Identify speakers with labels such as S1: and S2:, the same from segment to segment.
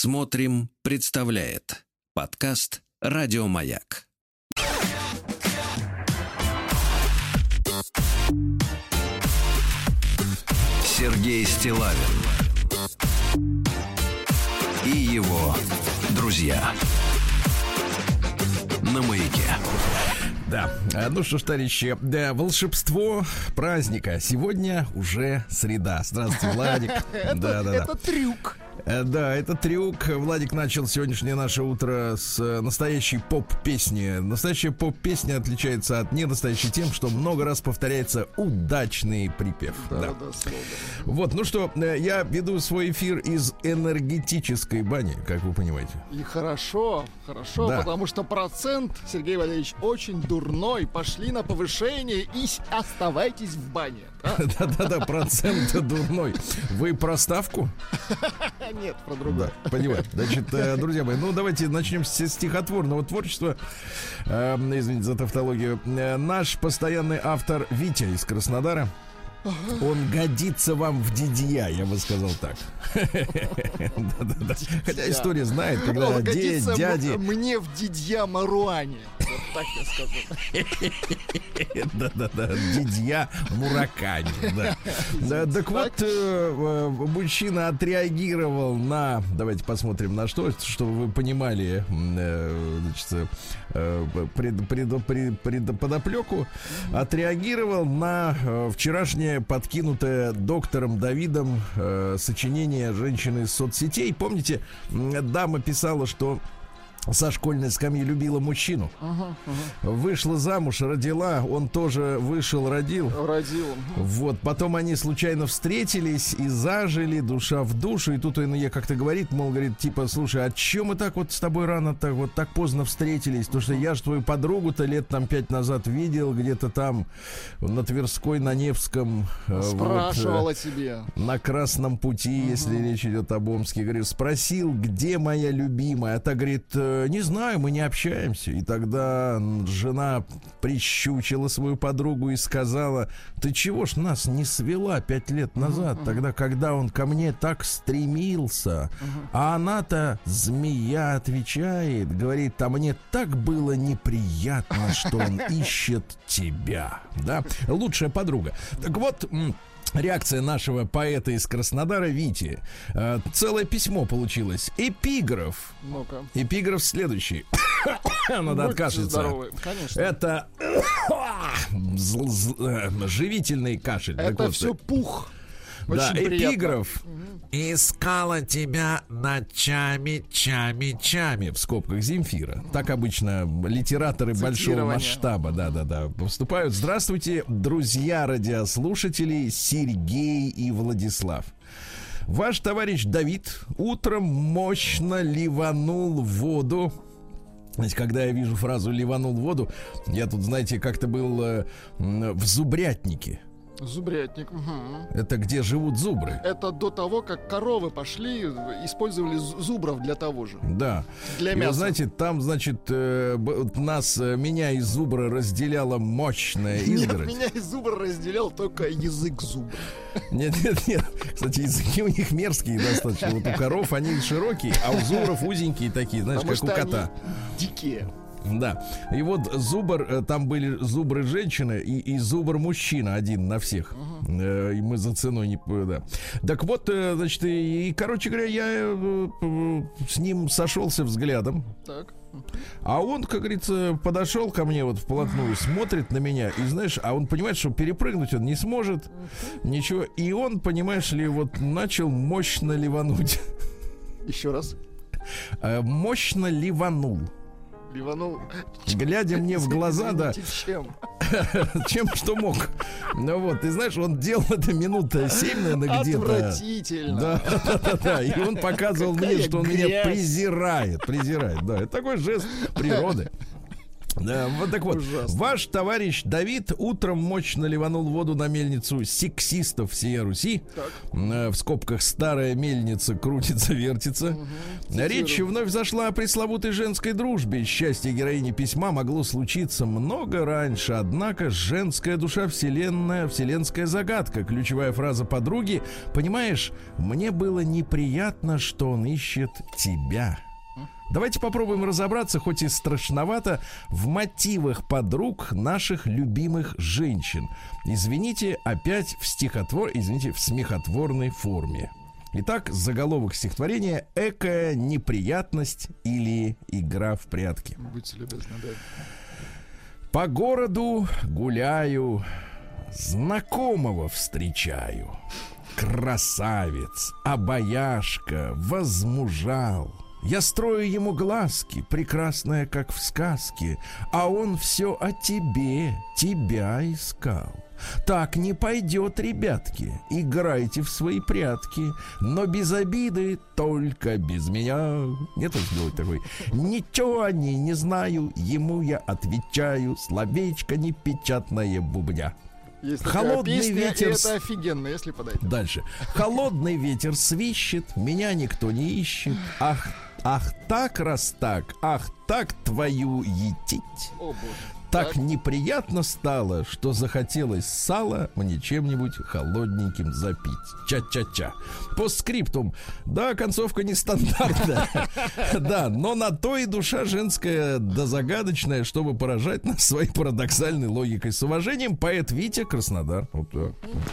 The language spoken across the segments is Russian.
S1: Смотрим, представляет подкаст Радиомаяк. Сергей Стилавин и его друзья на маяке.
S2: Да. А, Ну что ж, товарищи, да, волшебство праздника. Сегодня уже среда. Здравствуйте, Владик. Да, да, да.
S3: Это трюк.
S2: Э, Да, это трюк. Владик начал сегодняшнее наше утро с э, настоящей поп-песни. Настоящая поп-песня отличается от ненастоящей тем, что много раз повторяется удачный припев. Да. Вот, ну что, э, я веду свой эфир из энергетической бани, как вы понимаете.
S3: И хорошо, хорошо,
S2: Да.
S3: потому что процент, Сергей Валерьевич, очень дурной. Пошли на повышение и оставайтесь в бане. А?
S2: Да-да-да, процент дурной. Вы про ставку?
S3: Нет, про другое.
S2: Да, понимаю. Значит, э, друзья мои, ну давайте начнем с стихотворного творчества. Э, Извините за тавтологию. Э, Наш постоянный автор Витя из Краснодара. Он годится вам в дидья, я бы сказал так. Хотя история знает, когда дяди...
S3: мне в дидья Маруане. Вот так я скажу.
S2: Да-да-да, дидья Муракани. Да. Так вот, э, э, мужчина отреагировал на... Давайте посмотрим на что, чтобы вы понимали э, значит, подоплеку. Отреагировал на э, вчерашнее подкинутое доктором Давидом э, сочинение женщины из соцсетей. Помните, дама писала, что со школьной скамьи любила мужчину. Вышла замуж, родила, он тоже вышел, родил.
S3: Родил.
S2: Вот, потом они случайно встретились и зажили, душа в душу. И тут он ей как-то говорит, мол, говорит, типа, слушай, а чё мы так вот с тобой рано так вот так поздно встретились? Потому что я же твою подругу-то лет там пять назад видел где-то там на Тверской, на Невском. э, вот, э,
S3: Спрашивала тебе.
S2: на красном пути, если речь идет об Омске. Говорю, спросил, где моя любимая. А та говорит, «Э, не знаю, мы не общаемся. И тогда жена прищучила свою подругу и сказала, ты чего ж нас не свела пять лет назад, тогда, когда он ко мне так стремился. А она-то, змея, отвечает, говорит, а мне так было неприятно, что он ищет тебя. Да, лучшая подруга. Так вот, Реакция нашего поэта из Краснодара Вити. Э, целое письмо получилось. Эпиграф.
S3: Ну-ка.
S2: Эпиграф следующий. Надо
S3: Будьте
S2: откашляться.
S3: здоровы. Конечно.
S2: Это э, живительный кашель. Так
S3: Это
S2: вот,
S3: все пух.
S2: да,
S3: приятно.
S2: эпиграф. Искала тебя ночами, чами, чами. В скобках Земфира. Так обычно литераторы большого масштаба, да-да-да, поступают. Здравствуйте, друзья радиослушатели Сергей и Владислав. Ваш товарищ Давид утром мощно ливанул воду Знаете, когда я вижу фразу «ливанул воду», я тут, знаете, как-то был э, в зубрятнике.
S3: Зубрятник. мгм.
S2: Это где живут зубры.
S3: Это до того, как коровы пошли, использовали зу- зубров для того же.
S2: Да.
S3: Для
S2: И
S3: мяса.
S2: знаете, там, значит, э, нас, э, меня и зубра разделяла мощная
S3: Нет,
S2: изгородь.
S3: меня из зубра разделял только язык зубра.
S2: Нет, нет, нет. Кстати, языки у них мерзкие достаточно. Вот у коров они широкие, а у зубров узенькие такие, знаешь,
S3: Потому
S2: как у кота.
S3: дикие.
S2: Да. И вот зубр, э, там были зубры женщины и, и зубр мужчина один на всех. Э, И мы за ценой не... Да. Так вот, э, значит, и, и, короче говоря, я с ним сошелся взглядом.
S3: Так.
S2: А он, как говорится, подошел ко мне вот вплотную, смотрит на меня, и знаешь, а он понимает, что перепрыгнуть он не сможет, ничего. И он, понимаешь ли, вот начал мощно ливануть.
S3: Еще раз.
S2: Мощно ливанул.
S3: Ливанул.
S2: Глядя мне в глаза, да,
S3: Чем?
S2: чем что мог. Ну вот, ты знаешь, он делал это минута семь, наверное, где-то.
S3: Отвратительно.
S2: Да, да, да, да. И он показывал мне,
S3: Какая
S2: что он меня
S3: грязь.
S2: презирает. Презирает, да. Это такой жест природы. Да, вот так вот.
S3: Ужасно.
S2: Ваш товарищ Давид утром мощно ливанул воду на мельницу сексистов всей Руси. Э, В скобках старая мельница крутится, вертится. Речь вновь зашла о пресловутой женской дружбе. Счастье героини письма могло случиться много раньше. Однако женская душа вселенная, вселенская загадка. Ключевая фраза подруги. Понимаешь, мне было неприятно, что он ищет тебя. Давайте попробуем разобраться, хоть и страшновато, в мотивах подруг наших любимых женщин. Извините, опять в стихотвор, извините, в смехотворной форме. Итак, заголовок стихотворения «Экая неприятность» или «Игра в прятки».
S3: Будьте любезны, да.
S2: По городу гуляю, знакомого встречаю. Красавец, обаяшка, возмужал. Я строю ему глазки, прекрасная, как в сказке, а он все о тебе, тебя искал. Так не пойдет, ребятки, играйте в свои прятки, но без обиды, только без меня. Нет, он сделать такой. Ничего о ней не знаю, ему я отвечаю, словечко непечатное бубня.
S3: Есть
S2: Холодный
S3: песня,
S2: ветер
S3: это офигенно, если подойти.
S2: Дальше. Холодный ветер свищет, меня никто не ищет. Ах, ах так, раз так, ах так твою етить.
S3: О, боже.
S2: Так
S3: Так.
S2: неприятно стало, что захотелось сало мне чем-нибудь холодненьким запить. Ча-ча-ча. По скриптум. Да, концовка нестандартная. Да, но на то и душа женская да загадочная, чтобы поражать нас своей парадоксальной логикой. С уважением, поэт Витя Краснодар. Вот так.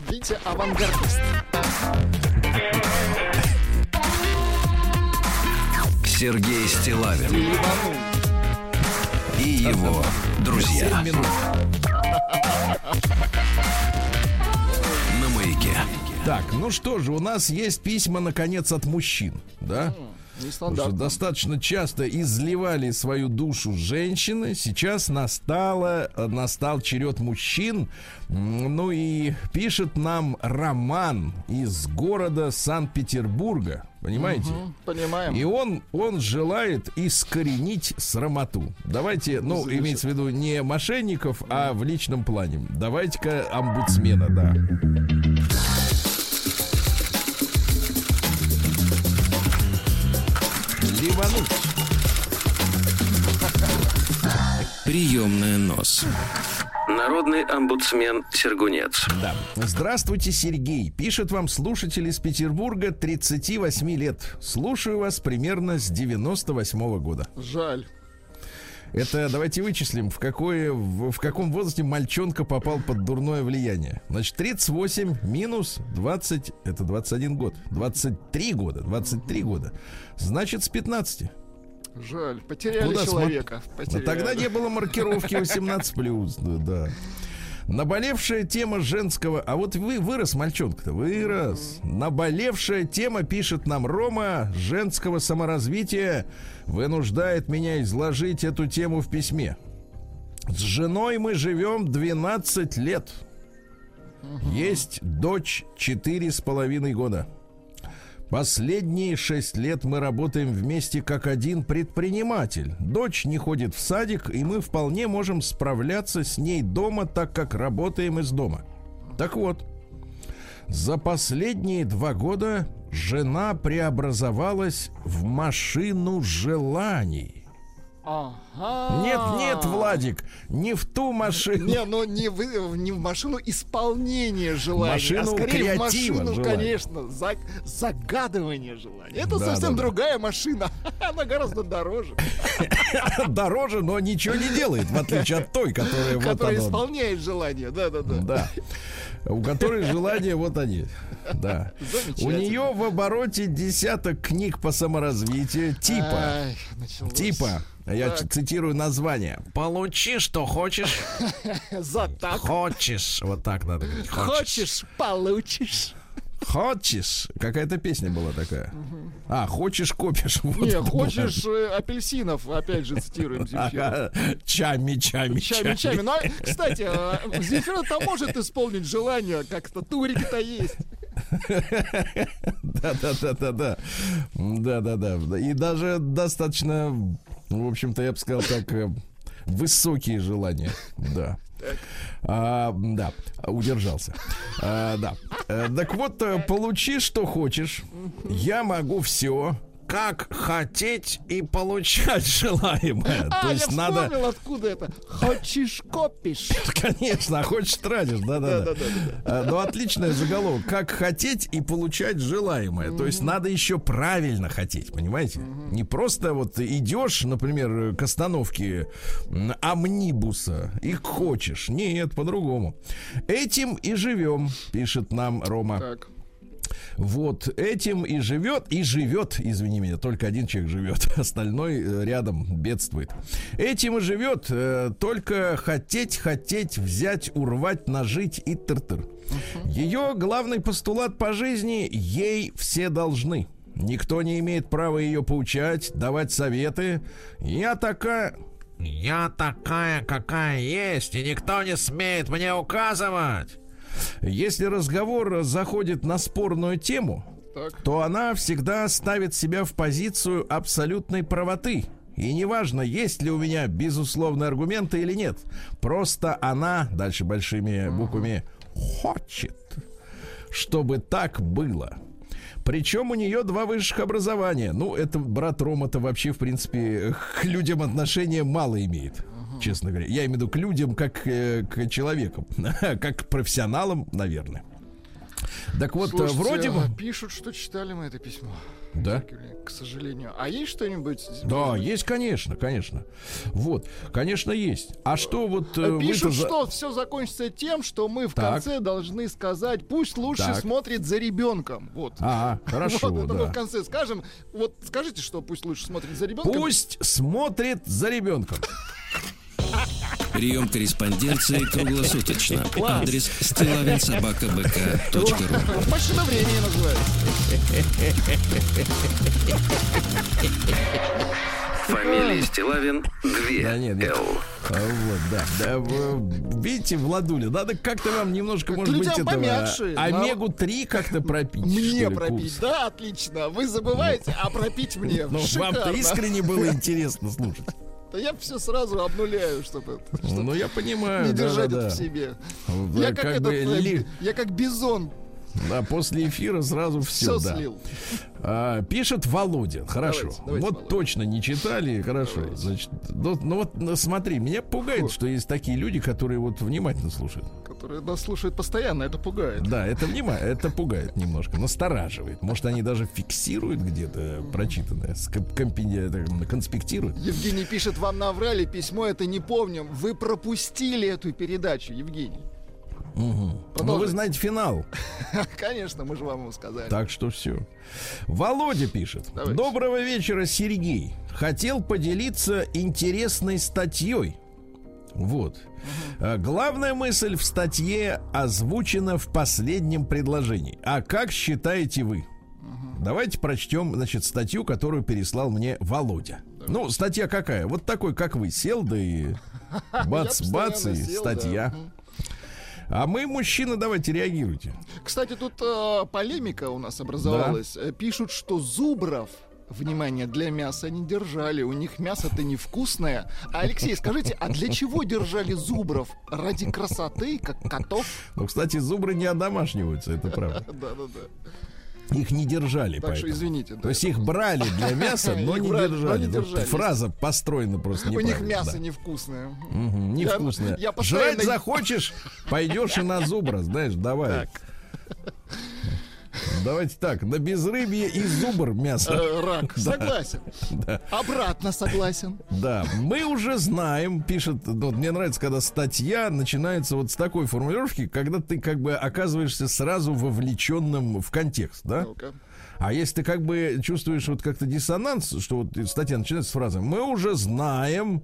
S3: Витя авангардист.
S1: Сергей Стилавин и его друзья
S2: Семь минут.
S1: на маяке.
S2: Так, ну что же, у нас есть письма, наконец, от мужчин, да? Что достаточно часто изливали свою душу женщины. Сейчас настало, э, настал черед мужчин. Ну и пишет нам Роман из города Санкт-Петербурга. Понимаете?
S3: Мгм, Понимаем.
S2: И он, он желает искоренить срамоту. Давайте, ну,
S3: Замечательно.
S2: имеется в виду не мошенников, а в личном плане. Давайте-ка омбудсмена, да. Ливануть.
S1: Приемная нос. Народный омбудсмен Сергунец.
S2: Да. Здравствуйте, Сергей. Пишет вам слушатель из Петербурга 38 лет. Слушаю вас примерно с 98 года.
S3: Жаль.
S2: Это давайте вычислим, в, какое, в, в каком возрасте мальчонка попал под дурное влияние. Значит, 38 минус 20, это 21 год. 23 года, 23 года. Значит, с 15.
S3: Жаль. Потеряли
S2: Куда
S3: человека.
S2: Но
S3: Потеряли.
S2: тогда не было маркировки 18 плюс, да. Наболевшая тема женского... А вот вы вырос, мальчонка-то, вырос. Наболевшая тема, пишет нам Рома, женского саморазвития, вынуждает меня изложить эту тему в письме. С женой мы живем 12 лет. Есть дочь четыре с половиной года. Последние шесть лет мы работаем вместе как один предприниматель. Дочь не ходит в садик, и мы вполне можем справляться с ней дома, так как работаем из дома. Так вот, за последние два года жена преобразовалась в машину желаний.
S3: Ага.
S2: Нет, нет, Владик, не в ту машину.
S3: Не, ну не в, не в машину исполнения желаний,
S2: Машину
S3: а скорее в машину,
S2: желаний.
S3: конечно, за- загадывание желаний. Это
S2: Да,
S3: совсем
S2: да, да.
S3: другая машина. Она гораздо дороже,
S2: Дороже, но ничего не делает, в отличие от той, которая вот
S3: которая исполняет желание. Да-да-да.
S2: Да. У которой желания вот они. Да. У нее в обороте десяток книг по саморазвитию. Типа. Типа. Я
S3: Так.
S2: цитирую название. Получи, что хочешь.
S3: За так.
S2: Хочешь. Вот так надо говорить.
S3: Хочешь, получишь.
S2: Хочешь. Какая-то песня была такая. А, хочешь, копишь. Вот
S3: Не,
S2: это было.
S3: хочешь э, апельсинов, опять же цитируем Земфира.
S2: Ага. Чами, чами,
S3: Чами, чами. Ну, а, кстати, э, Земфира-то может исполнить желание, как-то турики-то есть.
S2: Да, да, да, да, да. Да, да, да. И даже достаточно, в общем-то, я бы сказал так, э, Высокие желания, да. А, да, удержался. А, да. А, так вот, э, получи, что хочешь. Я могу все как хотеть и получать желаемое.
S3: А,
S2: То
S3: я
S2: есть
S3: вспомнил,
S2: надо,
S3: откуда это. Хочешь, копишь.
S2: конечно, а хочешь тратишь, да-да-да.
S3: Да-да-да.
S2: А, Ну, отличное заголовок. Как хотеть и получать желаемое. То есть надо еще правильно хотеть, понимаете? Не просто вот идешь, например, к остановке амнибуса и хочешь. Нет, по-другому. Этим и живем, пишет нам Рома.
S3: Так.
S2: Вот этим и живет, и живет, извини меня, только один человек живет, остальной э, рядом бедствует. Этим и живет, э, только хотеть, хотеть, взять, урвать, нажить и тыр-тыр. Ее главный постулат по жизни – ей все должны. Никто не имеет права ее поучать, давать советы. Я такая... Я такая, какая есть, и никто не смеет мне указывать. Если разговор заходит на спорную тему,
S3: Так.
S2: то она всегда ставит себя в позицию абсолютной правоты. И неважно, есть ли у меня безусловные аргументы или нет. Просто она, дальше большими буквами, хочет, чтобы так было. Причем у нее два высших образования. Ну, это брат Рома-то вообще, в принципе, к людям отношения мало имеет. Честно говоря. Я имею в виду к людям, как э, к человекам. как к профессионалам, наверное. Так вот, э,
S3: Слушайте,
S2: вроде бы...
S3: а пишут, что читали мы это письмо.
S2: Да.
S3: К сожалению. А есть что-нибудь?
S2: Да, есть, конечно, конечно. Вот, конечно, есть. А что вот э, вы-то
S3: Пишут,
S2: за-
S3: что все закончится тем, что мы в
S2: Так.
S3: конце должны сказать, пусть лучше
S2: Так.
S3: смотрит за ребенком. Вот.
S2: А, хорошо,
S3: вот это мы
S2: да.
S3: в конце скажем. Вот скажите, что пусть лучше смотрит за ребенком.
S2: Пусть смотрит за ребенком.
S1: Прием корреспонденции круглосуточно. Адрес стилавинсобакабк.ру
S3: Машина времени называется.
S1: Фамилия Стилавин 2
S2: Да нет, нет.
S1: Л.
S2: А, Вот, да. да в- видите, Владуля, надо как-то вам немножко, может быть, этого
S3: помягче, да.
S2: омегу-3 как-то пропить.
S3: Мне
S2: ли,
S3: пропить.
S2: курс.
S3: Да, отлично. Вы забываете, а пропить мне.
S2: Ну, вам-то искренне было интересно слушать.
S3: Да я все сразу обнуляю, чтобы, чтобы
S2: Ну, я понимаю.
S3: не держать
S2: да-да-да.
S3: это в себе.
S2: Да,
S3: Я как,
S2: как
S3: этот,
S2: бы
S3: э, я как бизон
S2: Да, после эфира сразу все,
S3: все
S2: да.
S3: слил.
S2: А, пишет Володя. Хорошо.
S3: Давайте, давайте,
S2: вот
S3: Володя.
S2: точно не читали. Хорошо.
S3: Давайте.
S2: Значит, ну, ну вот ну, смотри, меня пугает, что есть такие люди, которые вот внимательно слушают.
S3: Которые нас слушают постоянно, это пугает.
S2: Да, это внимание, это пугает немножко, настораживает. Может, они даже фиксируют где-то прочитанное, конспектируют.
S3: Евгений пишет, вам наврали письмо, это не помним. Вы пропустили эту передачу, Евгений.
S2: Мгм. Но вы знаете финал,
S3: Конечно, мы же вам его сказали.
S2: так что все. Володя пишет.
S3: Давайте.
S2: Доброго вечера, Сергей. Хотел поделиться интересной статьей. Вот. А, Главная мысль в статье озвучена в последнем предложении. А как считаете вы? Давайте прочтем, значит, статью, которую переслал мне Володя. Ну, статья какая? Вот такой, как вы, сел, да и бац-бац, и статья.
S3: да.
S2: А мы, мужчины, давайте реагируйте.
S3: Кстати, тут э, полемика у нас образовалась. Э, Пишут, что зубров Внимание, для мяса не держали. У них мясо-то невкусное. А, Алексей, скажите, а для чего держали зубров? Ради красоты, как котов?
S2: Ну, кстати, зубры не одомашниваются, это правда.
S3: Да-да-да.
S2: Их не держали,
S3: Так что
S2: поэтому.
S3: извините. да,
S2: То есть их брали для мяса, но не
S3: брали, но
S2: держали.
S3: не держали.
S2: Фраза построена просто
S3: У них
S2: неправильно.
S3: мясо
S2: да.
S3: невкусное.
S2: Невкусное.
S3: я постоянно-
S2: Жрать захочешь, пойдешь и на зубра, знаешь, давай. Давайте так, на безрыбье и зубр мясо.
S3: Э, Рак, согласен.
S2: Да.
S3: Обратно согласен.
S2: Да, мы уже знаем, пишет, вот мне нравится, когда статья начинается вот с такой формулировки, когда ты как бы оказываешься сразу вовлеченным в контекст, да?
S3: Ну-ка.
S2: А если ты как бы чувствуешь вот как-то диссонанс, что вот статья начинается с фразы «Мы уже знаем»,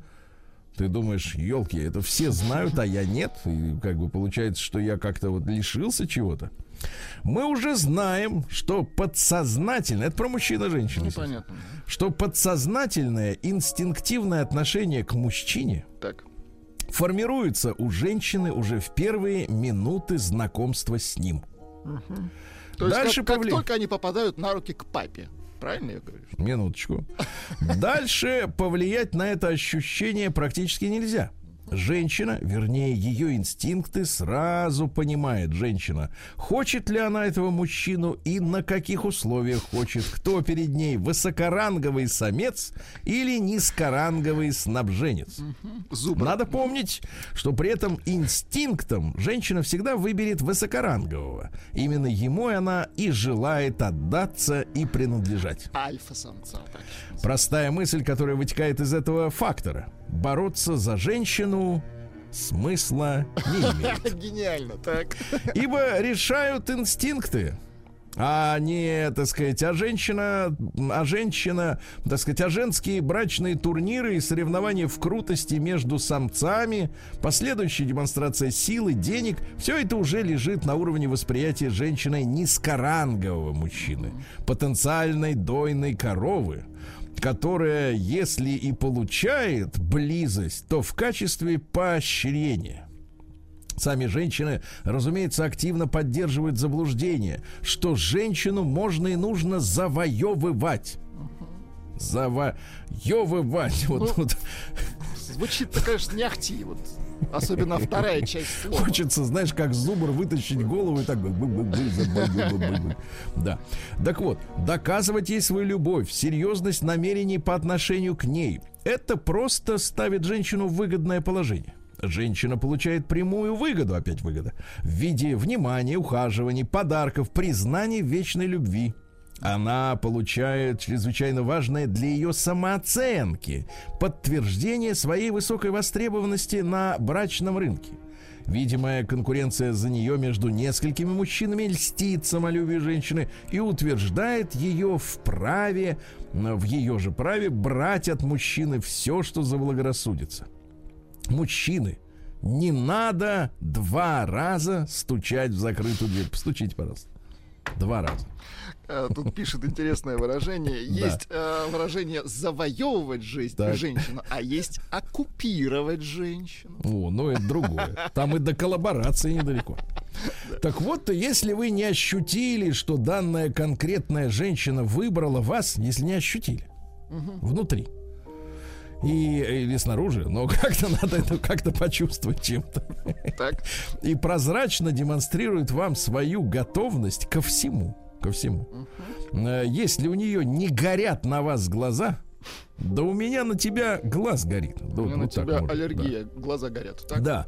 S2: ты думаешь, елки, это все знают, а я нет. И как бы получается, что я как-то вот лишился чего-то. Мы уже знаем, что подсознательно, это про мужчин и женщин,
S3: Ну,
S2: естественно,
S3: понятно.
S2: что подсознательное инстинктивное отношение к мужчине
S3: Так.
S2: формируется у женщины уже в первые минуты знакомства с ним.
S3: То есть
S2: Дальше
S3: как, как
S2: повли-
S3: только они попадают на руки к папе. Правильно я говорю?
S2: Минуточку. Дальше повлиять на это ощущение практически нельзя. Женщина, вернее, ее инстинкты сразу понимает женщина, хочет ли она этого мужчину и на каких условиях хочет, кто перед ней, высокоранговый самец или низкоранговый снабженец.
S3: Зубр.
S2: Надо помнить, что при этом инстинктом женщина всегда выберет высокорангового. Именно ему она и желает отдаться и принадлежать.
S3: Альфа-самца.
S2: Простая мысль, которая вытекает из этого фактора. Бороться за женщину смысла не имеет.
S3: Гениально, так.
S2: Ибо решают инстинкты. А не, так сказать, а женщина, а женщина, так сказать, а женские брачные турниры и соревнования в крутости между самцами, последующая демонстрация силы, денег, все это уже лежит на уровне восприятия женщиной низкорангового мужчины, потенциальной дойной коровы, которая, если и получает близость, то в качестве поощрения. Сами женщины, разумеется, активно поддерживают заблуждение, что женщину можно и нужно завоевывать. Завоевывать. Вот, вот.
S3: Звучит-то, конечно, не ахти. Вот. Особенно вторая часть слова.
S2: Хочется, знаешь, как зубр вытащить голову и так... Да. Так вот, доказывать ей свою любовь, серьезность намерений по отношению к ней. Это просто ставит женщину в выгодное положение. Женщина получает прямую выгоду, опять выгода, в виде внимания, ухаживаний, подарков, признаний вечной любви. Она получает чрезвычайно важное для ее самооценки подтверждение своей высокой востребованности на брачном рынке. Видимая конкуренция за нее между несколькими мужчинами льстит самолюбию женщины и утверждает ее в праве, в ее же праве брать от мужчины все, что заблагорассудится. Мужчины, не надо два раза стучать в закрытую дверь. Постучите, пожалуйста. Два раза.
S3: Э, Тут пишет интересное выражение. Есть э, выражение завоевывать жизнь
S2: Так.
S3: женщину, а есть оккупировать женщину.
S2: О, ну это другое. Там и до коллаборации недалеко. Так вот, если вы не ощутили, что данная конкретная женщина выбрала вас, если не ощутили, внутри. И, или снаружи, но как-то надо это как-то почувствовать чем-то.
S3: Так.
S2: И прозрачно демонстрирует вам свою готовность ко всему. Ко всему. Э, Если у нее не горят на вас глаза, да у меня на тебя глаз горит. Да,
S3: У
S2: вот-
S3: меня на
S2: вот так
S3: тебя
S2: может, да.
S3: аллергия, глаза горят. Так?
S2: Да,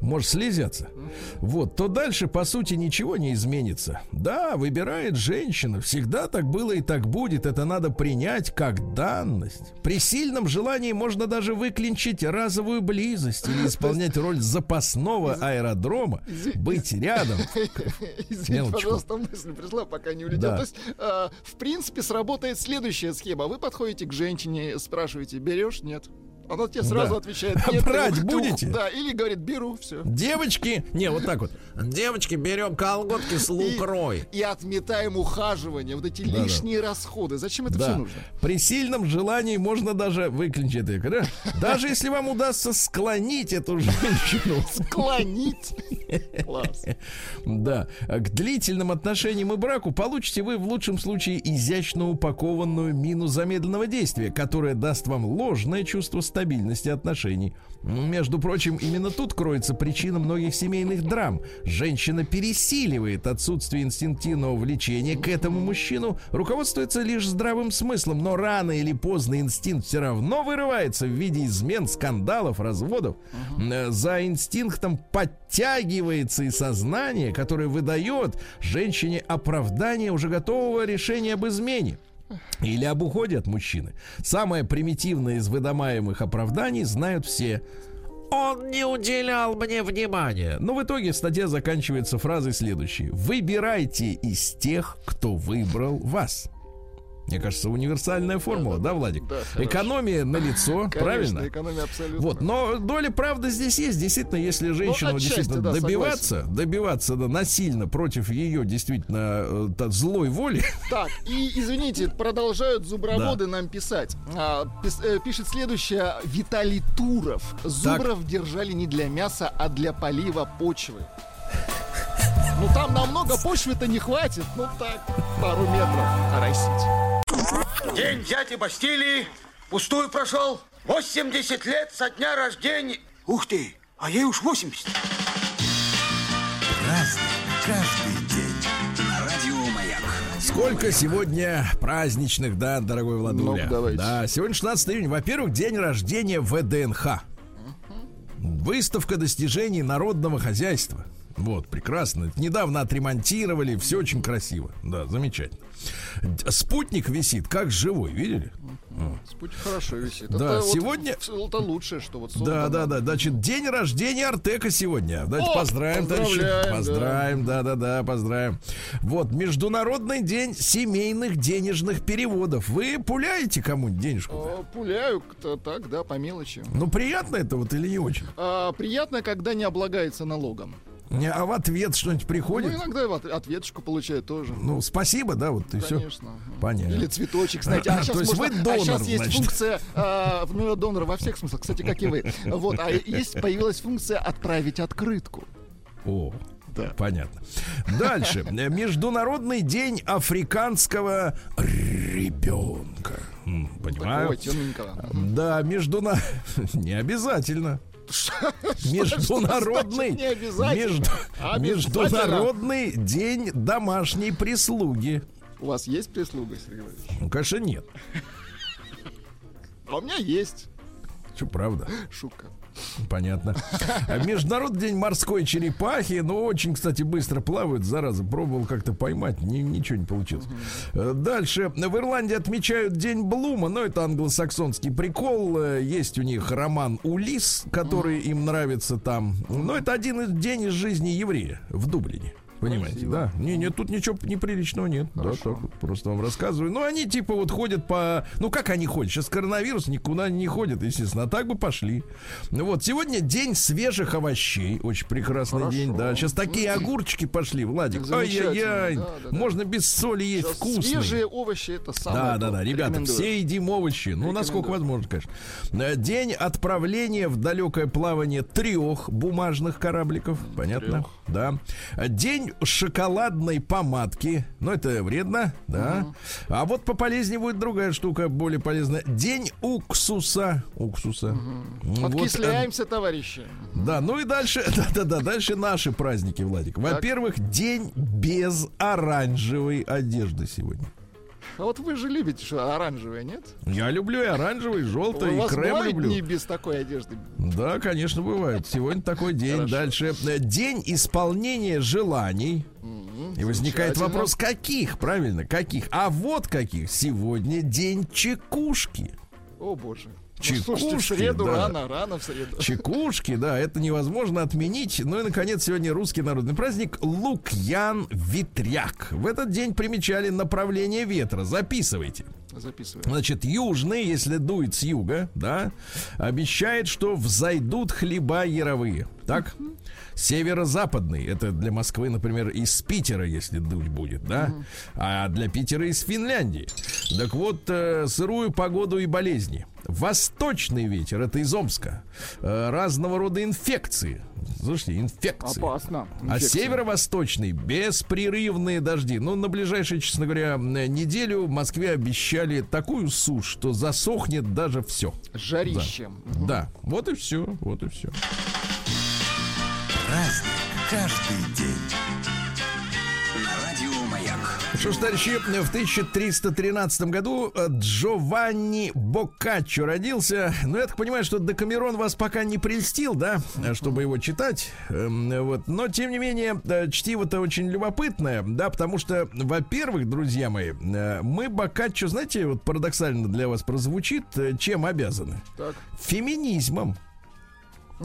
S2: может слезаться. Вот, то дальше, по сути, ничего не изменится. Да, выбирает женщина. Всегда так было и так будет. Это надо принять как данность. При сильном желании можно даже выклинчить разовую близость или исполнять роль запасного аэродрома, быть рядом.
S3: Извините, пожалуйста, мысль пришла, пока не улетел.
S2: Да.
S3: То есть, э, в принципе, сработает следующая схема. Вы подходите к женщине, спрашиваете, берешь? Нет. Она тебе сразу
S2: Да.
S3: отвечает, нет.
S2: брать
S3: ты ух-
S2: будете?
S3: Да, или говорит, беру, все.
S2: Девочки, не, вот так вот. Девочки, берем колготки с лукрой.
S3: И отметаем ухаживание, вот эти
S2: Да-да.
S3: лишние расходы. Зачем это все
S2: Да.
S3: нужно?
S2: При сильном желании можно даже выключить это. да? Даже если вам удастся склонить эту женщину
S3: Склонить. Класс.
S2: Да. К длительным отношениям и браку получите вы в лучшем случае изящно упакованную мину замедленного действия, которая даст вам ложное чувство стабильности отношений. Между прочим, именно тут кроется причина многих семейных драм. Женщина пересиливает отсутствие инстинктивного влечения к этому мужчину, руководствуется лишь здравым смыслом, но рано или поздно инстинкт все равно вырывается в виде измен, скандалов, разводов. Э, За инстинктом подтягивается и сознание, которое выдает женщине оправдание уже готового решения об измене. Или об уходе от мужчины. Самое примитивное из выдаваемых оправданий знают все. Он не уделял мне внимания. Но в итоге статья заканчивается фразой следующей. Выбирайте из тех, кто выбрал вас. Мне кажется, универсальная формула, да, Владик?
S3: Да.
S2: Экономия на лицо, правильно?
S3: Экономия абсолютно.
S2: Вот, но доля правды здесь есть. Действительно, если женщину
S3: Ну, отчасти,
S2: действительно
S3: да,
S2: добиваться, добиваться да, насильно против ее действительно э, злой воли,
S3: Так, и извините, продолжают зуброводы нам писать. А, пис- э, пишет следующее Виталий Туров. Зубров держали не для мяса, а для полива почвы. Ну там намного почвы-то не хватит. Ну так, пару метров оросить.
S4: День дяди Бастилии пустую прошел. 80 лет со дня рождения. Ух ты, а ей уж 80.
S5: Разный, каждый день. Радио Маяк.
S2: Сколько сегодня праздничных, да, дорогой Владуля?
S3: Ну, давайте.
S2: Да, сегодня 16 июня. Во-первых, день рождения ВДНХ. Выставка достижений народного хозяйства. Вот, прекрасно. Недавно отремонтировали, все очень красиво. Да, замечательно. Спутник висит как живой, видели?
S3: Спутник хорошо висит.
S2: Да,
S3: это вот
S2: сегодня-
S3: в- это лучшее, что вот
S2: Да, да, да. Значит, день рождения Артека сегодня. Давайте
S3: О,
S2: поздравим, товарищи.
S3: поздравляем, да.
S2: Поздравим, да, да, да, поздравим. Вот, Международный день семейных денежных переводов. Вы пуляете кому-нибудь денежку?
S3: О, Пуляю кто так, да, по мелочи.
S2: Ну, приятно это вот или не очень?
S3: А, приятно, когда не облагается налогом.
S2: Не, А в ответ что-нибудь приходит?
S3: Ну, иногда ответочку получаю тоже.
S2: Ну, спасибо, да, вот и все.
S3: Конечно.
S2: Понятно.
S3: Или цветочек, знаете. А
S2: То
S3: сейчас,
S2: есть
S3: можно,
S2: вы донор,
S3: а сейчас есть
S2: значит.
S3: функция а, ну, донора во всех смыслах, кстати, как и вы. Вот, а есть появилась функция отправить открытку.
S2: О,
S3: Да.
S2: понятно. Дальше. Международный день африканского ребенка. Понимаю.
S3: Такого темненького.
S2: Да, междуна... Не обязательно. Международный,
S3: не обязательно? Обязательно.
S2: международный день домашней прислуги.
S3: У вас есть прислуга, Сергей Валерьевич?
S2: Ну, конечно, нет.
S3: А у меня есть.
S2: Что, правда?
S3: Шутка.
S2: Понятно. А Международный день морской черепахи. Ну, очень, кстати, быстро плавают. Зараза, пробовал как-то поймать. ни- ничего не получилось. Э, Дальше. В Ирландии отмечают День Блума. Но это англосаксонский прикол. Э, Есть у них роман «Улис», который им нравится там. Но это один день из жизни еврея в Дублине. Понимаете, да? Не, нет, тут ничего неприличного нет. Да, так вот просто вам рассказываю. Ну, они типа вот ходят по... Ну, как они ходят? Сейчас коронавирус, никуда не ходят, естественно. А так бы пошли. Ну вот, сегодня день свежих овощей. Очень прекрасный день, да. Сейчас такие огурчики пошли, Владик. Ай-яй-яй.
S3: да, да, да.
S2: Можно без соли есть
S3: Сейчас. Свежие овощи это самое.
S2: Да, да, да, ребята,
S3: Рекомендую.
S2: все едим овощи. Ну, насколько возможно, конечно. Э, День отправления в далекое плавание трех бумажных корабликов. Понятно? Да. Э, День шоколадной помадки. Ну, это вредно, да. А вот пополезнее будет другая штука, более полезная. День уксуса. Уксуса. Вот, э,
S3: Подкисляемся, товарищи.
S2: да, ну и дальше, да-да-да, дальше наши праздники, Владик. Во-первых, день без оранжевой одежды сегодня.
S3: А вот вы же любите что, оранжевое, нет?
S2: Я люблю и оранжевый, и желтый,
S3: У
S2: и
S3: вас
S2: крем люблю.
S3: дни без такой одежды?
S2: Да, конечно, бывает. Сегодня такой день. Дальше. День исполнения желаний. И возникает вопрос, каких? Правильно, каких? А вот каких. Сегодня день чекушки.
S3: О, боже.
S2: Чекушки,
S3: ну, слушайте, в среду
S2: да.
S3: рано, рано в среду.
S2: Чекушки, да, это невозможно отменить. Ну и, наконец, сегодня русский народный праздник Лукьян Ветряк. В этот день примечали направление ветра. Записывайте.
S3: Записываю.
S2: Значит, южный, если дует с юга, да, обещает, что взойдут хлеба яровые. Так? Северо-западный, это для Москвы, например, из Питера, если дуть будет, да? А для Питера из Финляндии. Так вот, э, сырую погоду и болезни. Восточный ветер, это из Омска. Э, разного рода инфекции. Слушайте, инфекции.
S3: Опасно.
S2: А
S3: Инфекция.
S2: северо-восточный беспрерывные дожди. Ну, на ближайшую, честно говоря, неделю в Москве обещали такую сушь, что засохнет даже все.
S3: Жарищем.
S2: Да, вот и все, вот и все.
S5: Праздник каждый день.
S2: Что ж, товарищи, в 1313 году э, Джованни Боккаччо родился. Ну, я так понимаю, что Декамерон вас пока не прельстил, да, чтобы его читать. Эм, Вот. Но, тем не менее, э, чтиво-то очень любопытное, да, потому что, во-первых, друзья мои, э, мы Боккаччо, знаете, вот парадоксально для вас прозвучит, чем обязаны?
S3: Так.
S2: Феминизмом.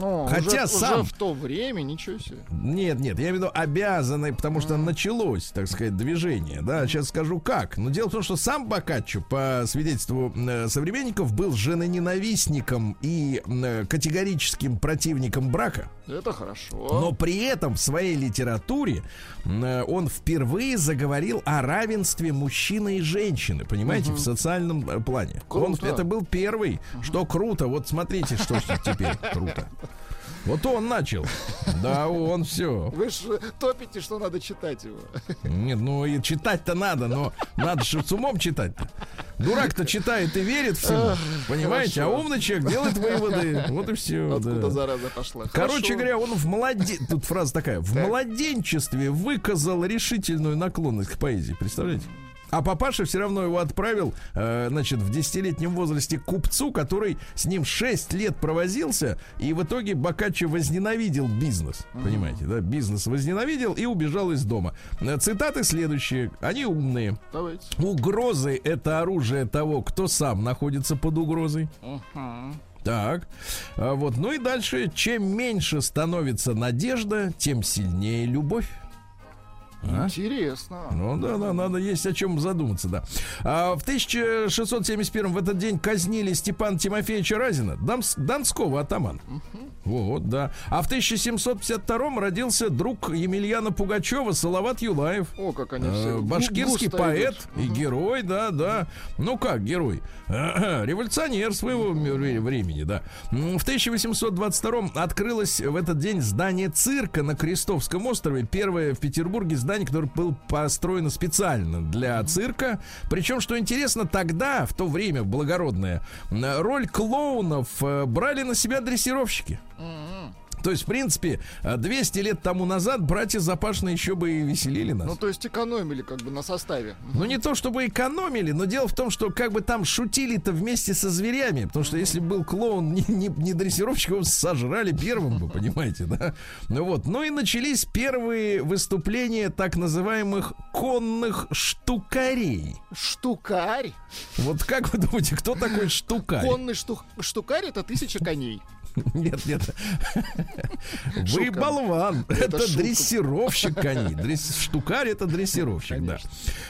S3: Ну,
S2: Хотя
S3: уже,
S2: сам-
S3: уже в то время, ничего себе.
S2: Нет, нет, я имею в виду обязаны, потому что началось, так сказать, движение. Да, сейчас скажу как. Но дело в том, что сам Бокаччо, по свидетельству э, современников, был женоненавистником и э, категорическим противником брака.
S3: Это хорошо.
S2: Но при этом в своей литературе э, он впервые заговорил о равенстве мужчины и женщины, понимаете, в социальном э, плане. Он,
S3: Круто.
S2: это был первый, что круто. Вот смотрите, что теперь круто. Вот он начал. Да, он все.
S3: Вы же топите, что надо читать его.
S2: Нет, ну и читать-то надо, но надо же с умом читать. Дурак-то читает и верит всему, понимаете? А умный человек делает выводы. Вот и все.
S3: Откуда зараза пошла?
S2: Короче
S3: Хорошо.
S2: говоря, он в младе... Тут фраза такая. В
S3: Так.
S2: младенчестве выказал решительную наклонность к поэзии. Представляете? А папаша все равно его отправил, э, значит, в десятилетнем возрасте купцу, который с ним 6 лет провозился, и в итоге Бокаччо возненавидел бизнес. Понимаете, да? Бизнес возненавидел и убежал из дома. Э, Цитаты следующие. Они умные.
S3: Давайте.
S2: Угрозы — это оружие того, кто сам находится под угрозой. Так, А вот, ну и дальше, чем меньше становится надежда, тем сильнее любовь. А?
S3: Интересно.
S2: Ну да, да, надо есть о чем задуматься, да. А в 1671 в этот день казнили Степана Тимофеевича Разина, дамс- донского атамана. Вот, да. А в 1752 родился друг Емельяна Пугачева, Салават Юлаев.
S3: О, как они все. гу-
S2: Башкирский поэт
S3: идут.
S2: и герой, да, да. Ну как герой? Революционер своего времени, да. В 1822 открылось в этот день здание цирка на Крестовском острове. Первое в Петербурге здание, которое было построено специально для цирка. Причем, что интересно, тогда, в то время благородное, роль клоунов э, брали на себя дрессировщики. То есть, в принципе, э, 200 лет тому назад братья Запашные еще бы и веселили нас.
S3: Ну, то есть экономили как бы на составе.
S2: Ну, не то чтобы экономили, но дело в том, что как бы там шутили-то вместе со зверями. Потому что если был клоун не, не, не дрессировщик, его сожрали первым бы, понимаете, да? Ну вот. Ну и начались первые выступления так называемых конных штукарей.
S3: Штукарь.
S2: Вот как вы думаете, кто такой штукарь?
S3: Конный штук- штукарь это тысяча коней.
S2: Нет, нет. Вы болван.
S3: Это
S2: дрессировщик коней. Дресс- Штукарь это дрессировщик, да.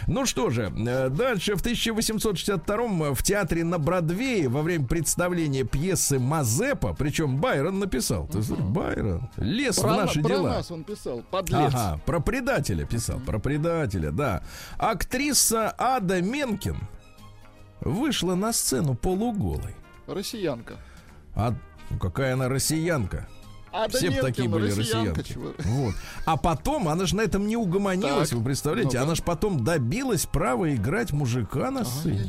S2: Ну что же, э, дальше в 1862 в театре на Бродвее во время представления пьесы Мазепа, причем Байрон написал. Ты знаешь, Байрон лез в
S3: Про,
S2: наши
S3: про
S2: дела.
S3: нас он писал. Подлец.
S2: Ага, про предателя писал, про предателя, да. Актриса Ада Менкин вышла на сцену полуголой.
S3: Россиянка.
S2: А ну, какая она россиянка?
S3: А да
S2: Все б
S3: нет,
S2: такие
S3: ну,
S2: были россиянки.
S3: чего.
S2: Вот. А потом, она же на этом не угомонилась,
S3: Так.
S2: вы представляете?
S3: Ну-ка.
S2: Она же потом добилась права играть мужика на сцене.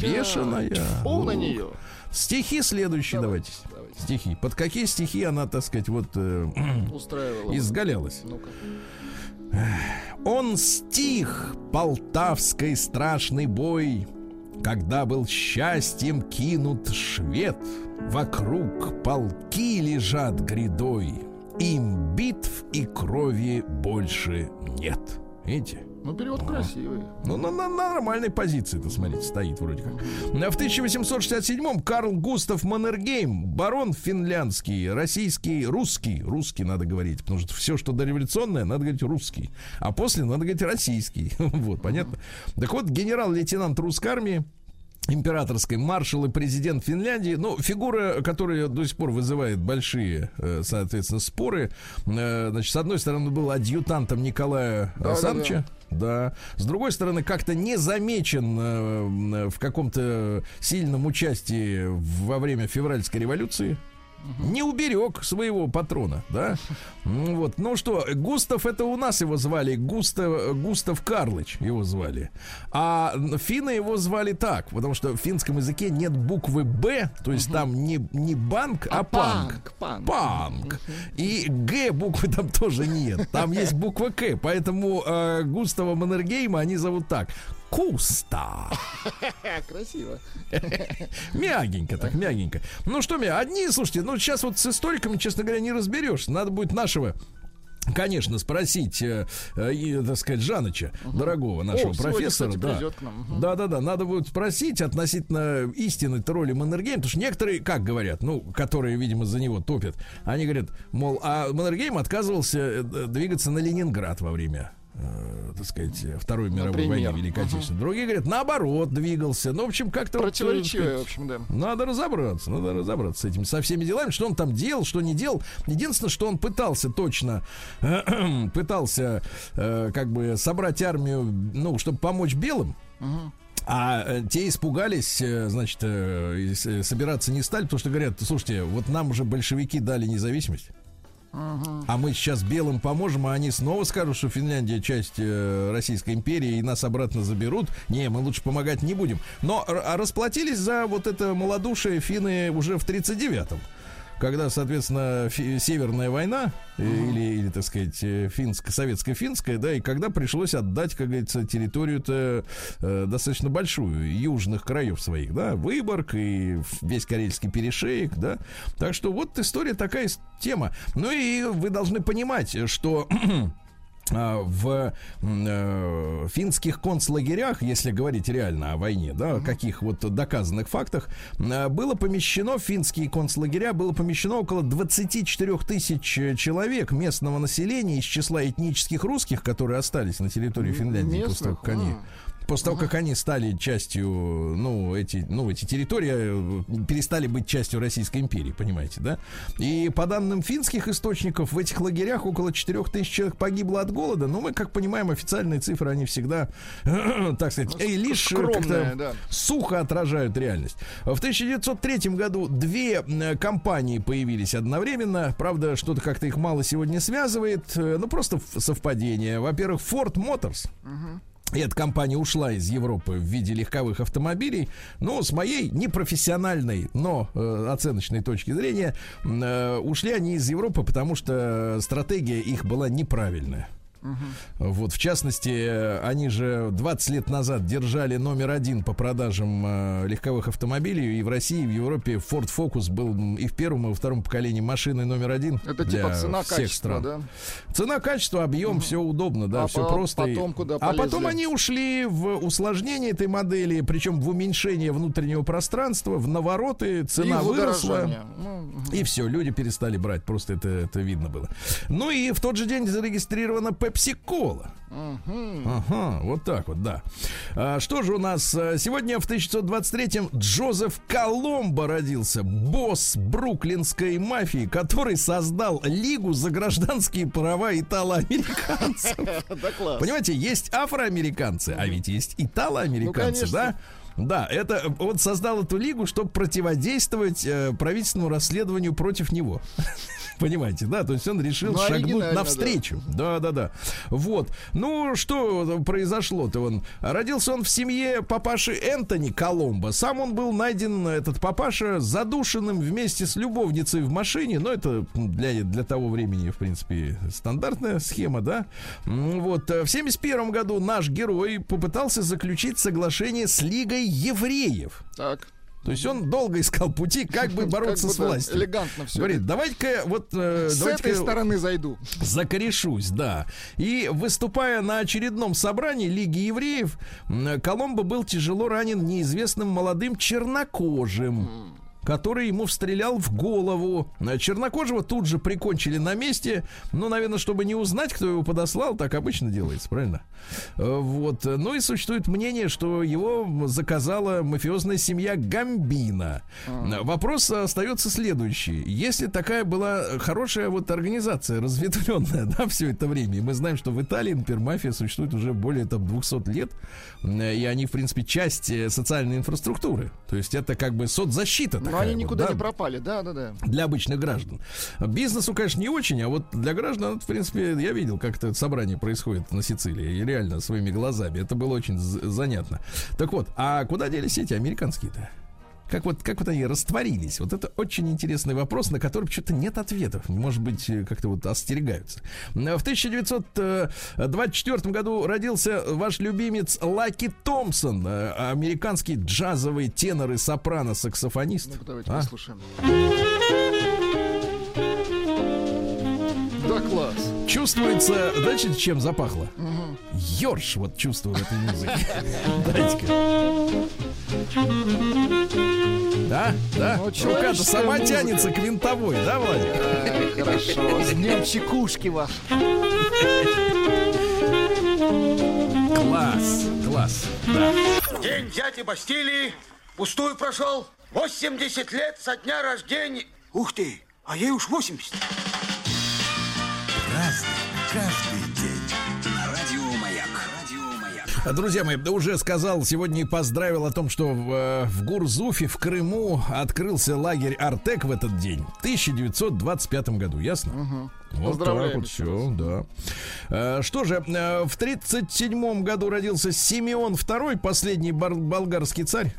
S2: Бешеная.
S3: Тьфу на нее.
S2: Стихи следующие давайте.
S3: Давайте.
S2: Стихи. Под какие стихи она, так сказать, вот э,
S3: Устраивала.
S2: изгалялась?
S3: Ну-ка.
S2: Он стих полтавской страшный бой, когда был счастьем кинут швед, вокруг полки лежат грядой, им битв и крови больше нет. Видите?
S3: Ну, перевод красивый.
S2: Ну, на, на- на нормальной позиции, это смотрите, стоит вроде как. В 1867-м Карл Густав Маннергейм, барон финляндский, российский, русский, русский надо говорить, потому что все, что дореволюционное, надо говорить русский, а после надо говорить российский. Вот, понятно? Так вот, генерал-лейтенант русской армии, императорской маршал и президент Финляндии, ну, фигура, которая до сих пор вызывает большие, э, соответственно, споры. Э, Значит, с одной стороны, был адъютантом Николая
S3: Да-да-да.
S2: Александровича, да. С другой стороны, как-то не замечен э, в каком-то сильном участии во время февральской революции. Не уберег своего патрона, да? Ну Вот. Ну что, Густав, это у нас его звали, Густав, Густав Карлыч его звали. А финны его звали так, потому что в финском языке нет буквы Б, то есть там не, не банк, а,
S3: А
S2: панк.
S3: панк, панк.
S2: Панк. И Г буквы там тоже нет. Там есть буква К. Поэтому э, Густава Маннергейма они зовут так. Куста.
S3: Красиво.
S2: Мягенько, так мягенько. Ну что, меня, одни, слушайте, ну сейчас вот с историками, честно говоря, не разберешься. Надо будет нашего Конечно, спросить, э, э, так сказать, Жаныча, дорогого нашего
S3: О, сегодня,
S2: профессора,
S3: кстати,
S2: да.
S3: Мгм.
S2: Да, да, да, надо будет спросить относительно истинной роли Маннергейма, потому что некоторые, как говорят, ну, которые, видимо, за него топят, они говорят, мол, а Маннергейм отказывался э, двигаться на Ленинград во время э, так сказать, Второй мировой
S3: Например.
S2: войны Великой Отечественной. Другие говорят, наоборот, двигался. Ну, в общем, как-то... вот,
S3: Противоречивое, в общем, да.
S2: надо разобраться, надо разобраться с этим, со всеми делами, что он там делал, что не делал. Единственное, что он пытался точно, пытался э, как бы собрать армию, ну, чтобы помочь белым. А э, те испугались, э, значит, э, собираться не стали, потому что говорят, слушайте, вот нам уже большевики дали независимость. А мы сейчас белым поможем, а они снова скажут, что Финляндия часть э, Российской империи и нас обратно заберут. Не, мы лучше помогать не будем. Но а расплатились за вот это малодушие финны уже в 39-м. Когда, соответственно, Северная война, э, или, или, так сказать, э, финско советско-финская, да, и когда пришлось отдать, как говорится, территорию-то э, достаточно большую, южных краев своих, да, Выборг и весь Карельский перешеек, да. Так что вот история такая тема. Ну и вы должны понимать, что в м, э, финских концлагерях, если говорить реально о войне, да, о каких вот доказанных фактах, э, было помещено, в финские концлагеря было помещено около 24 тысяч э, человек местного населения из числа этнических русских, которые остались на территории Финляндии после того, как они
S3: А.
S2: После того, как они стали частью, ну, эти, ну, эти территории э, перестали быть частью Российской империи, понимаете, да? И по данным финских источников, в этих лагерях около 4 тысяч человек погибло от голода. Но мы, как понимаем, официальные цифры, они всегда, так сказать, э, лишь э,
S3: скромные,
S2: как-то
S3: да.
S2: сухо отражают реальность. В 1903 году две компании появились одновременно. Правда, что-то как-то их мало сегодня связывает. Ну, просто совпадение. Во-первых, Ford Motors. И эта компания ушла из Европы в виде легковых автомобилей. Но с моей непрофессиональной, но э, оценочной точки зрения, э, ушли они из Европы, потому что стратегия их была неправильная. Вот, в частности, они же 20 лет назад держали номер один по продажам э, легковых автомобилей, и в России, и в Европе Ford Focus был и в первом, и во втором поколении машиной номер один.
S3: Это
S2: для
S3: типа
S2: всех
S3: цена-качество,
S2: стран.
S3: да?
S2: Цена, качество, объем, все удобно, да,
S3: А
S2: все
S3: по-
S2: просто.
S3: потом куда
S2: а потом они ушли в усложнение этой модели, причем в уменьшение внутреннего пространства, в навороты, цена
S3: И
S2: выросла.
S3: Ну,
S2: И все, люди перестали брать, просто это, это видно было. Ну и в тот же день зарегистрирована Пепси-Кола. Ага, вот так вот, да. А, что же у нас? а, Сегодня в 1923-м Джозеф Коломбо родился, босс бруклинской мафии, который создал Лигу за гражданские права итало-американцев. Понимаете, есть афроамериканцы, а ведь есть итало-американцы,
S3: Ну,
S2: да? Да, это он создал эту лигу, чтобы противодействовать э, правительственному расследованию против него. Понимаете, да? То есть он решил
S3: Ну,
S2: шагнуть навстречу. Да, да, да. Вот. Ну, что произошло-то? Он родился он в семье папаши Энтони Коломбо. Сам он был найден, этот папаша, задушенным вместе с любовницей в машине. Но это для, для того времени, в принципе, стандартная схема, да? Вот. В 71 году наш герой попытался заключить соглашение с Лигой евреев.
S3: Так.
S2: То есть он долго искал пути, как бы бороться
S3: бы,
S2: с
S3: да,
S2: властью.
S3: элегантно всё.
S2: Говорит, давайте-ка вот э,
S3: С
S2: давайте-ка
S3: этой стороны зайду.
S2: закорешусь, да. И выступая на очередном собрании Лиги евреев, Коломбо был тяжело ранен неизвестным молодым чернокожим который ему встрелял в голову. Э, Чернокожего тут же прикончили на месте. Ну, наверное, чтобы не узнать, кто его подослал, так обычно делается, правильно? Э, Вот. Ну и существует мнение, что его заказала мафиозная семья Гамбина. Э, Вопрос остается следующий. Если такая была хорошая вот организация, разветвленная, да, все это время, и мы знаем, что в Италии, например, мафия существует уже более там 200 лет, и они, в принципе, часть социальной инфраструктуры. То есть это как бы соцзащита
S3: Но
S2: такая
S3: они
S2: вот,
S3: никуда
S2: да,
S3: не пропали. Да, да, да.
S2: для обычных граждан. Бизнесу, конечно, не очень, а вот для граждан, в принципе, я видел, как это собрание происходит на Сицилии, и реально своими глазами. Это было очень занятно. Так вот, а куда делись эти американские-то? Как вот, как вот они растворились? Вот это очень интересный вопрос, на который что-то нет ответов. Может быть, э, как-то вот остерегаются. Э, В 1924 году родился ваш любимец Лаки Томпсон, э, американский джазовый тенор и сопрано-саксофонист.
S3: Ну, давайте
S2: А?
S3: послушаем. Да, класс.
S2: Чувствуется, знаете, чем запахло? Ёрш, вот чувствую в этой музыке. Дайте-ка. Да, да.
S3: Ну,
S2: Рука-то сама
S3: музыка.
S2: тянется к винтовой, да, Владик?
S3: Ай, хорошо. С днем чекушки ваш.
S2: Класс, класс. Да.
S4: День дяди Бастилии пустую прошел. 80 лет со дня рождения. Ух ты, а ей уж 80.
S2: Друзья мои, уже сказал сегодня и поздравил о том, что в, э, в Гурзуфе, в Крыму открылся лагерь Артек в этот день, в 1925 году, ясно? Вот
S3: Поздравляем
S2: так вот все, да. Э, Что же, э, в 37 году родился Симеон II, последний бар- болгарский царь.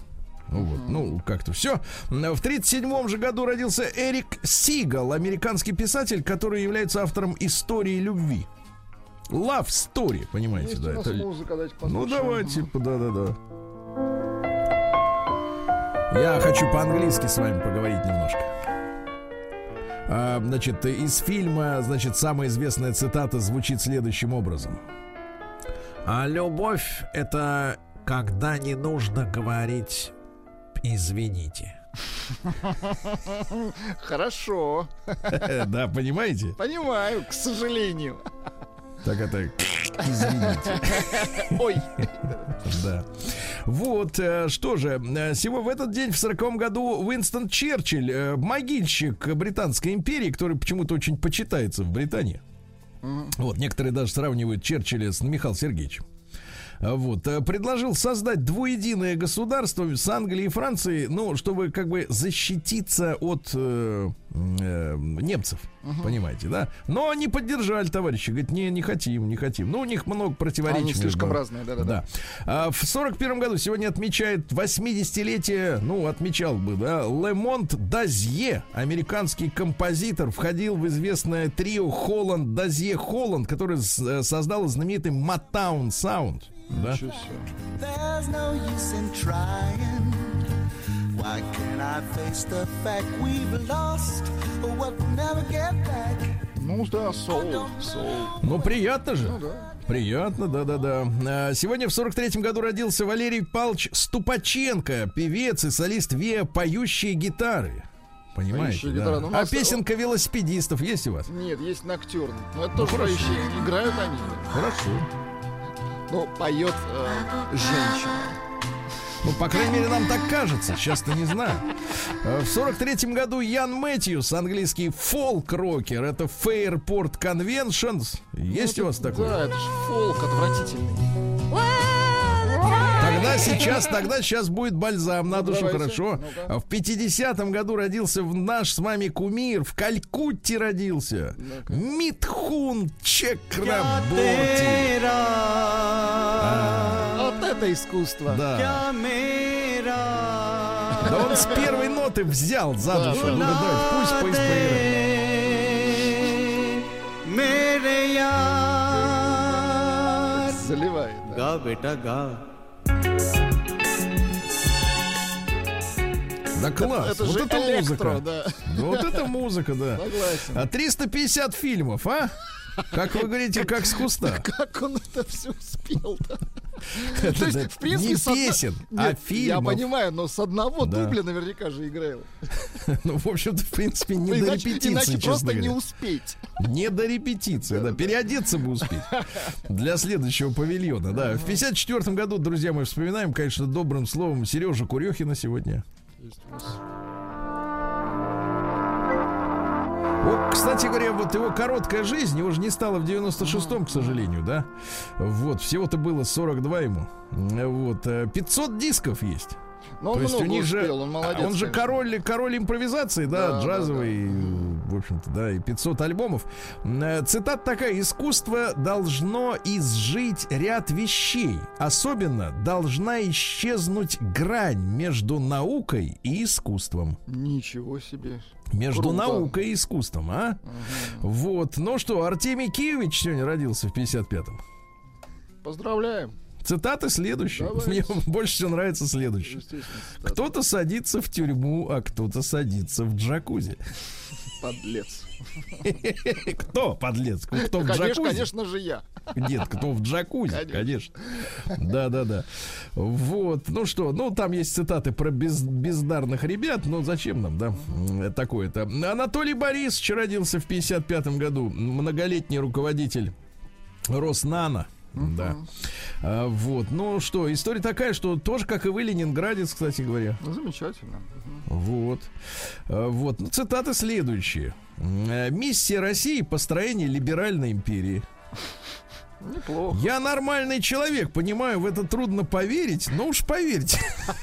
S2: Ну вот, ну как-то все. В 37 же году родился Эрик Сигал, американский писатель, который является автором истории любви. Love Story, понимаете,
S3: Есть
S2: да? это-
S3: музыка, давайте
S2: ну давайте, да-да-да. Я хочу по-английски с вами поговорить немножко. А, значит, из фильма, значит, самая известная цитата звучит следующим образом. А любовь это когда не нужно говорить извините.
S3: Хорошо.
S2: Да, понимаете?
S3: Понимаю, к сожалению.
S2: Так это извините.
S3: Ой.
S2: Да. Вот, э, что же, э, всего в этот день, в сороковом году, Уинстон Черчилль, э, могильщик Британской империи, который почему-то очень почитается в Британии. Вот, некоторые даже сравнивают Черчилля с Михаилом Сергеевичем. А Вот, э, предложил создать двуединое государство с Англией и Францией, ну, чтобы как бы защититься от э, э, немцев, понимаете, да? Но они поддержали, товарищи, говорят, не, не хотим, не хотим. Ну, у них много противоречий.
S3: Они слишком
S2: между-
S3: разные, да-да-да.
S2: да. А в 41 году сегодня отмечает 80-летие, ну, отмечал бы, да, Лемонт Дазье, американский композитор, входил в известное трио Холланд Дазье Холланд, который э, создал знаменитый Motown Sound. Да?
S3: Ничего себе. Ну да, соул, соул.
S2: Ну, приятно же.
S3: Ну да.
S2: Приятно, да-да-да. А, Сегодня в 43-м году родился Валерий Павлович Ступаченко, певец и солист ВИА «Поющие гитары». Понимаете,
S3: «Поющие
S2: да?
S3: гитары». Ну,
S2: А песенка велосипедистов есть у вас?
S3: Нет, есть ноктюрн. Но это
S2: Ну,
S3: тоже
S2: хорошо.
S3: поющие. Играют они.
S2: Хорошо.
S3: Но поет э, женщина.
S2: Ну, по крайней мере, нам так кажется. Сейчас-то не знаю. Э, В 43-м году Ян Мэтьюс, английский фолк-рокер. Это Fairport Conventions. Есть у вас такой?
S3: Ну, Да, это же фолк отвратительный.
S2: Тогда сейчас, тогда сейчас будет бальзам на душу, хорошо. Ну в 50-м году родился в наш с вами кумир, в Калькутте родился. Митхун Чакраборти. А.
S3: Вот это искусство.
S2: Да. Да он с первой ноты взял за душу. Ну, да, пусть пусть поиграет.
S3: Заливает.
S6: Га, бета, га.
S2: Да класс.
S3: Это
S2: вот
S3: же
S2: это
S3: электро,
S2: музыка.
S3: да.
S2: Вот это музыка, да.
S3: Согласен.
S2: А 350 фильмов, а? Как вы говорите, как с куста.
S3: Как он это все успел-то? То есть, в принципе,
S2: не песен, а
S3: Нет, Я
S2: фильмов.
S3: понимаю, но с одного дубля наверняка же играл.
S2: Ну, в общем-то, в принципе, не до
S3: Иначе,
S2: репетиции,
S3: иначе просто не успеть.
S2: Не до репетиции, да. Переодеться бы успеть. Для следующего павильона, да. В 54 году, друзья мои, вспоминаем, конечно, добрым словом Сережа Курехина сегодня. Кстати говоря, вот его короткая жизнь, его же не стало в 96-м, к сожалению, да? Вот, всего-то было 42 ему. Вот, э, 500 дисков есть.
S3: Но
S2: То
S3: он
S2: есть у них же,
S3: успел, он молодец.
S2: он же
S3: конечно.
S2: король, король импровизации, да,
S3: Да, да,
S2: джазовый, в общем-то, да, и 500 альбомов. Э, Цитата такая: искусство должно изжить ряд вещей, особенно должна исчезнуть грань между наукой и искусством.
S3: Ничего себе.
S2: Между
S3: Круто.
S2: наукой и искусством, а? Вот. Ну что, Артемий Киевич сегодня родился в 55-м.
S3: Поздравляем.
S2: Цитаты следующие.
S3: Давайте.
S2: Мне больше всего нравится следующее. Кто-то садится в тюрьму, а кто-то садится в джакузи.
S3: Подлец.
S2: Кто, подлец? Кто в
S3: Конечно,
S2: джакузи?
S3: конечно же я.
S2: Нет, кто в джакузи,
S3: Конечно.
S2: конечно. Да, да, да. Вот. Ну что, ну там есть цитаты про без- бездарных ребят, но зачем нам, да, такое-то. Анатолий Борисович родился в 55 году, многолетний руководитель Роснана. Да. А, вот. Ну что, история такая, что тоже, как и вы, ленинградец, кстати говоря.
S3: Ну, замечательно. Мгм.
S2: Вот. А, Вот. Ну, цитаты следующие. Миссия России построение либеральной империи.
S3: Неплохо.
S2: Я нормальный человек, понимаю, в это трудно поверить, но уж поверьте.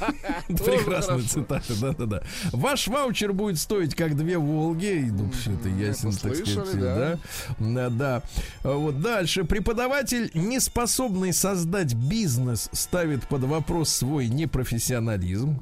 S2: Прекрасная
S3: хорошо.
S2: цитата, да-да-да. Ваш ваучер будет стоить как две Волги. Ну, все это ясно,
S3: это
S2: так сказать,
S3: слышали, да.
S2: да. Да, да. А Вот дальше. Преподаватель, не способный создать бизнес, ставит под вопрос свой непрофессионализм.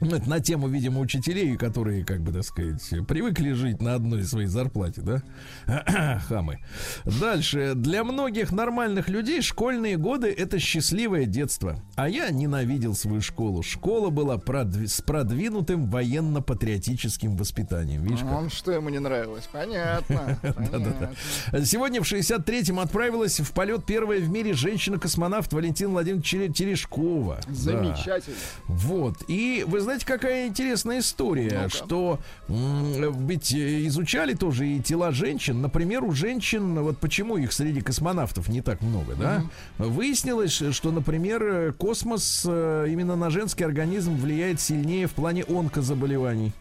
S2: Ну, Это на тему, видимо, учителей, которые, как бы, так сказать, привыкли жить на одной своей зарплате, да? Хамы. Дальше. Для многих нормальных людей школьные годы — это счастливое детство. А я ненавидел свою школу. Школа была продви- с продвинутым военно-патриотическим воспитанием. Видишь, как?
S3: Он что ему не нравилось? Понятно. понятно.
S2: Сегодня в 63-м отправилась в полет первая в мире женщина-космонавт Валентина Владимировна Терешкова.
S3: Замечательно.
S2: Вот. И вы знаете, какая интересная история,
S3: Ну-ка.
S2: что ведь э, изучали тоже и тела женщин. Например, у женщин, вот почему их среди космонавтов не так много, да? Выяснилось, что, например, э, космос э, именно на женский организм влияет сильнее в плане онкозаболеваний.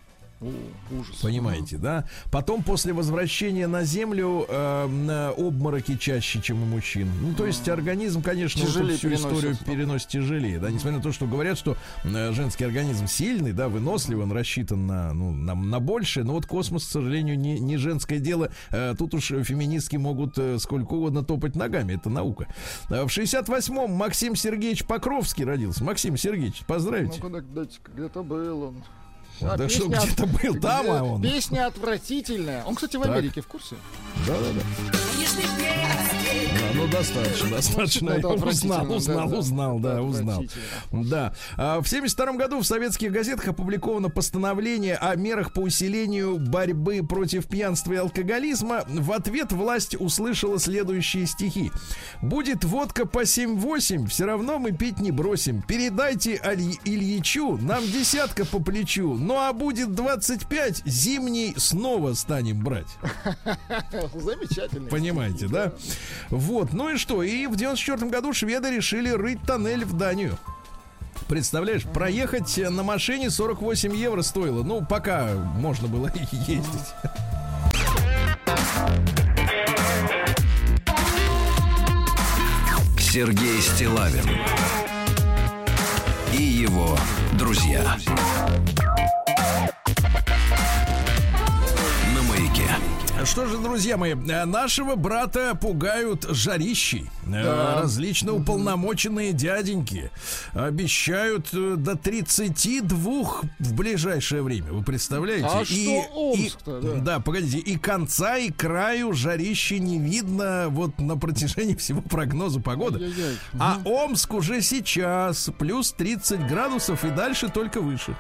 S3: О, ужас.
S2: Понимаете, да? Потом после возвращения на Землю э, на обмороки чаще, чем у мужчин. Ну, то есть организм, конечно,
S3: Тяжелее
S2: всю историю переносит тяжелее, да, несмотря на то, что говорят, что э, женский организм сильный, да, выносливый, он рассчитан на, ну, на, на большее, но вот космос, к сожалению, не, не женское дело. Э, тут уж феминистки могут э, сколько угодно топать ногами, это наука. В 68-м Максим Сергеевич Покровский родился. Максим Сергеевич, поздравьте.
S3: Ну-ка, дайте-ка, где-то был он.
S2: Да что,
S3: песня
S2: где-то был там, а он?
S3: Песня отвратительная. Он, кстати, в
S2: Так.
S3: Америке в курсе?
S2: Да-да-да. Да, ну достаточно, достаточно.
S3: Это
S2: Узнал, узнал,
S3: да,
S2: узнал, да, узнал. Да. А, В 72 году в советских газетах опубликовано постановление о мерах по усилению борьбы против пьянства и алкоголизма. В ответ власть услышала следующие стихи. «Будет водка по 7-8, все равно мы пить не бросим. Передайте Аль- Ильичу, нам десятка по плечу. Ну а будет 25, зимний снова станем брать».
S3: Замечательно.
S2: Понимаете, да? Вот, ну и что? И в 94 году шведы решили рыть тоннель в Данию. Представляешь, проехать на машине 48 евро стоило. Ну, пока можно было ездить.
S1: Сергей Стилавин и его друзья.
S2: Что же, друзья мои, э, нашего брата пугают жарищей. Э, Различно уполномоченные дяденьки обещают э, до 32 в ближайшее время. Вы представляете?
S3: А что Омск-то, да?
S2: да, погодите, и конца, и краю жарища не видно вот на протяжении всего прогноза погоды.
S3: Ай-яй-яй.
S2: А Омск уже сейчас плюс 30 градусов и дальше только выше.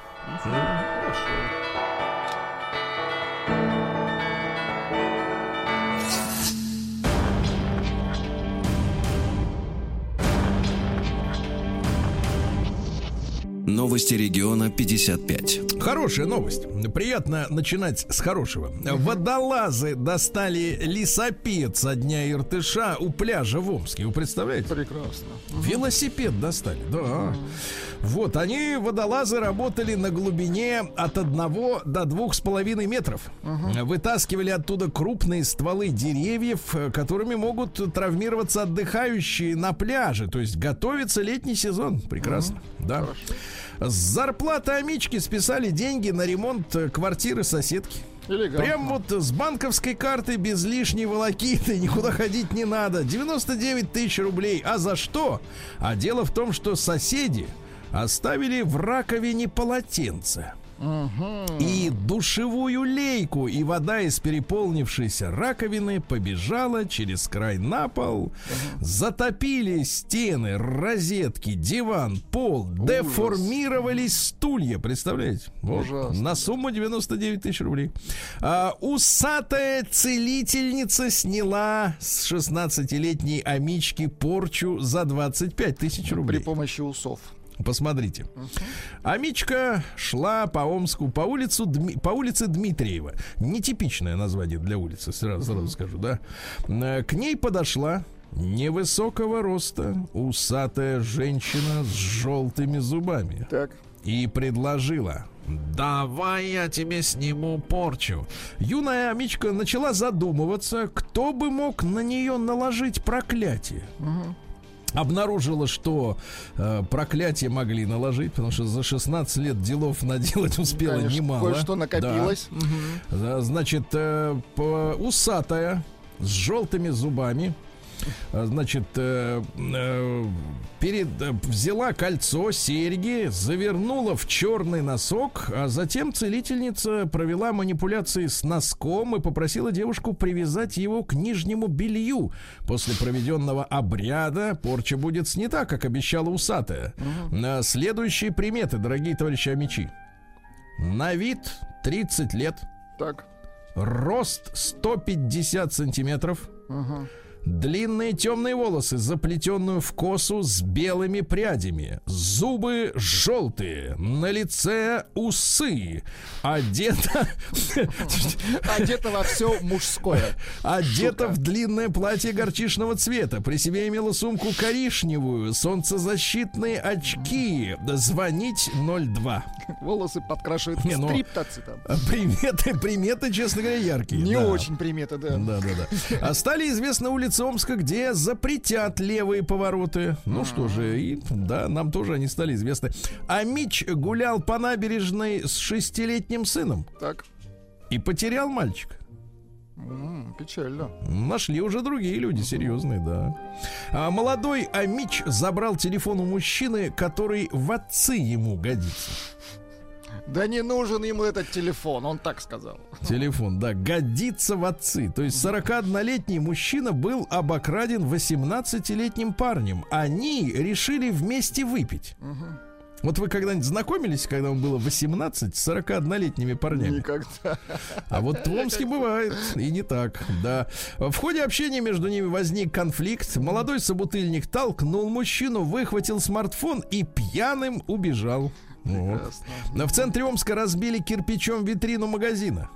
S1: Новости региона 55.
S2: Хорошая новость. Приятно начинать с хорошего. Водолазы достали лесопед со дня Иртыша у пляжа в Омске. Вы представляете?
S3: Прекрасно.
S2: Велосипед достали, да. Вот, они, водолазы, работали на глубине от одного до двух с половиной метров. Вытаскивали оттуда крупные стволы деревьев, э, которыми могут травмироваться отдыхающие на пляже. То есть готовится летний сезон. Прекрасно, да. С зарплаты Амички списали деньги на ремонт э, квартиры соседки.
S3: Элегантно.
S2: Прям вот с банковской карты без лишней волокиты никуда ходить не надо. 99 тысяч рублей. А за что? А дело в том, что соседи оставили в раковине полотенце. И душевую лейку, и вода из переполнившейся раковины побежала через край на пол. Затопили стены, розетки, диван, пол, деформировались стулья. Представляете? Вот.
S3: Ужасно.
S2: На сумму 99 тысяч рублей. А, усатая целительница сняла с 16-летней амички порчу за 25 тысяч
S3: При
S2: рублей.
S3: помощи усов.
S2: Посмотрите. Амичка шла по Омску по, улицу, Дми- по улице Дмитриева. Нетипичное название для улицы, сразу, сразу скажу, да. Э, К ней подошла невысокого роста усатая женщина с желтыми зубами
S3: Так.
S2: и предложила Давай я тебе сниму порчу. Юная Амичка начала задумываться, кто бы мог на нее наложить проклятие. Обнаружила, что э, проклятие могли наложить, потому что за 16 лет делов наделать успела
S3: Конечно,
S2: немало.
S3: Кое-что накопилось.
S2: Да, Значит, э, по- усатая, с желтыми зубами. А, Значит, э, э, перед, э, взяла кольцо, серьги, завернула в черный носок, а затем целительница провела манипуляции с носком и попросила девушку привязать его к нижнему белью. После проведенного обряда порча будет снята, как обещала усатая. А, Следующие приметы, дорогие товарищи Амичи. На вид 30 лет.
S3: Так.
S2: Рост 150 сантиметров.
S3: Ага.
S2: Длинные темные волосы, заплетенную в косу с белыми прядями. Зубы желтые. На лице усы. Одета...
S3: Одета во все мужское.
S2: Одета в длинное платье горчичного цвета. При себе имела сумку коричневую, солнцезащитные очки. Звонить 02.
S3: Волосы подкрашивают
S2: Не, ну. Приметы, приметы, честно говоря, яркие.
S3: Не
S2: да.
S3: очень приметы, да.
S2: Да, да, да. А стали известны улицы Омска, где запретят левые повороты. Ну что же, и да, нам тоже они стали известны. А Мич гулял по набережной с шестилетним сыном
S3: Так.
S2: и потерял мальчика.
S3: М, Печально.
S2: Нашли уже другие люди, серьезные, да. А молодой Амич забрал телефон у мужчины, который в отцы ему годится.
S3: Да не нужен ему этот телефон, он так сказал.
S2: Телефон, да, годится в отцы. То есть 41-летний мужчина был обокраден 18-летним парнем. Они решили вместе выпить. Вот вы когда-нибудь знакомились, когда вам было 18, с 41-летними парнями?
S3: Никогда.
S2: А вот в Омске бывает, и не так, да. В ходе общения между ними возник конфликт. Молодой собутыльник толкнул мужчину, выхватил смартфон и пьяным убежал. Вот. Но в центре Омска разбили кирпичом витрину магазина.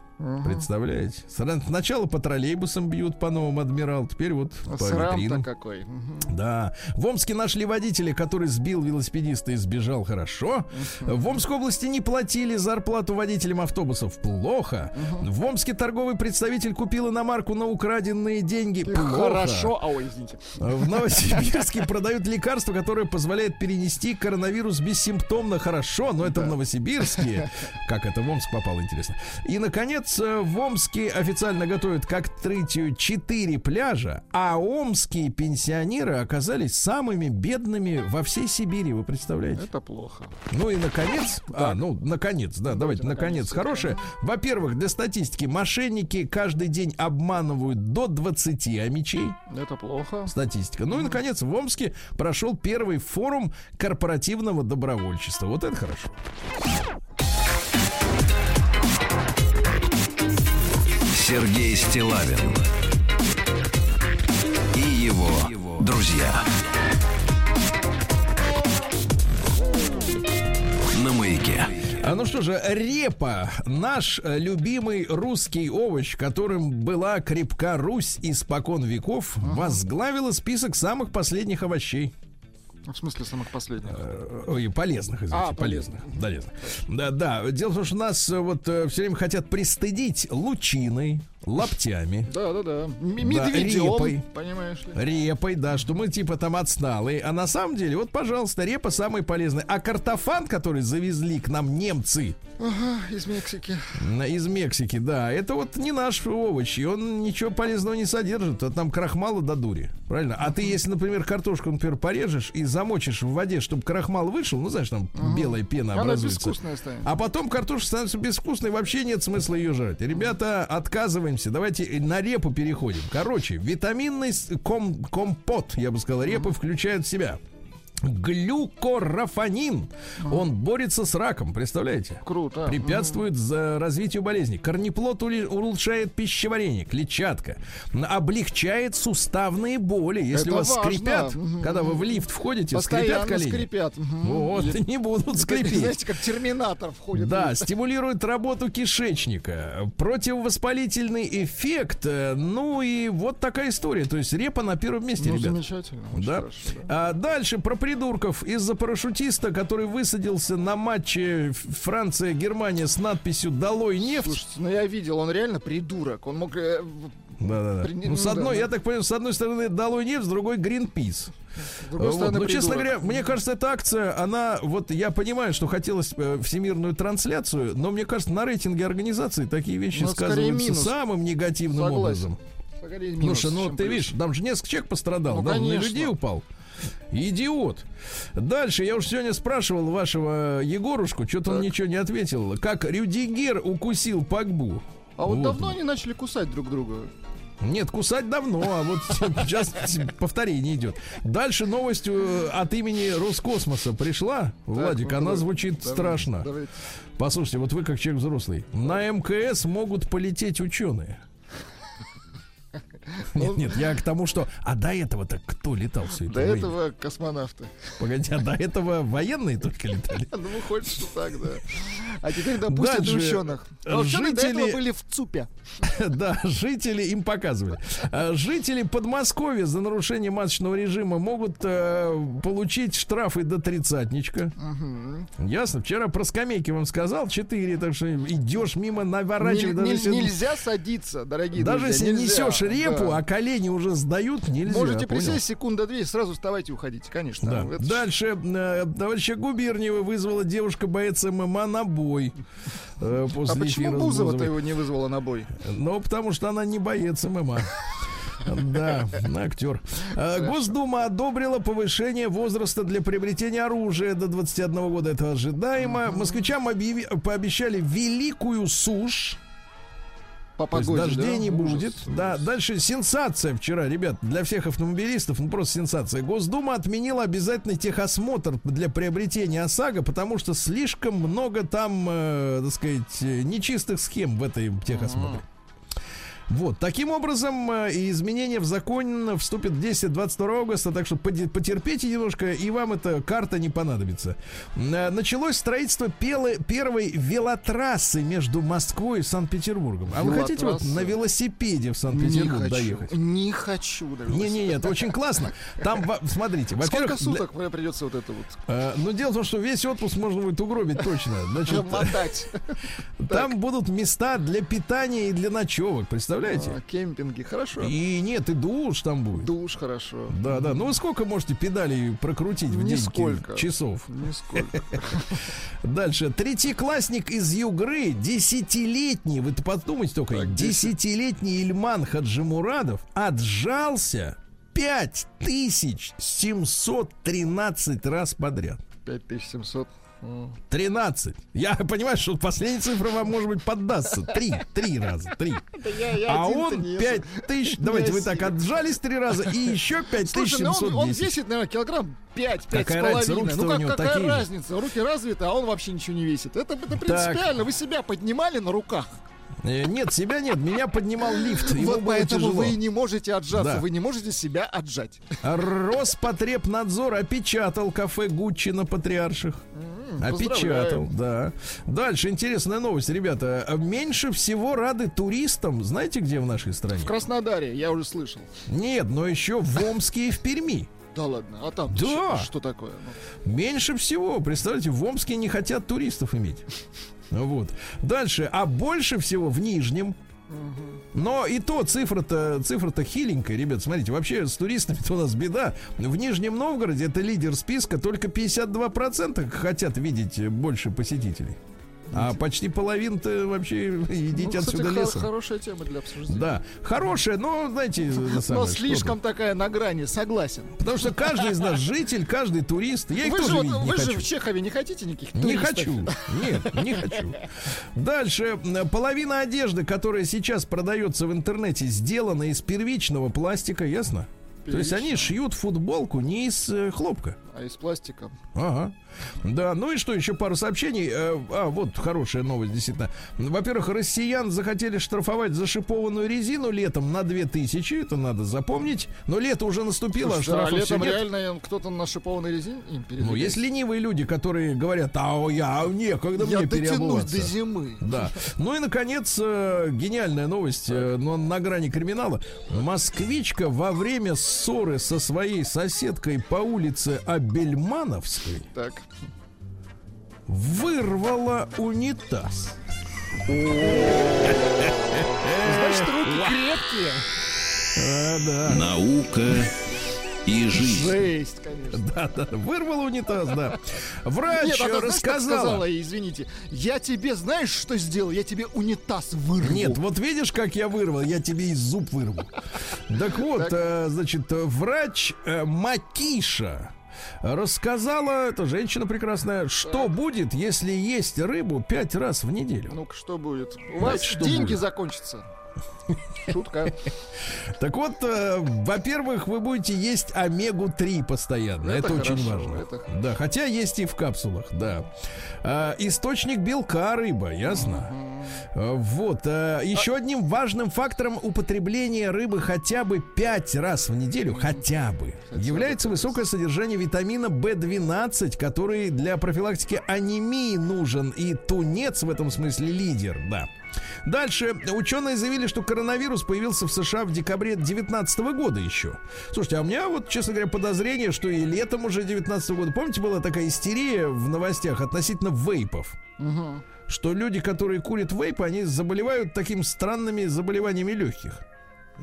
S2: Представляете? Сра- Сначала по троллейбусам бьют по новому адмирал, теперь вот по
S3: Срам-то
S2: витринам.
S3: какой. Мгм.
S2: Да. В Омске нашли водителя, который сбил велосипедиста и сбежал хорошо. В Омской области не платили зарплату водителям автобусов. Плохо. В Омске торговый представитель купил иномарку на украденные деньги. Плохо.
S3: Хорошо. А, ой, извините.
S2: В Новосибирске продают лекарство, которое позволяет перенести коронавирус бессимптомно хорошо, но это в Новосибирске. Как это в Омск попало, интересно. И, наконец, э, в Омске официально готовят к открытию 4 пляжа, а омские пенсионеры оказались самыми бедными во всей Сибири, вы представляете?
S3: Это плохо.
S2: Ну и наконец, а, ну, наконец, да, давайте, наконец, хорошее. Во-первых, для статистики, мошенники каждый день обманывают до 20 амичей.
S3: Это плохо.
S2: Статистика. Ну и, наконец, в Омске прошел первый форум корпоративного добровольчества. Вот это хорошо.
S1: Сергей Стилавин и его друзья. На маяке.
S2: А ну что же, репа, наш э, любимый русский овощ, которым была крепка Русь испокон веков, возглавила список самых последних овощей.
S3: В смысле самых последних.
S2: Э, Ой, полезных, извините,
S3: А,
S2: полезных. полезных. Да, да. Дело в том, что нас э, вот все время хотят пристыдить лучиной, лаптями,
S3: Да, да, да. Медведем,
S2: репой.
S3: понимаешь ли?
S2: репой, да, что мы типа там отсталые. А на самом деле, вот, пожалуйста, репа самый полезный. А картофан, который завезли к нам немцы
S3: Ага, из Мексики.
S2: из Мексики, да, это вот не наш овощ, и он ничего полезного не содержит. А там крахмала до дури, правильно? А ты, если, например, картошку, например, порежешь и замочишь в воде, чтобы крахмал вышел, ну, знаешь, там белая пена
S3: Она
S2: образуется.
S3: безвкусная станет.
S2: А потом картошка становится безвкусной, вообще нет смысла ее жрать. Ребята, отказываемся. Давайте на репу переходим. Короче, витаминный ком- компот, я бы сказал, репы включают в себя. Глюкорафанин. Он борется с раком, представляете?
S3: Круто.
S2: Препятствует за развитию болезней. Корнеплод улучшает пищеварение, клетчатка. Облегчает суставные боли. Если
S3: Это
S2: у вас
S3: важно.
S2: скрипят,
S3: Мгм.
S2: когда вы в лифт входите,
S3: Постоянно
S2: скрипят колени.
S3: скрипят. Мгм.
S2: Вот,
S3: Или-
S2: не будут скрипеть.
S3: Знаете, как терминатор входит.
S2: Да, стимулирует работу кишечника, противовоспалительный эффект. Ну и вот такая история. То есть репа на первом месте,
S3: Ну,
S2: ребят.
S3: замечательно.
S2: Да.
S3: хорошо, да.
S2: А дальше про придурков из-за парашютиста, который высадился на матче Франция-Германия с надписью «Долой нефть».
S3: Слушайте, ну я видел, он реально придурок. Он мог... э,
S2: Да-да-да.
S3: При-
S2: Ну,
S3: ну
S2: с
S3: да,
S2: одной,
S3: ну.
S2: я так понимаю, с одной стороны «Долой нефть», с другой «Гринпис». Вот. Но, честно
S3: придурок.
S2: говоря, мне кажется, эта акция, она, вот я понимаю, что хотелось э, всемирную трансляцию, но мне кажется, на рейтинге организации такие вещи
S3: Ну, скорее
S2: сказываются самым негативным
S3: Согласен.
S2: образом.
S3: Скорее минус,
S2: Слушай, ну ты
S3: плюс.
S2: видишь, там же несколько человек пострадал,
S3: Ну,
S2: да, он на
S3: конечно.
S2: людей упал. Идиот. Дальше, я уж сегодня спрашивал вашего Егорушку, что-то он
S3: Так.
S2: ничего не ответил. Как Рюдигер укусил Пагбу.
S3: А вот,
S2: Вот.
S3: давно они начали кусать друг друга.
S2: Нет, кусать давно, а вот сейчас повторение идет. Дальше новость э, от имени Роскосмоса пришла. Владик,
S3: ну,
S2: она
S3: давай,
S2: звучит
S3: давай,
S2: страшно.
S3: давайте.
S2: Послушайте, вот вы как человек взрослый. На МКС могут полететь ученые. Нет, нет, я к тому, что... А до этого-то кто летал все это
S3: До
S2: время?
S3: этого космонавты.
S2: Погоди, а до этого военные только летали?
S3: Ну, что так, да. А теперь допустят
S2: Дальше.
S3: ученых. А ученые до
S2: Жители-
S3: этого были в ЦУПе.
S2: Да, жители им показывали. А, Жители Подмосковья за нарушение масочного режима могут э, получить штрафы до тридцатничка. Ясно? Вчера про скамейки вам сказал, 4, так что идешь мимо, наворачивай.
S3: Нельзя садиться, дорогие
S2: даже
S3: друзья,
S2: если
S3: нельзя.
S2: несешь репу,
S3: Да.
S2: а колени уже сдают, нельзя.
S3: Можете
S2: понял?
S3: присесть секунда две, сразу вставайте и уходите, конечно.
S2: Да.
S3: Это
S2: Дальше э, товарища Губерниева вызвала девушка боец ММА на бой. э, После
S3: А почему Бузова-то его не вызвала на бой?
S2: Ну, потому что она не боец ММА. Да, актер. Э, Госдума одобрила повышение возраста для приобретения оружия до 21 года. Это ожидаемо. Москвичам объяви- пообещали великую сушь.
S3: По
S2: То есть
S3: погоде,
S2: дождей
S3: да?
S2: не
S3: Ужас,
S2: будет.
S3: ужас.
S2: Да, дальше сенсация вчера, ребят, для всех автомобилистов, ну просто сенсация. Госдума отменила обязательный техосмотр для приобретения ОСАГО, потому что слишком много там, э, так сказать, э, нечистых схем в этой техосмотре. Вот, таким образом, э, изменения в закон вступят в действие 22 августа, так что потерпите немножко, и вам эта карта не понадобится. Э, Началось строительство первой велотрассы между Москвой и Санкт-Петербургом. А вы хотите вот на велосипеде в Санкт-Петербург доехать?
S3: не хочу.
S2: Не-не-не, это очень классно. Там, смотрите,
S3: Сколько
S2: во-первых, для-
S3: суток мне придется вот это вот
S2: э, ну дело в том, что весь отпуск можно будет угробить точно. Значит, там будут места для питания и для ночевок, представляете?
S3: А, Кемпинги, хорошо.
S2: И нет, и душ там будет.
S3: Душ, хорошо.
S2: Да, да. Ну вы сколько можете педалей прокрутить в день?
S3: Нисколько.
S2: Часов.
S3: Нисколько.
S2: Дальше. Третьеклассник из Югры, десятилетний, вы подумайте только, десятилетний Ильман Хаджимурадов отжался 5713 раз подряд.
S3: 5700. М.
S2: 13. Я понимаю, что последняя цифра вам, может быть, поддастся. Три. Три раза. Три. А он 5 тысяч... Давайте вы так отжались три раза и еще
S3: Слушай, ну он, он
S2: 5710.
S3: весит, наверное, килограмм 5, пять
S2: Какая
S3: с
S2: разница,
S3: половиной.
S2: руки-то
S3: Ну
S2: у
S3: как,
S2: него
S3: какая
S2: такие же.
S3: разница? Руки развиты, а он вообще ничего не весит. Это, это принципиально. Вы себя поднимали на руках.
S2: Э, Нет, себя нет. Меня поднимал лифт. Ему
S3: вот поэтому
S2: тяжело.
S3: вы и не можете отжаться.
S2: Да.
S3: Вы не можете себя отжать.
S2: Роспотребнадзор опечатал кафе Гуччи на Патриарших. Опечатал, да. Дальше интересная новость, ребята. Меньше всего рады туристам, знаете, где в нашей стране?
S3: В Краснодаре, я уже слышал.
S2: Нет, но еще в Омске и в Перми.
S3: Да ладно, а там
S2: Да.
S3: что, что такое? Ну,
S2: Меньше всего, представляете, в Омске не хотят туристов иметь. Вот. Дальше, а больше всего в Нижнем. Но и то цифра-то цифра-то хиленькая, ребят. Смотрите, вообще с туристами у нас беда. В Нижнем Новгороде это лидер списка, только 52% хотят видеть больше посетителей. А почти половина-то вообще идите
S3: ну, кстати,
S2: отсюда
S3: хо-
S2: лесом.
S3: хорошая тема для обсуждения.
S2: Да, хорошая, но, знаете,
S3: Но
S2: самое, что
S3: слишком
S2: тут.
S3: такая на грани, согласен.
S2: Потому что каждый из нас житель, каждый турист. Я их
S3: Вы,
S2: тоже
S3: же,
S2: видеть не
S3: вы же
S2: хочу.
S3: в Чехове не хотите никаких
S2: Не
S3: туристов?
S2: хочу. Нет, не хочу. Дальше. Половина одежды, которая сейчас продается в интернете, сделана из первичного пластика, ясно? То есть они шьют футболку не из э, хлопка.
S3: А из пластика?
S2: Ага. Да, ну и что, еще пару сообщений. Э, А, вот хорошая новость, действительно. Во-первых, россиян захотели штрафовать за шипованную резину летом на 2000, это надо запомнить. Но лето уже наступило, а
S3: Слушайте, а
S2: штрафов всё
S3: летом
S2: нет.
S3: реально кто-то на шипованной резине им
S2: Ну, есть ленивые люди, которые говорят, а я некогда
S3: Я
S2: мне переобуваться.
S3: до зимы.
S2: Да. Ну и, наконец, э, гениальная новость, э, но на грани криминала. Москвичка во время ссоры со своей соседкой по улице Бельмановской
S3: Так.
S2: вырвала унитаз.
S3: Значит, руки крепкие.
S2: А, да.
S1: Наука и жизнь.
S3: Жесть, конечно.
S2: Да, да, вырвала унитаз, да. Врач
S3: Нет, она, знаешь,
S2: рассказала.
S3: сказала ей, извините, я тебе, знаешь, что сделал? Я тебе унитаз вырву.
S2: Нет, вот видишь, как я вырвал, я тебе и зуб вырву. Так вот, э, значит, врач э, Макиша рассказала, это женщина прекрасная, что будет, если есть рыбу пять раз в неделю.
S3: Ну-ка, что будет? У вас
S2: что
S3: деньги
S2: будет?
S3: закончатся. Шутка.
S2: Так вот, э, во-первых, вы будете есть омегу-3 постоянно. Это,
S3: Это
S2: очень
S3: хорошо,
S2: важно.
S3: это
S2: Да, хотя есть и в капсулах, да. А, источник белка рыба, ясно? А, Вот. а, еще одним важным фактором употребления рыбы хотя бы 5 раз в неделю, хотя бы, является высокое содержание витамина В12, который для профилактики анемии нужен. И тунец в этом смысле лидер, да. Дальше ученые заявили, что коронавирус появился в США в декабре 2019 года еще. Слушайте, а у меня вот, честно говоря, подозрение, что и летом уже 2019 года. Помните, была такая истерия в новостях относительно вейпов? Что люди, которые курят вейпы, они заболевают такими странными заболеваниями легких.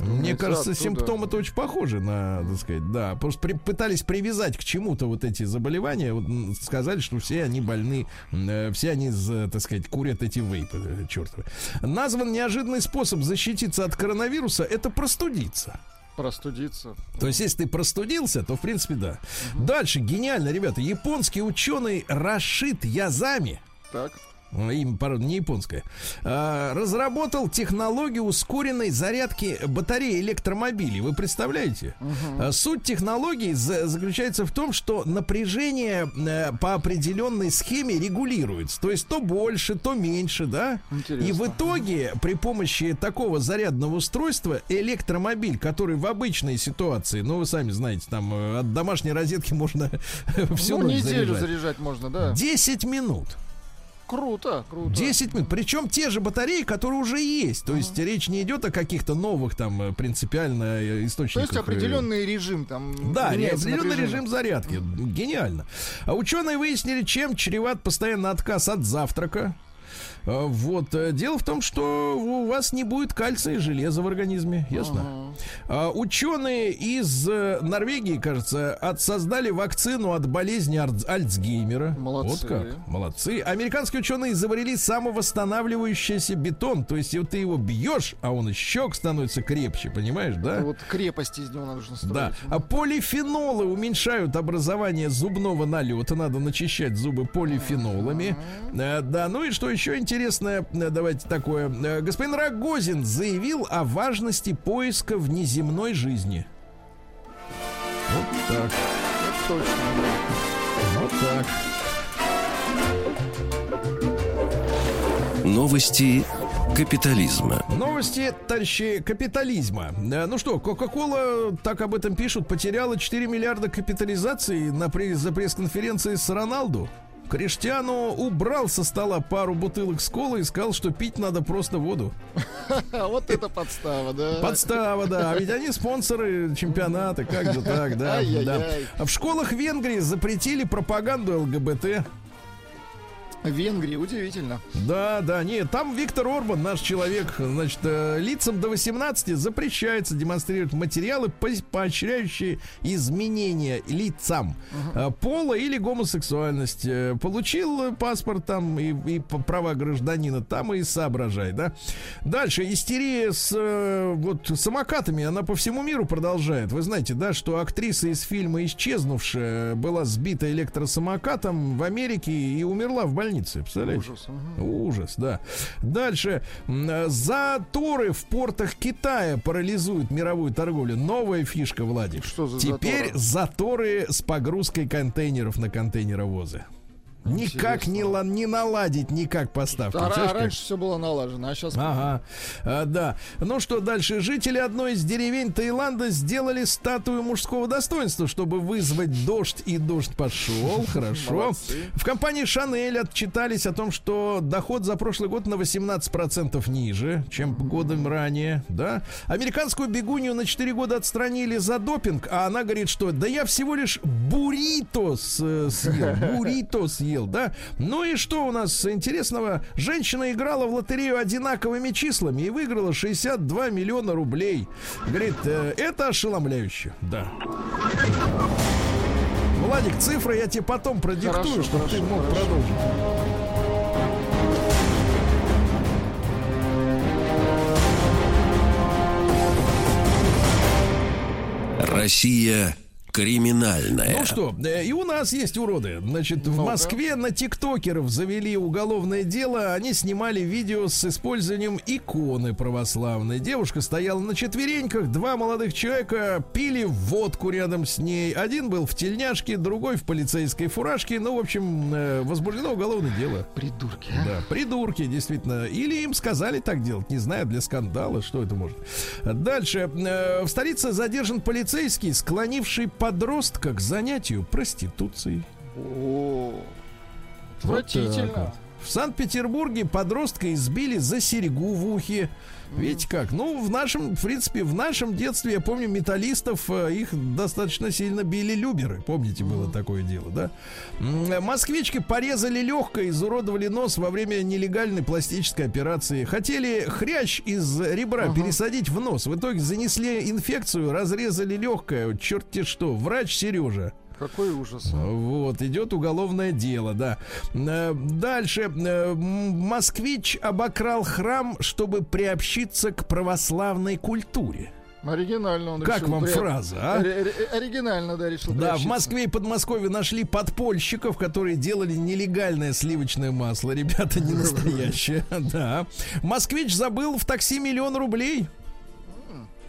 S2: Мне
S3: это
S2: кажется,
S3: оттуда.
S2: симптомы-то очень похожи на, так сказать, да. Просто при- пытались привязать к чему-то вот эти заболевания. Вот, сказали, что все они больны, э, все они, так сказать, курят эти вейпы э, чертовы. Назван неожиданный способ защититься от коронавируса – это простудиться.
S3: Простудиться.
S2: То есть, если ты простудился, то, в принципе, да. Дальше, гениально, ребята. Японский ученый Рашид Язами
S3: Так.
S2: Э, имя, правда, не японское, а, разработал технологию ускоренной зарядки батареи электромобилей. Вы представляете? А, Суть технологии за- заключается в том, что напряжение э, по определенной схеме регулируется. То есть то больше, то меньше, да?
S3: Интересно.
S2: И в итоге при помощи такого зарядного устройства электромобиль, который в обычной ситуации, ну вы сами знаете, там э, от домашней розетки можно всю
S3: ну,
S2: ночь
S3: неделю
S2: заряжать.
S3: заряжать можно, да.
S2: 10 минут.
S3: Круто, круто.
S2: 10 минут. Причем те же батареи, которые уже есть. То есть речь не идет о каких-то новых там э, принципиально э,
S3: То
S2: источниках.
S3: есть
S2: э,
S3: определенный режим там.
S2: Да, определенный режим зарядки. Гениально. А ученые выяснили, чем чреват постоянно отказ от завтрака. А, Вот. э, Дело в том, что у вас не будет кальция и железа в организме. Ясно? А, Ученые из э, Норвегии, кажется, от, создали вакцину от болезни Альц- Альцгеймера.
S3: Молодцы.
S2: Вот как. Молодцы. Американские ученые изобрели самовосстанавливающийся бетон. То есть, вот ты его бьешь, а он щек становится крепче, понимаешь, да?
S3: Вот крепость из него нужно строить.
S2: Да. А полифенолы уменьшают образование зубного налета. Надо начищать зубы полифенолами. Э, Да, ну и что еще интересное, э, давайте такое. Э, Господин Рогозин заявил о важности поиска внеземной жизни. Вот так.
S3: Это точно.
S2: Вот так.
S1: Новости капитализма.
S2: Новости, товарищи, капитализма. Э, Ну что, Кока-Кола, так об этом пишут, потеряла 4 миллиарда капитализации на пресс- за пресс-конференции с Роналду. Криштиану убрал со стола пару бутылок с колой и сказал, что пить надо просто воду.
S3: Вот это подстава, да.
S2: Подстава, да. А ведь они спонсоры чемпионата, как же так, да. Да. А В школах Венгрии запретили пропаганду ЛГБТ.
S3: Венгрия, удивительно.
S2: Да, да, нет, там Виктор Орбан, наш человек, значит, э, лицам до 18 запрещается демонстрировать материалы, по- поощряющие изменения лицам э, пола или гомосексуальность. Э, Получил паспорт там и, и права гражданина, там и соображай, да. Дальше, истерия с вот самокатами, она по всему миру продолжает. Вы знаете, да, что актриса из фильма «Исчезнувшая» была сбита электросамокатом в Америке и умерла в больнице, представляете?
S3: Ужас. мгм.
S2: Ужас, да. Дальше. Э, Заторы в портах Китая парализуют мировую торговлю. Новая фишка, Владик.
S3: Что за
S2: Теперь заторы с погрузкой контейнеров на контейнеровозы. Никак не, ла- не наладить никак поставки.
S3: А,
S2: как?
S3: раньше все было налажено, а сейчас...
S2: Ага, А, да. Ну что дальше? Жители одной из деревень Таиланда сделали статую мужского достоинства, чтобы вызвать дождь, и дождь пошел. Хорошо. В компании Шанель отчитались о том, что доход за прошлый год на 18% ниже, чем годом ранее, да. Американскую бегунью на 4 года отстранили за допинг, а она говорит, что да я всего лишь буррито с- съел, буррито съел, да. Ну и что у нас интересного? Женщина играла в лотерею одинаковыми числами и выиграла 62 миллиона рублей. Говорит, э, это ошеломляюще, да. Владик, цифры я тебе потом продиктую,
S3: Хорошо,
S2: чтобы ты
S3: хорошо,
S2: мог
S3: хорошо.
S2: продолжить.
S1: Россия криминальная.
S2: Ну что, э, и у нас есть уроды. Значит, в
S3: Ну-ка.
S2: Москве на тиктокеров завели уголовное дело. Они снимали видео с использованием иконы православной. Девушка стояла на четвереньках, два молодых человека пили водку рядом с ней. Один был в тельняшке, другой в полицейской фуражке. Ну, в общем, э, возбуждено уголовное дело.
S3: Придурки, а?
S2: Да, придурки, действительно. Или им сказали так делать, не знаю, для скандала, что это может. Дальше. Э, В столице задержан полицейский, склонивший подростка к занятию проституцией.
S3: О,
S2: Вот
S3: Отвратительно.
S2: вот. В Санкт-Петербурге подростка избили за серьгу в ухе. Видите как? Ну, в нашем, в принципе, в нашем детстве, я помню, металлистов, э, их достаточно сильно били люберы. Помните, было такое дело, да? Э, Москвички порезали легкое, изуродовали нос во время нелегальной пластической операции. Хотели хрящ из ребра пересадить в нос. В итоге занесли инфекцию, разрезали легкое. Черт-те что. Врач Сережа.
S3: Какой ужас. а.
S2: Вот, идет уголовное дело, да. Э, Дальше. Э, Москвич обокрал храм, чтобы приобщиться к православной культуре.
S3: Оригинально он
S2: Как
S3: решил
S2: вам
S3: при-
S2: фраза, а?
S3: Ори- ори- Оригинально, да, решил
S2: Да, в. Москве и Подмосковье нашли подпольщиков, которые делали нелегальное сливочное масло. Ребята, не настоящее. Да. Москвич забыл в такси миллион рублей.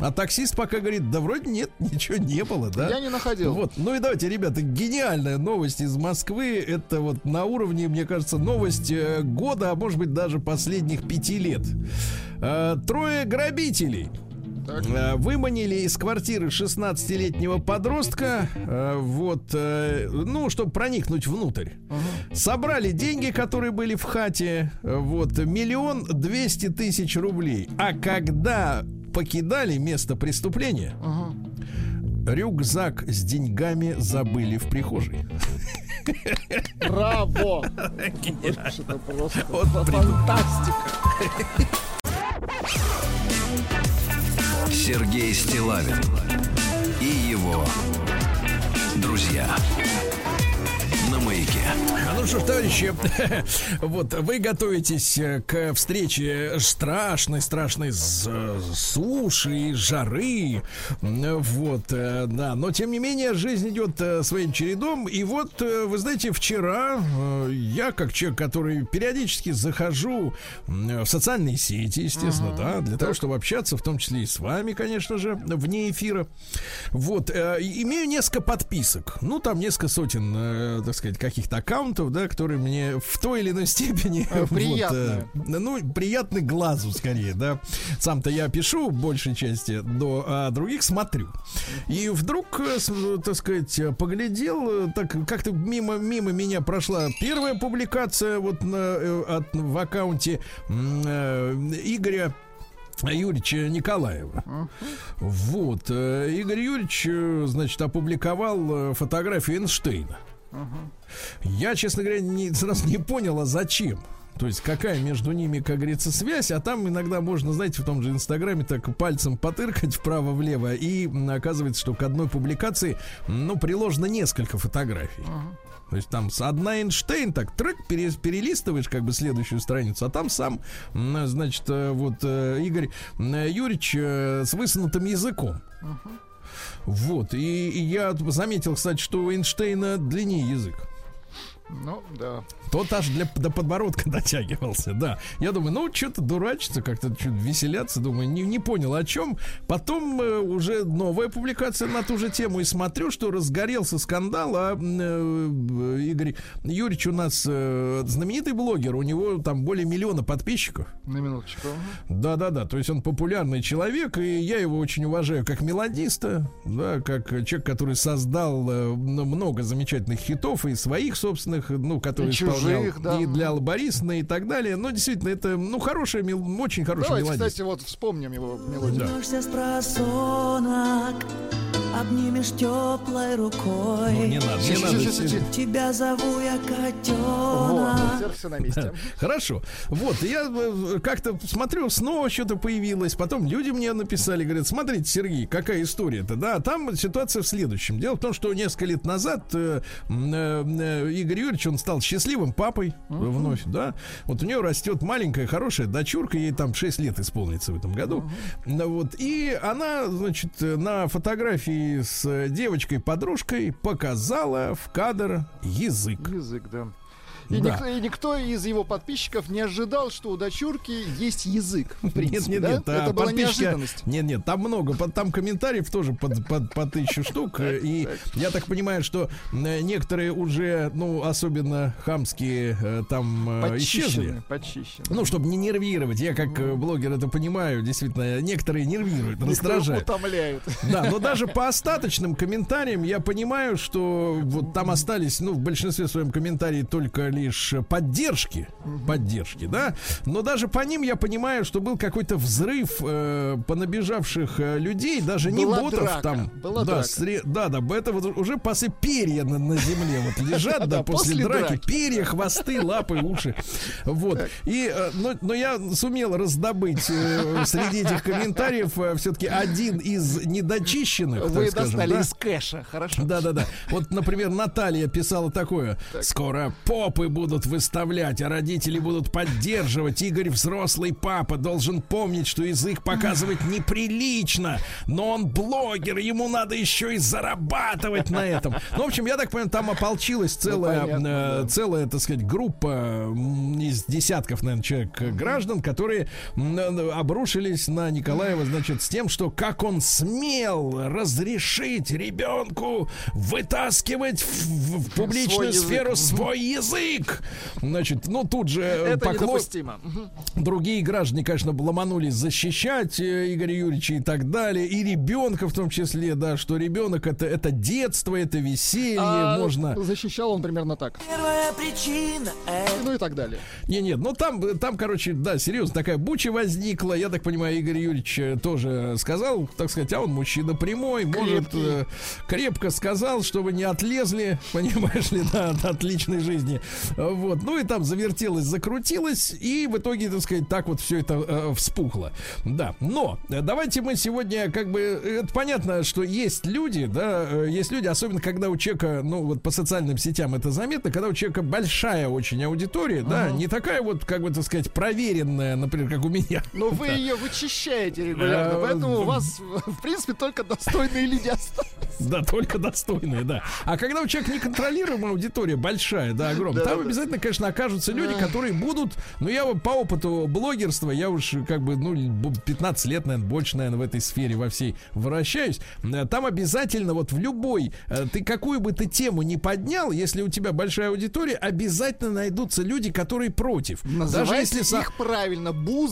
S2: А таксист пока говорит, да вроде нет, ничего не было, да?
S3: Я не находил.
S2: Вот, ну и давайте, ребята, гениальная новость из Москвы. Это вот на уровне, мне кажется, новость э, года, а может быть даже последних пяти лет. Э, Трое грабителей
S3: Так.
S2: э, выманили из квартиры 16-летнего подростка, вот, ну, чтобы проникнуть внутрь. Собрали деньги, которые были в хате, вот, миллион двести тысяч рублей. А когда покидали место преступления,
S3: Ага.
S2: рюкзак с деньгами забыли в прихожей.
S3: Браво! Это просто
S2: Вот
S3: фантастика.
S1: Сергей Стилавин и его друзья маяке.
S2: А ну что ж, товарищи, вот вы готовитесь э, к встрече страшной, страшной с- суши и жары. Вот, э, да. Но тем не менее, жизнь идет э, своим чередом. И вот, вы знаете, вчера я, как человек, который периодически захожу в социальные сети, естественно, да, для того, чтобы общаться, в том числе и с вами, конечно же, вне эфира. Вот, имею несколько подписок. Ну, там несколько сотен, так сказать, каких-то аккаунтов, да, которые мне в той или иной степени
S3: Э,
S2: вот, э, ну, приятны глазу скорее, да. Сам-то я пишу в большей части, но а других смотрю. И вдруг, э, так сказать, поглядел, э, так как-то мимо, мимо меня прошла первая публикация вот на, от, в аккаунте Игоря Юрьевича Николаева. Вот. э, Игорь Юрьевич, значит, опубликовал фотографию Эйнштейна. Я, честно говоря, не, сразу не понял, а зачем. То есть какая между ними, как говорится, связь, а там иногда можно, знаете, в том же Инстаграме так пальцем потыркать вправо-влево, и оказывается, что к одной публикации, ну, приложено несколько фотографий. То есть там с одна Эйнштейн, так трек пере- перелистываешь как бы следующую страницу, а там сам, значит, э, вот э, Игорь м, Юрьевич э, с высунутым языком. Вот, и, и я заметил, кстати, что у Эйнштейна длиннее язык.
S3: Ну, да.
S2: Тот аж для, до подбородка дотягивался, да. Я думаю, ну, что-то дурачиться, как-то что-то веселяться. Думаю, не, не понял, о чем. Потом э, уже новая публикация на ту же тему. И смотрю, что разгорелся скандал. А э, Игорь Юрьевич у нас э, знаменитый блогер. У него там более миллиона подписчиков.
S3: На минуточку.
S2: Да-да-да, то есть он популярный человек, и я его очень уважаю как мелодиста, да, как человек, который создал э, много замечательных хитов и своих собственных, ну, которые
S3: И
S2: исполнял
S3: чужих, да.
S2: и для Аллы Борисовны и так далее. Но действительно, это, ну, хорошая, мел- очень хорошая
S3: Давайте,
S2: мелодия.
S3: кстати, вот вспомним его мелодию.
S7: Просонок, обнимешь теплой рукой.
S2: Ну, не надо, не надо.
S3: ща, ща, ща.
S7: Тебя зову я
S3: Вот,
S7: котенок.
S3: все на месте.
S2: Хорошо. Вот, я э, как-то смотрю, снова что-то появилось. Потом люди мне написали, говорят, смотрите, Сергей, какая история-то, да? Там ситуация в следующем. Дело в том, что несколько лет назад э, э, Игорь Юрьевич, он стал счастливым папой вновь, да? Вот у нее растет маленькая, хорошая дочурка, ей там 6 лет исполнится в этом году. Вот, и она, значит, на фотографии с э, девочкой-подружкой показала в кадр язык.
S3: Язык, да. И,
S2: Да.
S3: никто, и никто из его подписчиков не ожидал, что у дочурки есть язык. В принципе,
S2: нет, нет,
S3: да?
S2: нет,
S3: Это была неожиданность.
S2: Нет, нет, там много, там комментариев тоже под, под, по тысячу штук. э, И я так понимаю, что некоторые уже, ну, особенно хамские, э, там э, исчезли.
S3: Почищены.
S2: Ну, чтобы не нервировать, я как блогер это понимаю, действительно, некоторые нервируют, раздражают.
S3: утомляют.
S2: Да, но даже по остаточным комментариям я понимаю, что вот там остались, ну, в большинстве своем комментарии только лишь поддержки, поддержки, да. Но даже по ним я понимаю, что был какой-то взрыв э, понабежавших э, людей, даже не
S3: Была
S2: ботов
S3: драка,
S2: там.
S3: была
S2: да,
S3: драка.
S2: сре- да, да, это вот уже после перья на, на земле вот лежат, да, после драки, перья, хвосты, лапы, уши. Вот. И, э, но, но я сумел раздобыть э, среди этих комментариев все-таки один из недочищенных,
S3: Вы
S2: скажем,
S3: достали
S2: да.
S3: из кэша, хорошо.
S2: Да, да, да. Вот, например, Наталья писала такое: скоро попы будут выставлять, а родители будут поддерживать. Игорь взрослый папа должен помнить, что язык показывать неприлично, но он блогер, ему надо еще и зарабатывать на этом. Ну, в общем, я так понимаю, там ополчилась целая,
S3: понятно,
S2: э,
S3: да.
S2: целая, так сказать, группа из десятков, наверное, человек э, граждан, которые обрушились на Николаева, значит, с тем, что как он смел разрешить ребенку вытаскивать в, в- публичную
S3: Свой язык.
S2: сферу свой язык. Значит, ну тут же э,
S3: Это
S2: поклон-
S3: недопустимо.
S2: Другие граждане, конечно, ломанулись защищать э, Игоря Юрьевича и так далее. И ребенка в том числе, да, что ребенок это, это детство, это веселье,
S3: А
S2: можно...
S3: Защищал он примерно так.
S7: Первая причина это
S3: Ну и так далее.
S2: Не, нет, ну там, там, короче, да, серьезно, такая буча возникла. Я так понимаю, Игорь Юрьевич э, тоже сказал, так сказать, а он мужчина прямой, может, э, крепко сказал, чтобы не отлезли, понимаешь ли, да, от, от личной жизни. Э, Вот, ну и там завертелось, закрутилось, и в итоге, так сказать, так вот все это э, вспухло. Да, но э, давайте мы сегодня, как бы, э, это понятно, что есть люди, да, есть люди, особенно когда у человека, ну вот по социальным сетям это заметно, когда у человека большая очень аудитория, да, не такая вот, как бы, так сказать, проверенная, например, как у меня.
S3: Но вы ее вычищаете регулярно,
S2: Э,
S3: поэтому у вас, в принципе, только достойные люди остались.
S2: Да, только достойные, да. А когда у человека неконтролируемая аудитория большая, да, огромная, там
S3: Да-да-да.
S2: обязательно, конечно, окажутся люди, которые будут, ну, я по опыту блогерства, я уж как бы, ну, б- 15 лет, наверное, больше, наверное, в этой сфере во всей вращаюсь. Э, Там обязательно вот в любой, э, ты какую бы ты тему не поднял, если у тебя большая аудитория, обязательно найдутся люди, которые против. Даже
S3: Называйте
S2: если са-
S3: их правильно,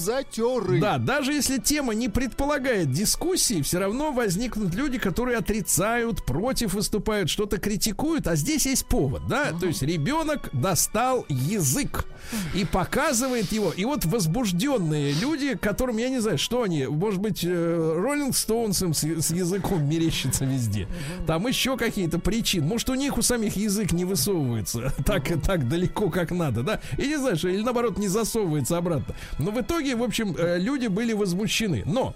S3: бузатеры.
S2: да, даже если тема не предполагает дискуссии, все равно возникнут люди, которые отрицают, против выступают, что-то критикуют, а здесь есть повод, да? То есть ребенок достал язык и показывает его. И вот возбужденные люди, которым, я не знаю, что они, может быть, Роллинг Стоунсом с, с языком мерещится везде. Там еще какие-то причины. Может, у них у самих язык не высовывается так, так далеко, как надо, да? И не знаю, что, или наоборот, не засовывается обратно. Но в итоге, в общем, э, люди были возмущены. Но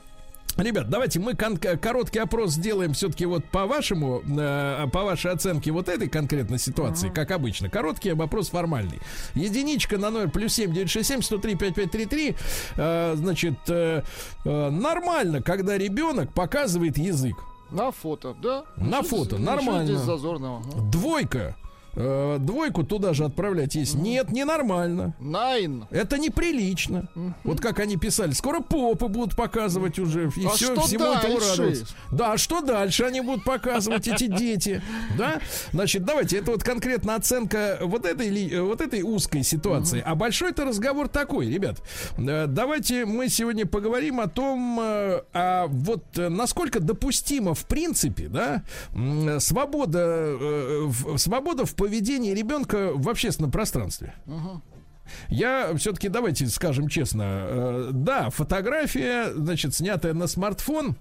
S2: Ребят, давайте мы кон- короткий опрос сделаем все-таки вот по вашему, э, по вашей оценке вот этой конкретной ситуации, как обычно. Короткий вопрос формальный. Единичка на номер плюс семь девять шесть семь сто три пять пять три три. Э, Значит, э, э, нормально, когда ребенок показывает язык.
S3: На фото, да?
S2: На
S3: Ничего-
S2: фото,
S3: ничего
S2: нормально.
S3: здесь зазорного.
S2: Двойка. Э, двойку туда же отправлять есть. Нет, ненормально.
S3: Найн.
S2: Это неприлично. Вот как они писали, скоро попы будут показывать уже. И
S3: А
S2: все, всему этому
S3: дальше?
S2: радоваться. Да, а что дальше они будут показывать, эти дети? Да? Значит, давайте, это вот конкретно оценка вот этой, вот этой узкой ситуации. А большой-то разговор такой, ребят. Э, Давайте мы сегодня поговорим о том, э, а вот насколько допустимо в принципе, да, свобода, свобода в поведении ребенка в общественном пространстве. Я все-таки, давайте скажем честно, э, да, фотография, значит, снятая на смартфон.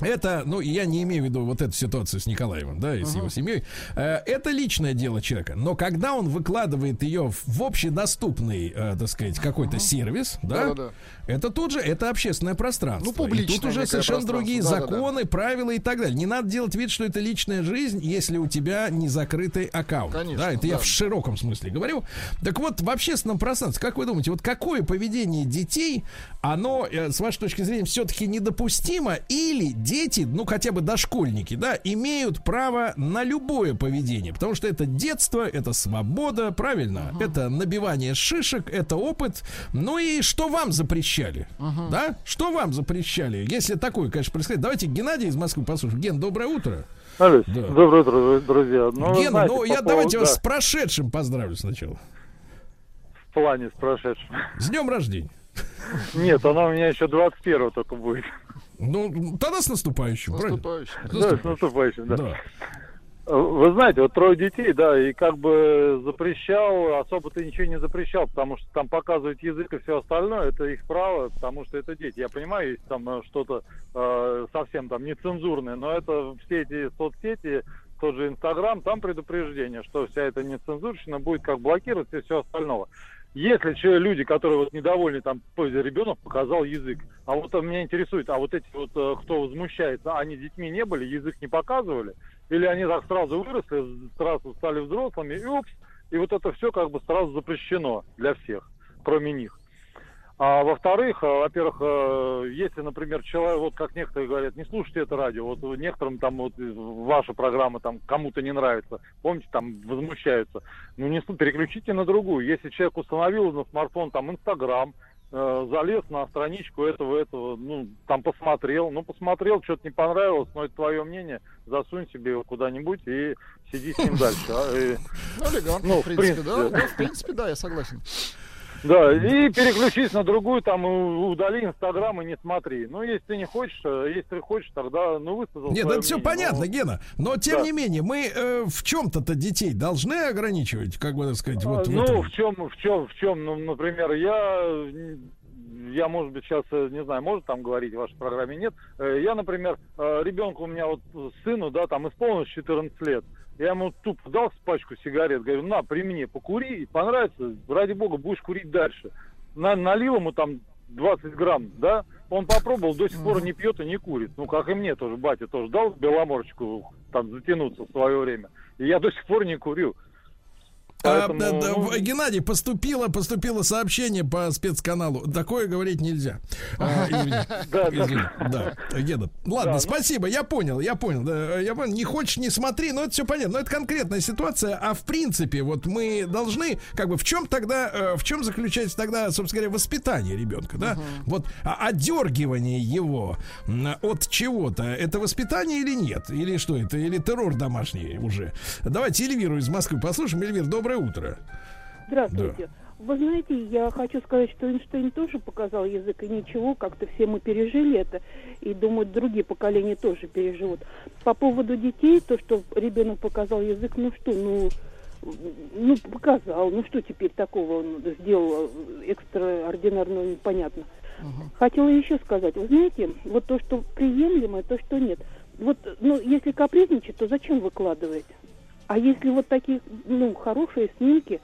S2: Это, ну, я не имею в виду вот эту ситуацию с Николаевым, да, и с его семьей. Э, Это личное дело человека. Но когда он выкладывает ее в- общедоступный, э, так сказать, какой-то сервис, да,
S3: Да-да-да.
S2: это тут же, это общественное пространство.
S3: Ну, публичное
S2: И тут уже совершенно другие
S3: Да-да-да.
S2: законы, правила и так далее. Не надо делать вид, что это личная жизнь, если у тебя не закрытый аккаунт.
S3: Конечно,
S2: да, это я
S3: да.
S2: в широком смысле говорю. Так вот, в общественном пространстве, как вы думаете, вот какое поведение детей, оно, э, с вашей точки зрения, все-таки недопустимо, или дети, ну, хотя бы дошкольники, да, имеют право на любое поведение, потому что это детство, это свобода, правильно? Это набивание шишек, это опыт. Ну и что вам запрещали? Да? Что вам запрещали? Если такое, конечно, происходит. Давайте Геннадий из Москвы послушаем. Ген, доброе утро.
S8: Алло,
S2: Да.
S8: доброе утро, друзья. Ну,
S2: Гена,
S8: знаете,
S2: ну
S8: по
S2: я
S8: поводу-
S2: давайте вас
S8: да,
S2: с прошедшим поздравлю сначала.
S8: в плане с прошедшим.
S2: С днем рождения.
S8: Нет, она у меня еще 21 только будет.
S2: Ну, тогда с наступающим, правильно?
S3: Наступающим.
S2: С
S8: Да, с
S2: наступающим.
S8: да.
S2: Да.
S8: Вы знаете, вот трое детей, да, и как бы запрещал, особо ты ничего не запрещал, потому что там показывать язык и все остальное, это их право, потому что это дети. Я понимаю, есть там э, что-то э, совсем там нецензурное, но это все эти соцсети, тот же Инстаграм, там предупреждение, что вся эта нецензурщина будет как блокировать и все остального. Если люди, которые вот недовольны, там, ребенок показал язык, а вот а, меня интересует, а вот эти вот, э, кто возмущается, они детьми не были, язык не показывали, или они так сразу выросли, сразу стали взрослыми, и упс, и вот это все как бы сразу запрещено для всех, кроме них. А во-вторых, э, во-первых, э, если, например, человек, вот как некоторые говорят, не слушайте это радио, вот некоторым там вот ваша программа там кому-то не нравится, помните, там возмущаются, ну не переключите на другую. Если человек установил на смартфон там Инстаграм, э, залез на страничку этого, этого, ну, там посмотрел, ну, посмотрел, что-то не понравилось, но это твое мнение, засунь себе его куда-нибудь и сиди с ним дальше. а, и-
S3: Ну, элегантно,
S8: Ну,
S3: в принципе,
S8: в
S3: да? Да, В принципе, да, я согласен.
S8: Да, и переключись на другую, там, удали Инстаграм и не смотри. Ну, если ты не хочешь, э, если ты хочешь, тогда, ну, высказал
S2: Нет, это все
S8: мнение.
S2: понятно,
S8: Ну,
S2: Гена. Но тем
S8: Да.
S2: не менее, мы э, в чем-то-то детей должны ограничивать, как бы так сказать, вот в
S8: ну,
S2: этом.
S8: в чем, в чем, в чем, ну, например, я, я, может быть, сейчас, э, не знаю, может там говорить в вашей программе, нет. Э, Я, например, ребенку у меня вот сыну, да, там исполнилось 14 лет. Я ему тупо дал пачку сигарет, говорю, на, при мне, покури, понравится, ради бога, будешь курить дальше. На, налил ему там 20 грамм, да, он попробовал, до сих пор не пьет и не курит. Ну, как и мне тоже, батя тоже дал беломорочку там затянуться в свое время. И я до сих пор не курю.
S2: А,
S8: Поэтому,
S2: да, да,
S8: ну,
S2: Геннадий, поступило, поступило сообщение по спецканалу. Такое говорить нельзя. А, извини.
S8: Да, да.
S2: Извини. Да, Гена. Ладно, спасибо, я понял, я понял. Я понял. Не хочешь, не смотри, но это все понятно. Но это конкретная ситуация. А в принципе, вот мы должны, как бы, в чем тогда, э, в чем заключается тогда, собственно говоря, воспитание ребенка, да? Вот а, отдергивание его от чего-то, это воспитание или нет? Или что это? Или террор домашний уже? Давайте Эльвиру из Москвы послушаем. Эльвир, доброе утро.
S9: Здравствуйте. Вы знаете, я хочу сказать, что Эйнштейн тоже показал язык, и ничего, как-то все мы пережили это, и думаю, другие поколения тоже переживут. По поводу детей, то, что ребенок показал язык, ну что, ну, ну, показал, ну что теперь такого он сделал экстраординарного, непонятно. Хотела еще сказать, вы знаете, вот то, что приемлемо, то, что нет. Вот, ну, если капризничать, то зачем выкладывать? А если вот такие, ну, хорошие снимки,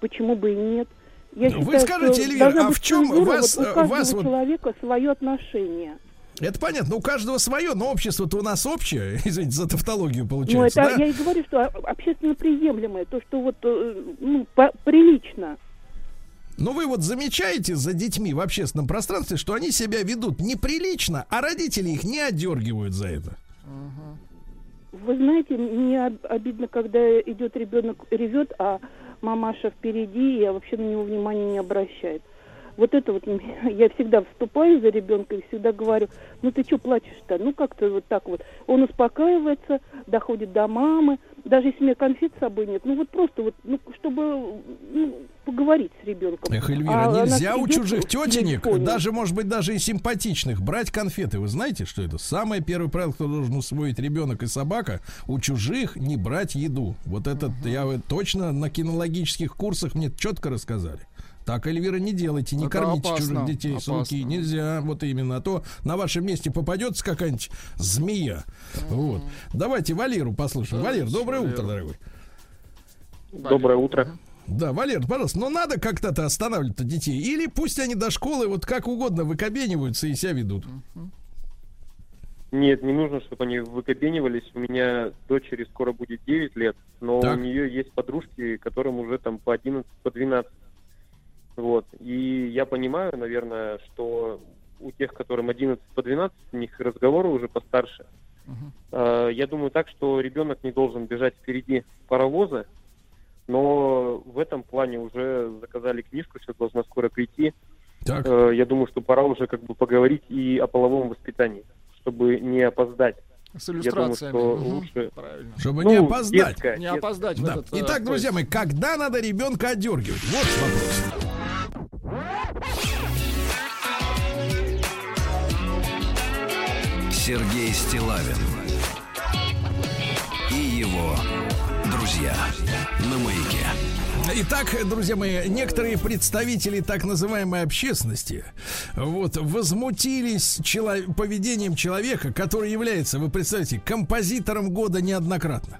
S9: почему бы и нет? Я
S2: Ну, Вы
S9: считаю,
S2: скажите,
S9: что
S2: Эльвира, а в чем
S9: цензура
S2: вас,
S9: вот
S2: э,
S9: у каждого
S2: вас вот-
S9: человека свое отношение.
S2: Это понятно, у каждого свое, но общество-то у нас общее. Извините за тавтологию
S9: Ну,
S2: получается,
S9: это
S2: да?
S9: я и говорю, что общественно приемлемое, то, что вот, э, ну, по- прилично.
S2: Но вы вот замечаете за детьми в общественном пространстве, что они себя ведут неприлично, а родители их не отдергивают за это.
S9: Вы знаете, мне об- обидно, когда идет ребенок ревет, а мамаша впереди, и вообще на него внимания не обращает. Вот это вот я всегда вступаю за ребенка и всегда говорю, ну ты что плачешь-то? Ну как-то вот так вот. Он успокаивается, доходит до мамы, даже если у меня конфет с собой нет, ну вот просто вот, ну чтобы ну, поговорить с ребенком.
S2: Эх, Эльвира,
S9: А
S2: нельзя у чужих тетенек, даже, может быть, даже и симпатичных, брать конфеты. Вы знаете, что это? Самое первое правило, кто должен усвоить ребенок и собака, у чужих не брать еду. Вот это я вот точно на кинологических курсах мне четко рассказали. Так, Эльвира, не делайте, не
S3: Это
S2: кормите
S3: опасно,
S2: чужих детей с руки.
S3: опасно.
S2: Нельзя, вот именно. А то на вашем месте попадется какая-нибудь змея. Вот. Давайте Валеру послушаем. Валер, доброе утро, дорогой.
S10: Доброе утро.
S2: Да, Валер, пожалуйста, но надо как-то-то останавливать детей. Или пусть они до школы вот как угодно выкобениваются и себя ведут.
S10: Нет, не нужно, чтобы они выкобенивались. У меня дочери скоро будет 9 лет, но
S2: Так.
S10: у нее есть подружки, которым уже там по 11, по 12. Вот. И я понимаю, наверное, что у тех, которым 11 по 12, у них разговоры уже постарше. Э, Я думаю так, что ребенок не должен бежать впереди паровоза, но в этом плане уже заказали книжку, сейчас должна скоро прийти.
S2: Так.
S10: Э, Я думаю, что пора уже как бы поговорить и о половом воспитании, чтобы не опоздать.
S3: С
S10: Я думаю,
S3: иллюстрациями.
S10: что
S3: Мгм.
S10: лучше...
S3: Правильно.
S2: Чтобы
S10: Ну,
S2: не опоздать.
S10: детская,
S3: Не
S10: детская.
S3: опоздать
S2: Да.
S3: этот... э,
S2: Итак, друзья мои, когда надо ребенка одергивать? Вот вопрос.
S1: Сергей Стилавин и его друзья на маяке.
S2: Итак, друзья мои, некоторые представители так называемой общественности вот, возмутились чело- поведением человека, который является, вы представляете, композитором года неоднократно.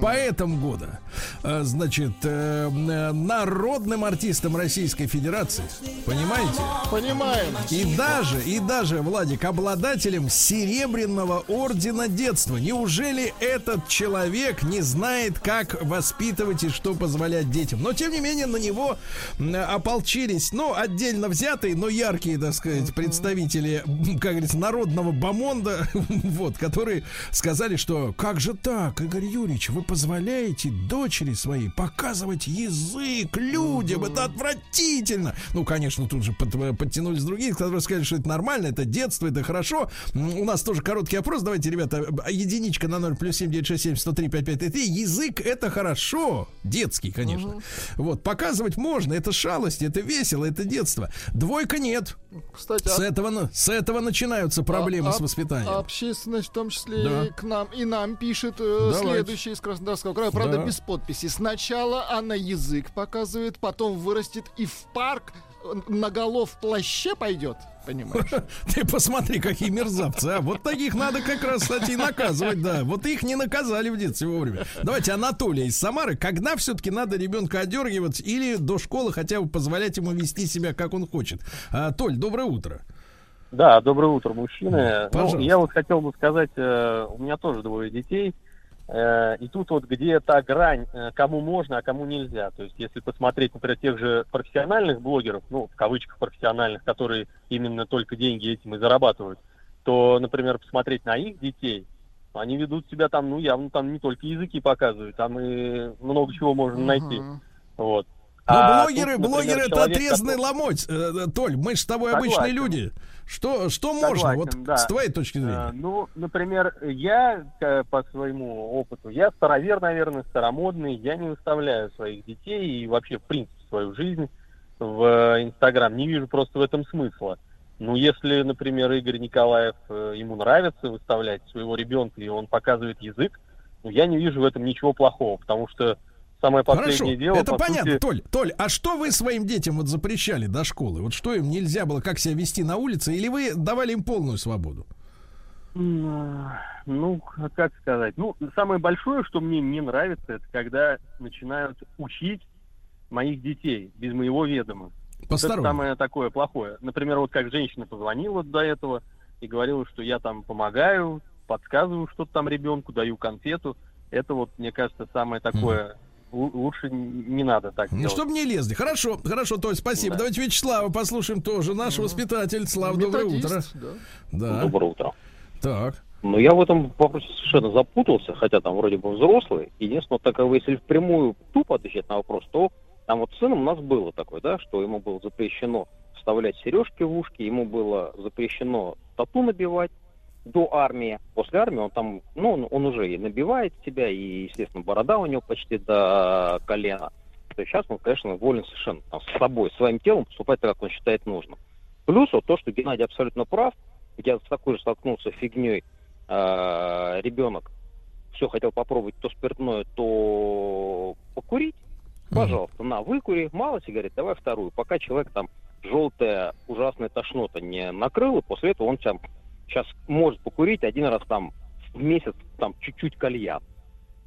S2: Поэтом года, э, значит, э, народным артистом Российской Федерации, понимаете?
S3: Понимаем.
S2: И даже, и даже, Владик, обладателем серебряного ордена детства. Неужели этот человек не знает, как воспитывать и что позволять детям? Но, тем не менее, на него ополчились, ну, отдельно взятые, но яркие, так сказать, представители, как говорится, народного бомонда, вот, которые сказали, что как же так, Игорь Юрьевич, вы позволяете дочери своей показывать язык людям, это отвратительно. Ну, конечно, тут же под- подтянулись другие, которые сказали, что это нормально, это детство, это хорошо. У нас тоже короткий опрос, давайте, ребята, а, единичка на 0 плюс 7 967 103 5533. Язык это хорошо, детский, конечно. Вот, показывать можно, это шалости, это весело, это детство. Двойка нет.
S3: Кстати,
S2: С
S3: а-
S2: этого, с этого начинаются проблемы
S3: а-
S2: с воспитанием.
S3: Общественность, в том числе
S2: Да.
S3: и к нам, и нам пишет э,
S2: Давайте.
S3: Следующий из Краснодарского края, правда,
S2: Да.
S3: без подписи. Сначала она язык показывает, потом вырастет и в парк э, на голов в плаще пойдет. Понимаешь?
S2: Ты посмотри, какие мерзавцы, а. Вот таких надо как раз, кстати, и наказывать, да. Вот их не наказали в детстве вовремя. Давайте Анатолия из Самары. Когда все-таки надо ребенка одергивать или до школы хотя бы позволять ему вести себя, как он хочет? А, Толь, доброе утро.
S10: Да, доброе утро, мужчины.
S2: Пожалуйста.
S10: Ну, я вот хотел бы сказать, э, у меня тоже двое детей, и тут вот где та грань, э, кому можно, а кому нельзя. То есть, если посмотреть, например, тех же профессиональных блогеров, ну, в кавычках профессиональных, которые именно только деньги этим и зарабатывают, то, например, посмотреть на их детей, они ведут себя там, ну, явно там не только языки показывают, там и много чего можно найти. Вот.
S2: Ну,
S10: А
S2: блогеры,
S10: тут, например,
S2: блогеры это
S10: человек,
S2: отрезанный
S10: который-
S2: ломоть. Э, э, Толь, мы же с тобой обычные
S10: Согласен.
S2: люди. Что, что можно,
S10: Согласен,
S2: вот
S10: да.
S2: с твоей точки
S10: Э,
S2: зрения?
S10: Ну, например, я по своему опыту, я старовер, наверное, старомодный, я не выставляю своих детей и вообще, в принципе, свою жизнь в Инстаграм. Не вижу просто в этом смысла. Ну, если, например, Игорь Николаев, ему нравится выставлять своего ребенка, и он показывает язык, ну, я не вижу в этом ничего плохого, потому что самое
S2: Хорошо,
S10: последнее дело...
S2: это
S10: по
S2: понятно,
S10: сути,
S2: Толь. Толь, а что вы своим детям вот запрещали до школы? Вот что им нельзя было, как себя вести на улице, или вы давали им полную свободу?
S10: М, Ну, как сказать? Ну, самое большое, что мне не нравится, это когда начинают учить моих детей без моего ведома. Вот это
S2: Посторонне.
S10: самое такое плохое. Например, вот как женщина позвонила до этого и говорила, что я там помогаю, подсказываю что-то там ребенку, даю конфету. Это вот, мне кажется, самое такое... лу- Лучше не надо так
S2: Ну,
S10: делать.
S2: чтобы не лезли. Хорошо, хорошо, Толь, спасибо.
S10: Да.
S2: Давайте Вячеслава послушаем тоже. Наш воспитатель. Слава, доброе утро.
S3: Методист, да.
S2: Да.
S11: Доброе утро.
S2: Так.
S11: Но я в этом вопросе совершенно запутался, хотя там вроде бы взрослый. Единственное, так как если впрямую тупо отвечать на вопрос, то там вот с сыном у нас было такое, да, что ему было запрещено вставлять сережки в ушки, ему было запрещено тату набивать до армии. После армии он там, ну, он, он уже и набивает себя, и, естественно, борода у него почти до колена. То сейчас он, конечно, волен совершенно там, с собой, своим телом поступать так, как он считает нужным. Плюс вот то, что Геннадий абсолютно прав, я с такой же столкнулся фигней, э, ребенок все хотел попробовать то спиртное, то покурить, пожалуйста, на, выкури, мало сигарет, давай вторую. Пока человек там желтая ужасная тошнота не накрыла, после этого он там сейчас может покурить один раз там в месяц там чуть-чуть кальян.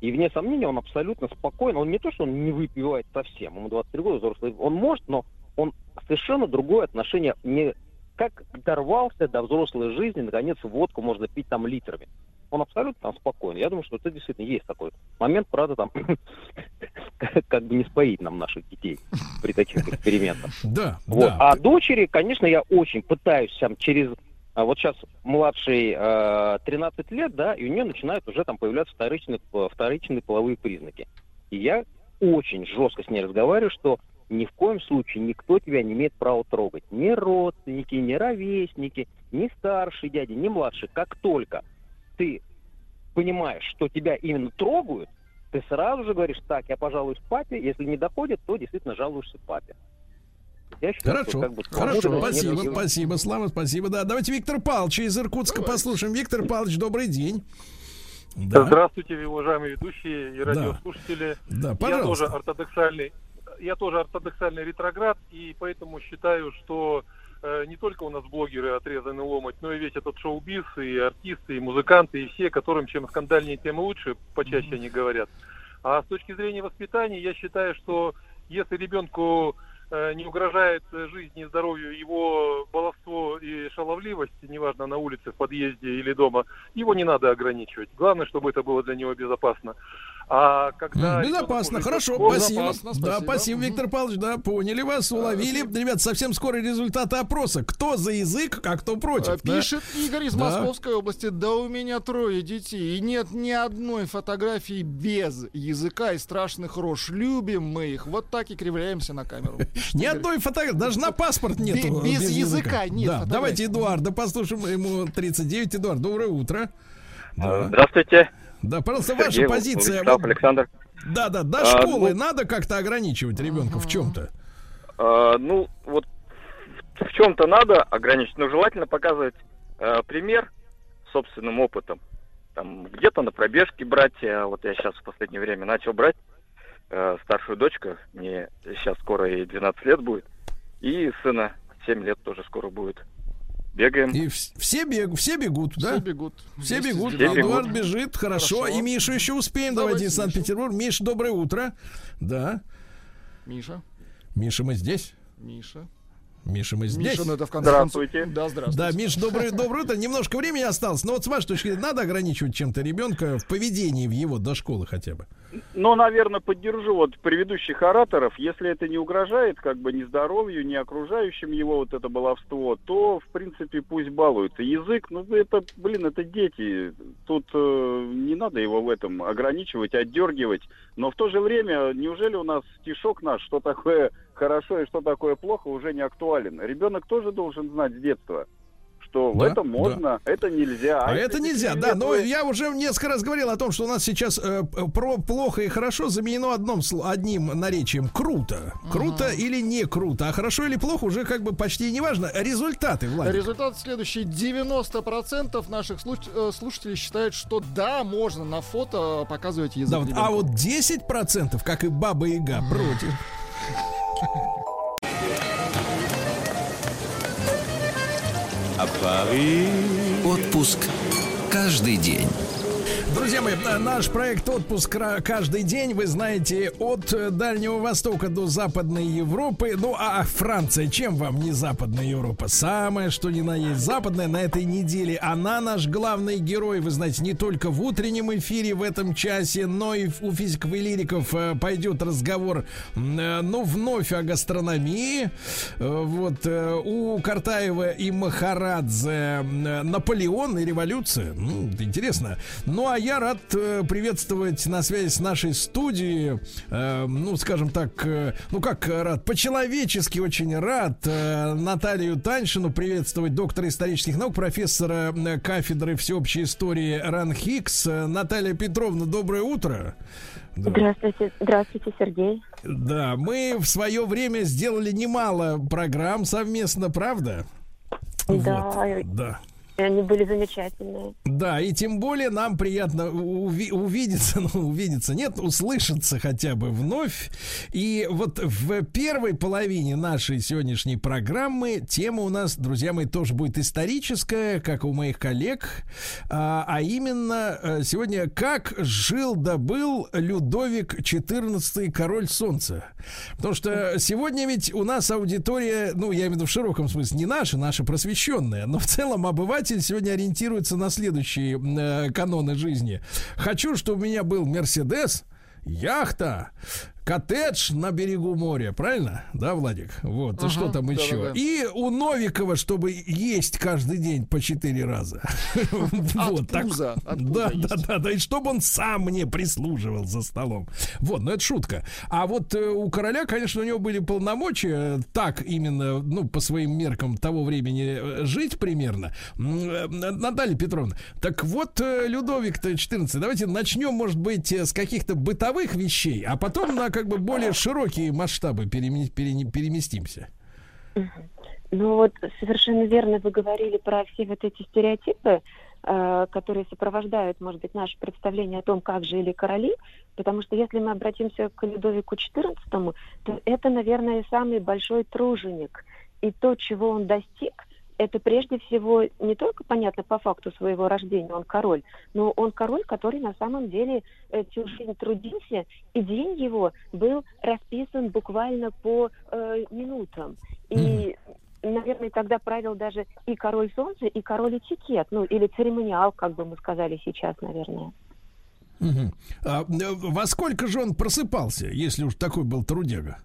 S11: И вне сомнения он абсолютно спокойно, он не то, что он не выпивает совсем, ему 23 года взрослый, он может, но он совершенно другое отношение, не как дорвался до взрослой жизни, наконец водку можно пить там литрами. Он абсолютно там спокойный. Я думаю, что это действительно есть такой момент, правда, там как бы не споить нам наших детей при таких экспериментах.
S2: Да,
S11: Вот.
S2: да.
S11: А дочери, конечно, я очень пытаюсь там через... а Вот сейчас младший э, 13 лет, да, и у нее начинают уже там появляться вторичные, п- вторичные половые признаки. И я очень жестко с ней разговариваю, что ни в коем случае никто тебя не имеет права трогать. Ни родственники, ни ровесники, ни старший дядя, ни младший. Как только ты понимаешь, что тебя именно трогают, ты сразу же говоришь, так, я пожалуюсь папе, если не доходит, то действительно жалуешься папе. Я считаю, что
S2: Хорошо,
S11: как бы
S2: хорошо,
S11: свобода нет
S2: спасибо, спасибо, Слава, спасибо. Да, давайте Виктор Павлович из Иркутска послушаем. Виктор Павлович, добрый день. Да.
S8: Здравствуйте, уважаемые ведущие и
S2: Да.
S8: радиослушатели.
S2: Да,
S8: Я
S2: пожалуйста.
S8: тоже ортодоксальный, я тоже ортодоксальный ретроград, и поэтому считаю, что э, не только у нас блогеры отрезаны ломать, но и весь этот шоу-биз, и артисты, и музыканты, и все, которым чем скандальнее, тем лучше, почаще они говорят. А с точки зрения воспитания, я считаю, что если ребенку не угрожает э, жизни и здоровью его баловство и шаловливость, неважно, на улице, в подъезде или дома, его не надо ограничивать. Главное, чтобы это было для него безопасно. А когда...
S2: Безопасно, хорошо, спасибо.
S3: Безопасно,
S2: Да,
S3: спасибо.
S2: спасибо, Виктор Павлович, да, поняли вас, уловили. Ребят, совсем скоро результаты опроса. Кто за язык, а кто против.
S3: А,
S2: да?
S3: Пишет Игорь из
S2: Да.
S3: Московской области. Да у меня трое детей. И нет ни одной фотографии без языка и страшных рож. Любим мы их. Вот так и кривляемся на камеру. Пишет
S2: Ни одной фотографии, даже на паспорт нет.
S3: Бе- без языка нет
S2: давайте Эдуарда послушаем, ему 39. Эдуард, доброе утро.
S12: Здравствуйте.
S2: Да пожалуйста,
S12: Сергей,
S2: ваша позиция.
S12: Владислав,
S2: Вот-
S12: Александр.
S2: Да, да, до
S12: А,
S2: школы
S12: ну-
S2: надо как-то ограничивать ребенка в чем-то.
S12: А, ну, вот в, в чем-то надо ограничить, но желательно показывать э, пример собственным опытом. Там где-то на пробежке брать. э, Вот я сейчас в последнее время начал брать э, старшую дочку. Мне сейчас скоро ей 12 лет будет. И сына 7 лет тоже скоро будет. Бегаем.
S2: И вс- все, бег, все бегут, да?
S3: Все бегут.
S2: Все бегут.
S12: Все бегут.
S2: Эдуард бежит, хорошо.
S3: Хорошо.
S2: И Мишу еще успеем.
S3: Давайте
S2: Давайте из Санкт-Петербурга. Миша, доброе утро. Да.
S3: Миша.
S2: Миша, мы здесь.
S3: Миша.
S2: Миша, мы здесь.
S3: Миша, ну это в конце
S12: Здравствуйте.
S3: концов. Да,
S2: Да,
S3: здравствуйте.
S2: Миш, доброе, доброе утро. Немножко времени осталось. Но вот с вашей точки зрения, надо ограничивать чем-то ребенка в поведении в его до школы хотя бы.
S12: Ну, наверное, поддержу вот предыдущих ораторов. Если это не угрожает как бы ни здоровью, ни окружающим его вот это баловство, то, в принципе, пусть балуют. И язык, ну, это, блин, это дети. Тут э, не надо его в этом ограничивать, отдергивать. Но в то же время, неужели у нас стишок наш, что такое хорошо и что такое плохо, уже не актуален? Ребенок тоже должен знать с детства, что в
S2: Да,
S12: этом можно, это нельзя.
S2: А,
S12: если
S2: это
S12: не
S2: нельзя, да. Но я уже несколько раз говорил о том, что у нас сейчас э, про плохо и хорошо заменено одном, одним наречием круто. Круто или не круто. А хорошо или плохо уже как бы почти не важно. Результаты, Владик.
S3: Результат следующий. 90% наших слуш- э, слушателей считают, что да, можно на фото показывать язык
S2: Да, вот, а вот 10%, как и Баба Яга, против.
S1: Отпуск каждый день.
S2: Друзья мои, э, наш проект «Отпуск каждый день», вы знаете, от э, Дальнего Востока до Западной Европы. Ну, а Франция, чем вам не Западная Европа? Самое, что ни на есть западная на этой неделе. Она наш главный герой, вы знаете, не только в утреннем эфире в этом часе, но и у физиков и лириков э, пойдет разговор, ну, вновь о гастрономии. Вот, у Картаева и Махарадзе Наполеон и революция. Ну, интересно. Ну, а я рад э, приветствовать на связи с нашей студией, э, ну, скажем так, э, ну, как рад, по-человечески очень рад э, Наталью Таньшину приветствовать, доктора исторических наук, профессора э, кафедры всеобщей истории РАН Хикс. Э, Наталья Петровна, доброе утро. Да.
S13: Здравствуйте, здравствуйте, Сергей.
S2: Да, мы в свое время сделали немало программ совместно, правда?
S13: Да,
S2: Вот, да.
S13: Они были замечательные.
S2: Да, и тем более нам приятно уви- увидеться, ну, увидеться, нет, услышаться хотя бы вновь. И вот в первой половине нашей сегодняшней программы тема у нас, друзья мои, тоже будет историческая, как у моих коллег, а, а именно э, сегодня как жил да Людовик XIV, король солнца. Потому что сегодня ведь у нас аудитория, ну, я имею в виду в широком смысле, не наша, наша просвещенная, но в целом обыватель сегодня ориентируется на следующие э, каноны жизни. Хочу, чтобы у меня был Мерседес, яхта, коттедж на берегу моря, правильно? Да, Владик? Вот,
S3: Ага,
S2: что там еще?
S3: да-да-да.
S2: И у Новикова, чтобы есть каждый день по четыре раза. Вот так. Да, да, да, да, и чтобы он сам мне прислуживал за столом. Вот, ну это шутка. А вот э, у короля, конечно, у него были полномочия так именно, ну, по своим меркам того времени э, жить примерно. Э, Наталья Петровна, так вот, Людовик-то 14, давайте начнем, может быть, с каких-то бытовых вещей, а потом на как бы более широкие масштабы переме- перене- переместимся.
S13: Ну вот совершенно верно вы говорили про все вот эти стереотипы, э, которые сопровождают, может быть, наше представление о том, как жили короли, потому что если мы обратимся к Людовику XIV, то это, наверное, самый большой труженик. И то, чего он достиг, это прежде всего не только понятно по факту своего рождения, он король, но он король, который на самом деле э, всю жизнь трудился, и день его был расписан буквально по э, минутам. И, наверное, тогда правил даже и король солнца, и король этикет, ну, или церемониал, как бы мы сказали сейчас, наверное.
S2: Мгм. А, во сколько же он просыпался, если уж такой был трудяга?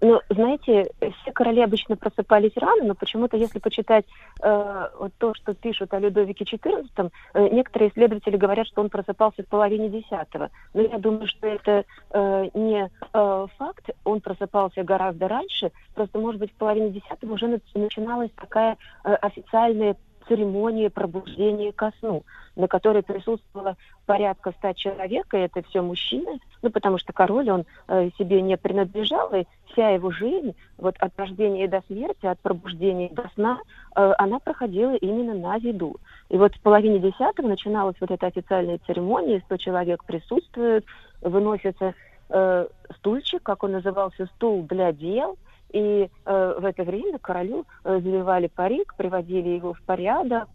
S13: Ну, знаете, все короли обычно просыпались рано, но почему-то, если почитать э, вот то, что пишут о Людовике XIV, э, некоторые исследователи говорят, что он просыпался в половине десятого. Но я думаю, что это э, не э, факт, он просыпался гораздо раньше, просто, может быть, в половине десятого уже нач- начиналась такая э, официальная церемония пробуждения ко сну, на которой присутствовало порядка ста человек, и это все мужчины, ну, потому что король, он э, себе не принадлежал, и вся его жизнь, вот от рождения до смерти, от пробуждения до сна, э, она проходила именно на виду. И вот в половине десятого начиналась вот эта официальная церемония, 100 человек присутствуют, выносится э, стульчик, как он назывался, стул для дел, и э, в это время королю э, завивали парик, приводили его в порядок,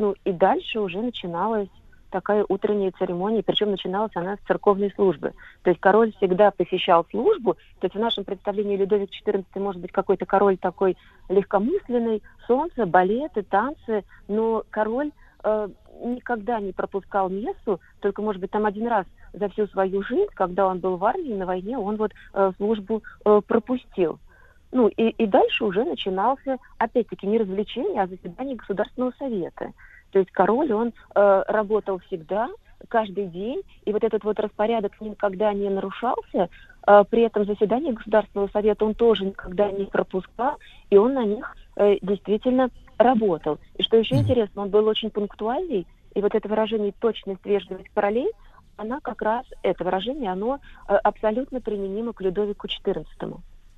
S13: ну и дальше уже начиналась такая утренняя церемония, причем начиналась она с церковной службы. То есть король всегда посещал службу, то есть в нашем представлении Людовик XIV может быть какой-то король такой легкомысленный, солнце, балеты, танцы, но король э, никогда не пропускал мессу, только, может быть, там один раз за всю свою жизнь, когда он был в армии, на войне, он вот э, службу э, пропустил. Ну, и, и дальше уже начинался, опять-таки, не развлечение, а заседание Государственного совета. То есть король, он э, работал всегда, каждый день, и вот этот вот распорядок никогда не нарушался, э, при этом заседание Государственного совета он тоже никогда не пропускал, и он на них э, действительно работал. И что еще интересно, он был очень пунктуальный, и вот это выражение «точность, вежливость королей», она как раз, это выражение, оно э, абсолютно применимо к Людовику XIV.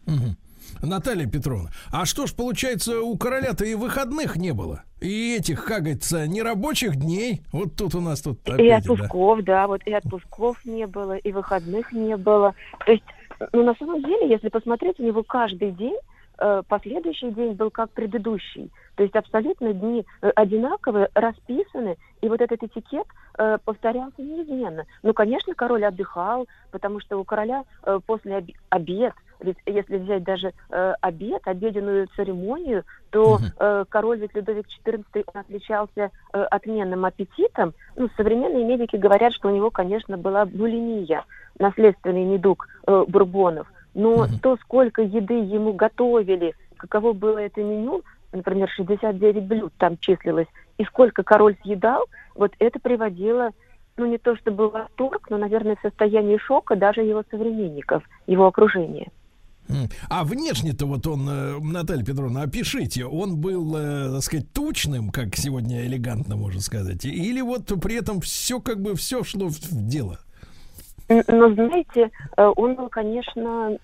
S2: Мгм. Наталья Петровна, а что ж, получается, у короля-то и выходных не было? И этих, как говорится, нерабочих дней? Вот тут у нас тут
S13: и
S2: опять, да.
S13: отпусков, да. вот и отпусков не было, и выходных не было. То есть, ну, на самом деле, если посмотреть, у него каждый день, э, последующий день был как предыдущий. То есть абсолютно дни э, одинаковые, расписаны, и вот этот этикет э, повторялся неизменно. Ну, конечно, король отдыхал, потому что у короля э, после обед, если взять даже э, обед, обеденную церемонию, то э, король ведь Людовик XIV он отличался э, отменным аппетитом. Ну, современные медики говорят, что у него, конечно, была булимия, наследственный недуг э, бурбонов. Но то, сколько еды ему готовили, каково было это меню, например, 69 блюд там числилось, и сколько король съедал, вот это приводило, ну не то чтобы восторг, но, наверное, в состояние шока даже его современников, его окружения.
S2: А внешне-то вот он, э, Наталья Петровна, опишите, он был, э, так сказать, тучным, как сегодня элегантно можно сказать, или вот при этом все как бы все шло в, дело?
S13: Но, знаете, э, он был, конечно,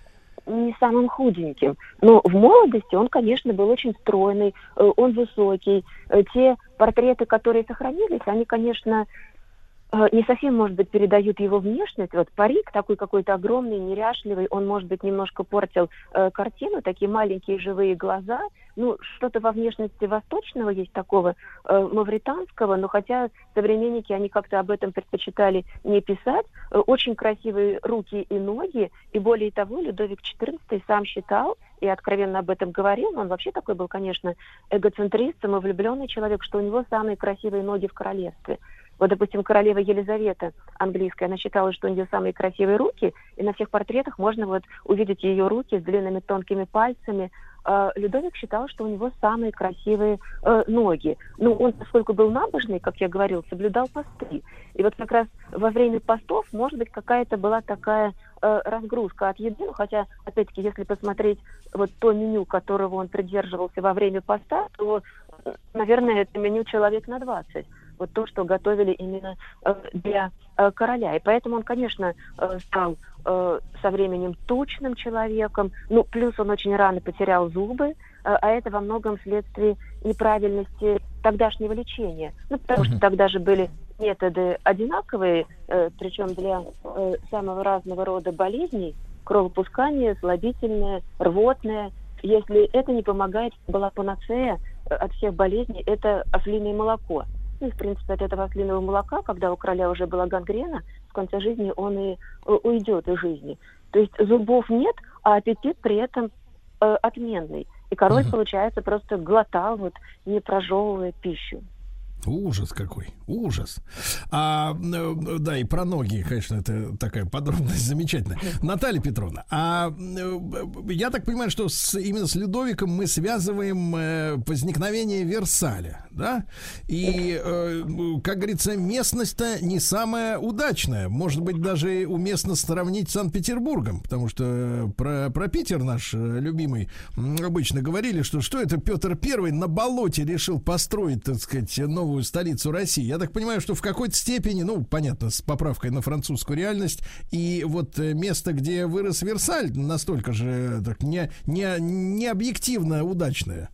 S13: не самым худеньким. Но в молодости он, конечно, был очень стройный, он высокий. Те портреты, которые сохранились, они, конечно, не совсем, может быть, передают его внешность. Вот парик такой какой-то огромный, неряшливый, он, может быть, немножко портил э, картину, такие маленькие живые глаза. Ну, что-то во внешности восточного есть такого, э, мавританского, но хотя современники, они как-то об этом предпочитали не писать. Э, очень красивые руки и ноги, и более того, Людовик XIV сам считал, и откровенно об этом говорил, он вообще такой был, конечно, эгоцентрист, самовлюбленный человек, что у него самые красивые ноги в королевстве. Вот, допустим, королева Елизавета английская, она считала, что у нее самые красивые руки, и на всех портретах можно вот увидеть ее руки с длинными тонкими пальцами. А Людовик считал, что у него самые красивые э, ноги. Ну, он, поскольку был набожный, как я говорил, соблюдал посты. И вот как раз во время постов, может быть, какая-то была такая э, разгрузка от еды, ну, хотя, опять-таки, если посмотреть вот то меню, которого он придерживался во время поста, то, э, наверное, это меню человек на 20 вот то, что готовили именно э, для э, короля. И поэтому он, конечно, э, стал со временем тучным человеком. Ну, плюс он очень рано потерял зубы, а это во многом вследствие неправильности тогдашнего лечения. Ну, потому что тогда же были методы одинаковые, причем для самого разного рода болезней, кровопускание, слабительное, рвотное. Если это не помогает, была панацея от всех болезней, это ослиное молоко. Ну, и, в принципе, от этого ослиного молока, когда у короля уже была гангрена, в конце жизни он и э, уйдет из жизни. То есть зубов нет, а аппетит при этом э, отменный. И король, получается, просто глотал, вот, не прожевывая пищу.
S2: Ужас какой, ужас. А, э, да, и про ноги, конечно, это такая подробность замечательная. Наталья Петровна, а э, я так понимаю, что с, именно с Людовиком мы связываем э, возникновение Версаля, да? И, э, как говорится, местность-то не самая удачная. Может быть, даже уместно сравнить с Санкт-Петербургом, потому что про, про Питер наш любимый обычно говорили, что что это Петр Первый на болоте решил построить, так сказать, новую столицу России. Я так понимаю, что в какой-то степени, ну, понятно, с поправкой на французскую реальность, и вот э, место, где вырос Версаль, настолько же так, не, не, не объективно удачное.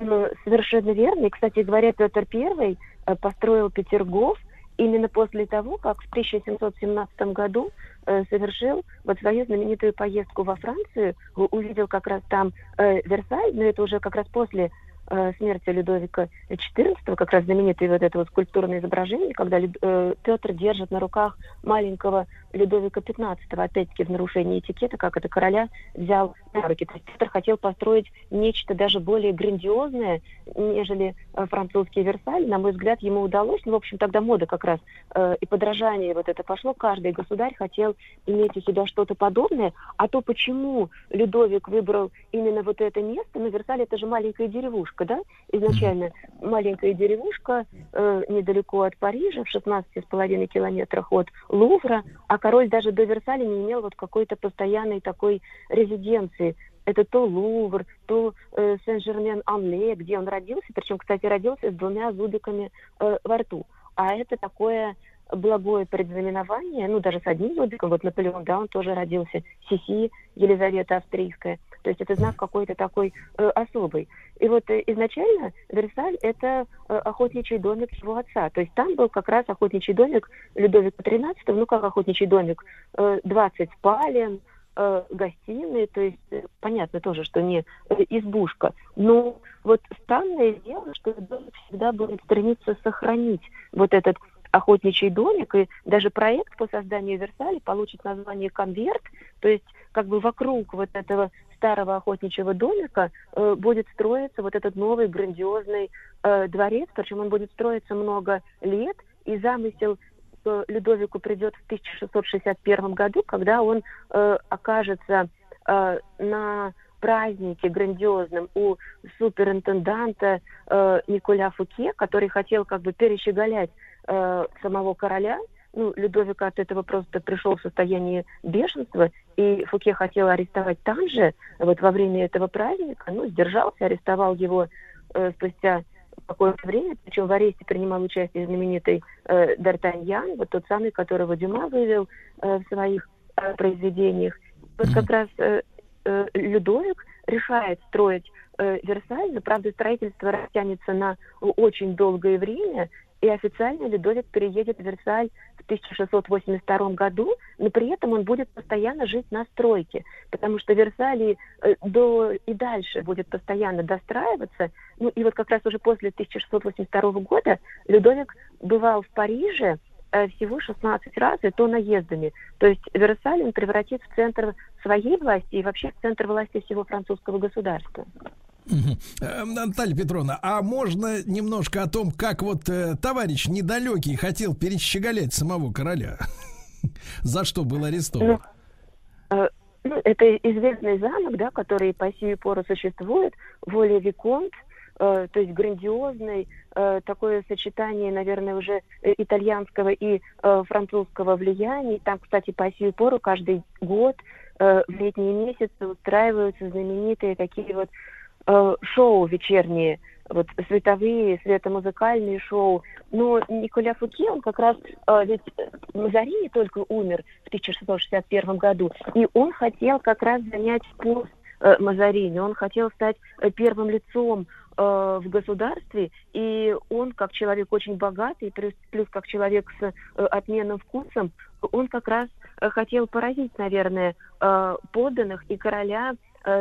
S13: Ну, совершенно верно. И, кстати говоря, Петр I э, построил Петергоф именно после того, как в 1717 году э, совершил вот свою знаменитую поездку во Францию, увидел как раз там э, Версаль, но это уже как раз после э, смерти Людовика XIV, как раз знаменитое вот это вот скульптурное изображение, когда э, Петр держит на руках маленького Людовика XV, опять-таки в нарушении этикета, как это короля взял на руки. То есть Петр хотел построить нечто даже более грандиозное, нежели э, французский Версаль. На мой взгляд, ему удалось. Ну, в общем, тогда мода как раз э, и подражание вот это пошло. Каждый государь хотел иметь у себя что-то подобное. А то, почему Людовик выбрал именно вот это место, ну, Версаль это же маленькая деревушка, да, изначально маленькая деревушка э, недалеко от Парижа, в 16,5 километрах от Лувра, а король даже до Версаля не имел вот какой-то постоянной такой резиденции. Это то Лувр, то э, Сен-Жермен-Анле, где он родился, причем, кстати, родился с двумя зубиками э, во рту. А это такое благое предзнаменование, ну, даже с одним зубиком, вот Наполеон, да, он тоже родился, Сиси, Елизавета Австрийская, то есть это знак какой-то такой э, особый. И вот э, изначально Версаль – это э, охотничий домик его отца, то есть там был как раз охотничий домик Людовика XIII, ну, как охотничий домик, э, 20 спален, э, гостиной, то есть э, понятно тоже, что не э, избушка. Но вот странное дело, что Людовик всегда будет стремиться сохранить вот этот охотничий домик, и даже проект по созданию Версаля получит название «Конверт», то есть как бы вокруг вот этого старого охотничьего домика э, будет строиться вот этот новый грандиозный э, дворец, причем он будет строиться много лет, и замысел к Людовику придет в 1661 году, когда он э, окажется э, на празднике грандиозном у суперинтенданта э, Николя Фуке, который хотел как бы перещеголять э, самого короля. Ну, Людовик от этого просто пришел в состояние бешенства, и Фуке хотел арестовать там же, вот во время этого праздника, ну, сдержался, арестовал его э, спустя какое-то время, причем в аресте принимал участие знаменитый э, Д'Артаньян, вот тот самый, которого Дюма вывел э, в своих э, произведениях. Вот как раз э, э, Людовик решает строить э, Версаль, но, правда, строительство растянется на очень долгое время, и официально Людовик переедет в Версаль в 1682 году, но при этом он будет постоянно жить на стройке, потому что Версаль э, до, и дальше будет постоянно достраиваться. Ну и вот как раз уже после 1682 года Людовик бывал в Париже э, всего 16 раз, и то наездами. То есть Версаль он превратит в центр своей власти и вообще в центр власти всего французского государства.
S2: Э, Наталья Петровна, а можно немножко о том, как вот э, товарищ недалекий хотел перещеголять самого короля? За что был арестован?
S13: Ну, э, ну, это известный замок, да, который по сию пору существует, Воля Виконт, э, то есть грандиозный, э, такое сочетание, наверное, уже итальянского и э, французского влияния. Там, кстати, по сию пору каждый год э, в летние месяцы устраиваются знаменитые такие вот э, шоу вечерние, вот световые, светомузыкальные шоу. Но Николя Фуке, он как раз, э, ведь Мазарини только умер в 1661 году, и он хотел как раз занять пост э, Мазарини, он хотел стать э, первым лицом э, в государстве, и он, как человек очень богатый, плюс, плюс как человек с э, отменным вкусом, он как раз хотел поразить, наверное, э, подданных и короля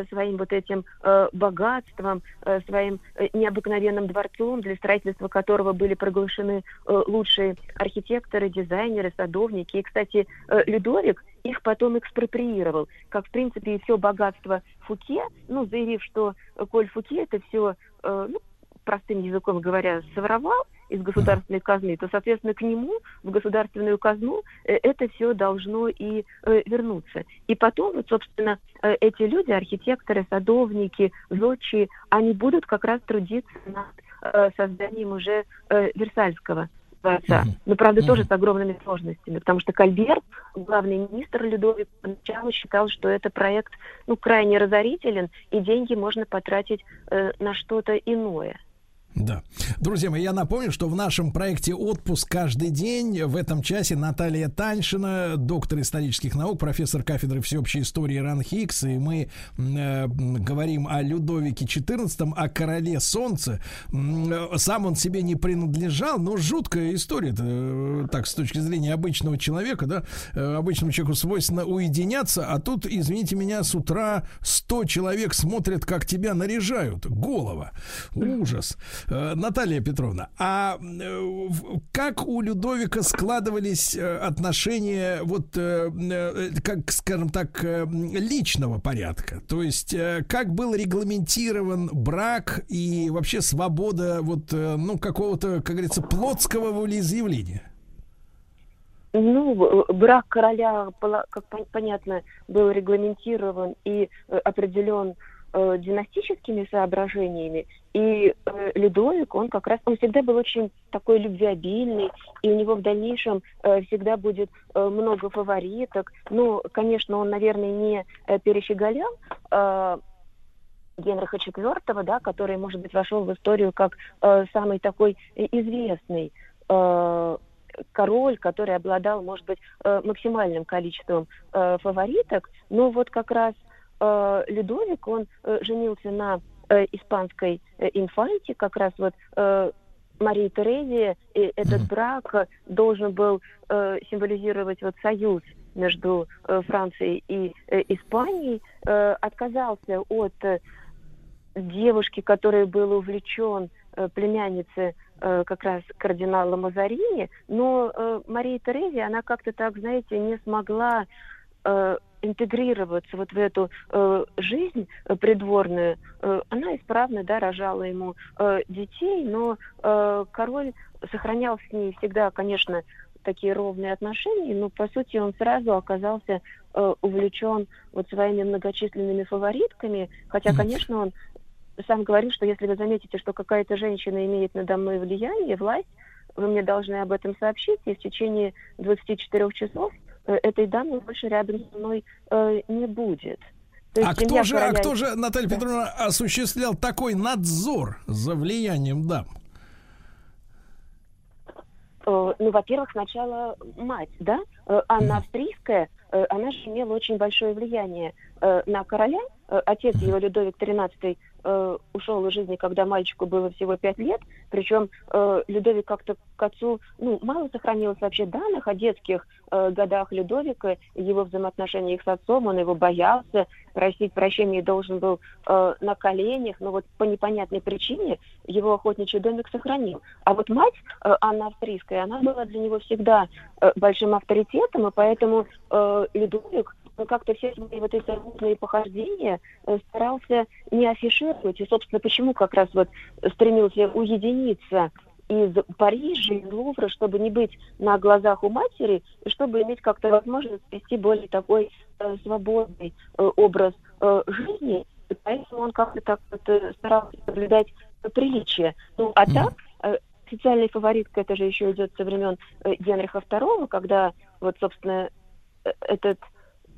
S13: своим вот этим э, богатством, э, своим э, необыкновенным дворцом, для строительства которого были приглашены э, лучшие архитекторы, дизайнеры, садовники. И, кстати, э, Людовик их потом экспроприировал, как, в принципе, и все богатство Фуке, ну, заявив, что э, Коль Фуке это все, э, ну, простым языком говоря, своровал из государственной казны, то, соответственно, к нему в государственную казну э, это все должно и э, вернуться. И потом, вот, собственно, э, эти люди, архитекторы, садовники, зодчие, они будут как раз трудиться над созданием уже Версальского дворца. Но, правда, тоже с огромными сложностями, потому что Кальбер, главный министр Людовик, поначалу считал, что это проект ну, крайне разорителен, и деньги можно потратить э, на что-то иное.
S2: Да. Друзья мои, я напомню, что в нашем проекте «Отпуск каждый день» в этом часе Наталья Таньшина, доктор исторических наук, профессор кафедры всеобщей истории РАНХИКС, и мы э, говорим о Людовике XIV, о короле солнца. Сам он себе не принадлежал, но жуткая история э, так, с точки зрения обычного человека, да, э, обычному человеку свойственно уединяться, а тут, извините меня, с утра 100 человек смотрят, как тебя наряжают. Голова. Ужас. Э, Наталья Петровна, а э, как у Людовика складывались э, отношения, вот, как, скажем так, личного порядка? То есть, как был регламентирован брак и вообще свобода вот, ну, какого-то, как говорится, плотского волеизъявления?
S13: Ну, брак короля, как понятно, был регламентирован и определен э, династическими соображениями, и э, Людовик, он как раз, он всегда был очень такой любвеобильный, и у него в дальнейшем э, всегда будет э, много фавориток. Ну, конечно, он, наверное, не э, перещеголял э, Генриха IV, да, который, может быть, вошел в историю как э, самый такой известный э, король, который обладал, может быть, э, максимальным количеством э, фавориток, но вот как раз э, Людовик, он э, женился на э, испанской э, инфанте, как раз вот э, Марии Терезии, и этот брак должен был э, символизировать вот союз между э, Францией и э, Испанией, э, отказался от э, девушки, который был увлечен э, э, как раз кардинала Мазарини, но э, Мария Терезия, она как-то так, знаете, не смогла э, интегрироваться вот в эту э, жизнь э, придворную. Э, она исправно, да, рожала ему э, детей, но э, король сохранял с ней всегда, конечно, такие ровные отношения, но по сути он сразу оказался э, увлечен вот своими многочисленными фаворитками, хотя, конечно, он сам говорил, что если вы заметите, что какая-то женщина имеет надо мной влияние, власть, вы мне должны об этом сообщить, и в течение 24 часов э, этой дамы больше рядом со мной э, не будет. То
S2: А кто же, а
S13: короля-
S2: кто же, Наталья Петровна, осуществлял такой надзор за влиянием дам?
S13: Э, ну, во-первых, сначала мать, да, Э, Анна Австрийская, э, она же имела очень большое влияние э, на короля. Э, Отец его, Людовик XIII, э, ушел из жизни, когда мальчику было всего пять лет, причем э, Людовик как-то к отцу, ну, мало сохранилось вообще данных о детских э, годах Людовика, его взаимоотношениях с отцом, он его боялся, просить прощения должен был э, на коленях, но вот по непонятной причине его охотничий домик сохранил. А вот мать э, Анна Австрийская, она была для него всегда э, большим авторитетом, и поэтому э, Людовик как-то все свои вот эти разные похождения э, старался не афишировать. И, собственно, почему как раз вот стремился уединиться из Парижа, из Лувра, чтобы не быть на глазах у матери, и чтобы иметь как-то возможность вести более такой э, свободный э, образ э, жизни. И поэтому он как-то так вот э, старался соблюдать приличие. Ну, а так, э, официальной фавориткой это же еще идет со времен э, Генриха II, когда вот, собственно, э, этот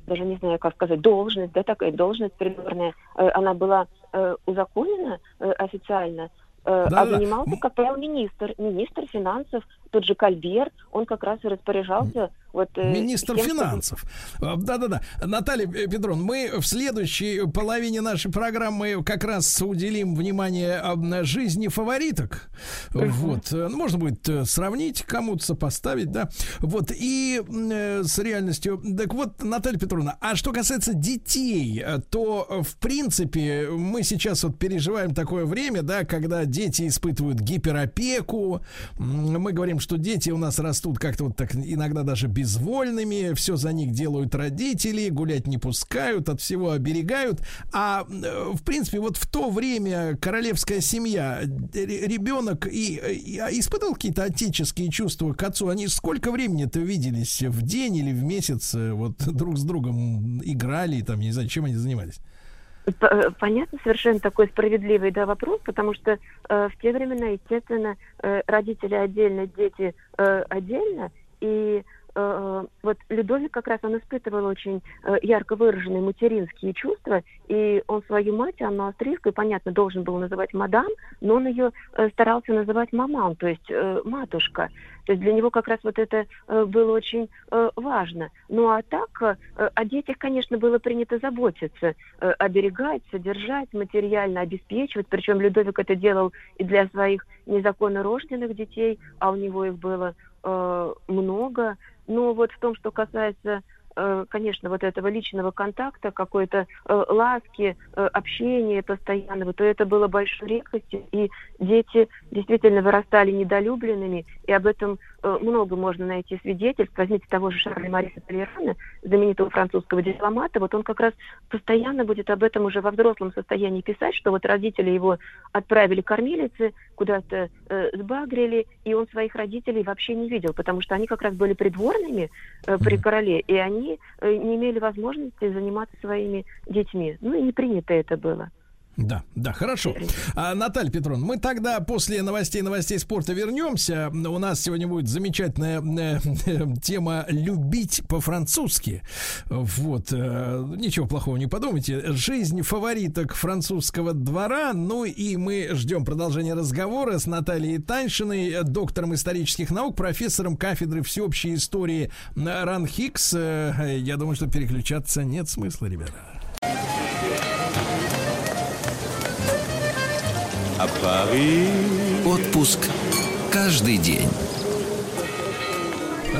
S13: даже не знаю, как сказать, должность, да, такая должность придворная, э, она была э, узаконена э, официально, э, а занимался, как правило, министр, министр финансов, тот же Кальбер, он как раз и распоряжался вот... э,
S2: Министр
S13: тем,
S2: финансов. А, Да-да-да. Наталья э, Петровна, мы в следующей половине нашей программы как раз уделим внимание на жизни фавориток. Вот. Э, ну, Можно будет э, сравнить, кому-то сопоставить, да. Вот. И э, с реальностью. Так вот, Наталья Петровна, а что касается детей, э, то, э, в принципе, мы сейчас вот переживаем такое время, да, когда дети испытывают гиперопеку. Мы говорим, что дети у нас растут как-то вот так иногда даже безвольными, все за них делают родители, гулять не пускают, от всего оберегают. А э, в принципе, вот в то время королевская семья, ре- ребенок и, и, а, испытывал какие-то отеческие чувства к отцу. Они сколько времени-то виделись в день или в месяц, э, вот друг с другом играли, там, не знаю, чем они занимались?
S13: Э, Понятно, совершенно такой справедливый да, вопрос, потому что э, в те времена, естественно, э, родители отдельно, дети э, отдельно, и э, вот Людовик как раз он испытывал очень э, ярко выраженные материнские чувства, и он свою мать, Анну Австрийскую, понятно, должен был называть мадам, но он ее э, старался называть маман, то есть э, матушка. То есть для него как раз вот это э, было очень э, важно. Ну а так, э, о детях, конечно, было принято заботиться, э, оберегать, содержать, материально обеспечивать. Причем Людовик это делал и для своих незаконно рожденных детей, а у него их было э, много. Но вот в том, что касается конечно, вот этого личного контакта, какой-то э, ласки, э, общения постоянного, то это было большой редкостью, и дети действительно вырастали недолюбленными, и об этом э, много можно найти свидетельств. Возьмите того же Шарля Мариса Толерана, знаменитого французского дипломата, вот он как раз постоянно будет об этом уже во взрослом состоянии писать, что вот родители его отправили кормилицы, куда-то э, сбагрили, и он своих родителей вообще не видел, потому что они как раз были придворными э, при короле, и они э, не имели возможности заниматься своими детьми. Ну и не принято это было.
S2: Да, да, хорошо. А, Наталья Петровна, мы тогда после новостей новостей спорта вернемся. У нас сегодня будет замечательная э, тема «Любить по-французски». Вот, э, ничего плохого не подумайте. Жизнь фавориток французского двора. Ну и мы ждем продолжения разговора с Натальей Таньшиной, доктором исторических наук, профессором кафедры всеобщей истории Ран Хикс. Э, Я думаю, что переключаться нет смысла, ребята.
S1: Отпуск каждый день.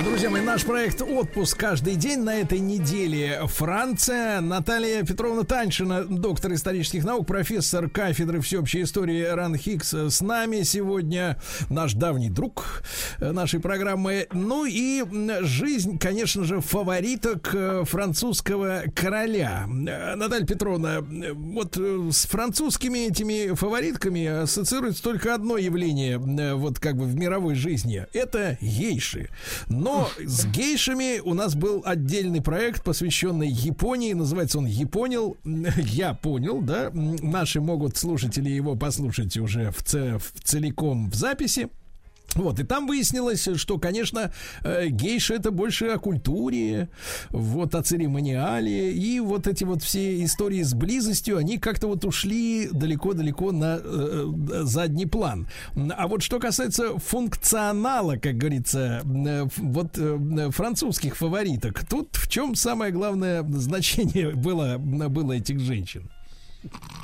S2: Друзья мои, наш проект «Отпуск каждый день» на этой неделе Франция. Наталья Петровна Таньшина, доктор исторических наук, профессор кафедры всеобщей истории Ран Хикс с нами сегодня. Наш давний друг нашей программы. Ну и жизнь, конечно же, фавориток э, французского короля. Э, Наталья Петровна, э, вот с французскими этими фаворитками ассоциируется только одно явление вот как бы в мировой жизни. Это гейши. Но с гейшами у нас был отдельный проект, посвященный Японии. Называется он «Японил». Я понял, да? Наши могут слушатели его послушать уже в, в целиком в записи. Вот, и там выяснилось, что, конечно, э, гейша это больше о культуре, вот, о церемониале, и вот эти вот все истории с близостью, они как-то вот ушли далеко-далеко на э, задний план. А вот что касается функционала, как говорится, э, вот э, французских фавориток, тут в чем самое главное значение было, было этих женщин?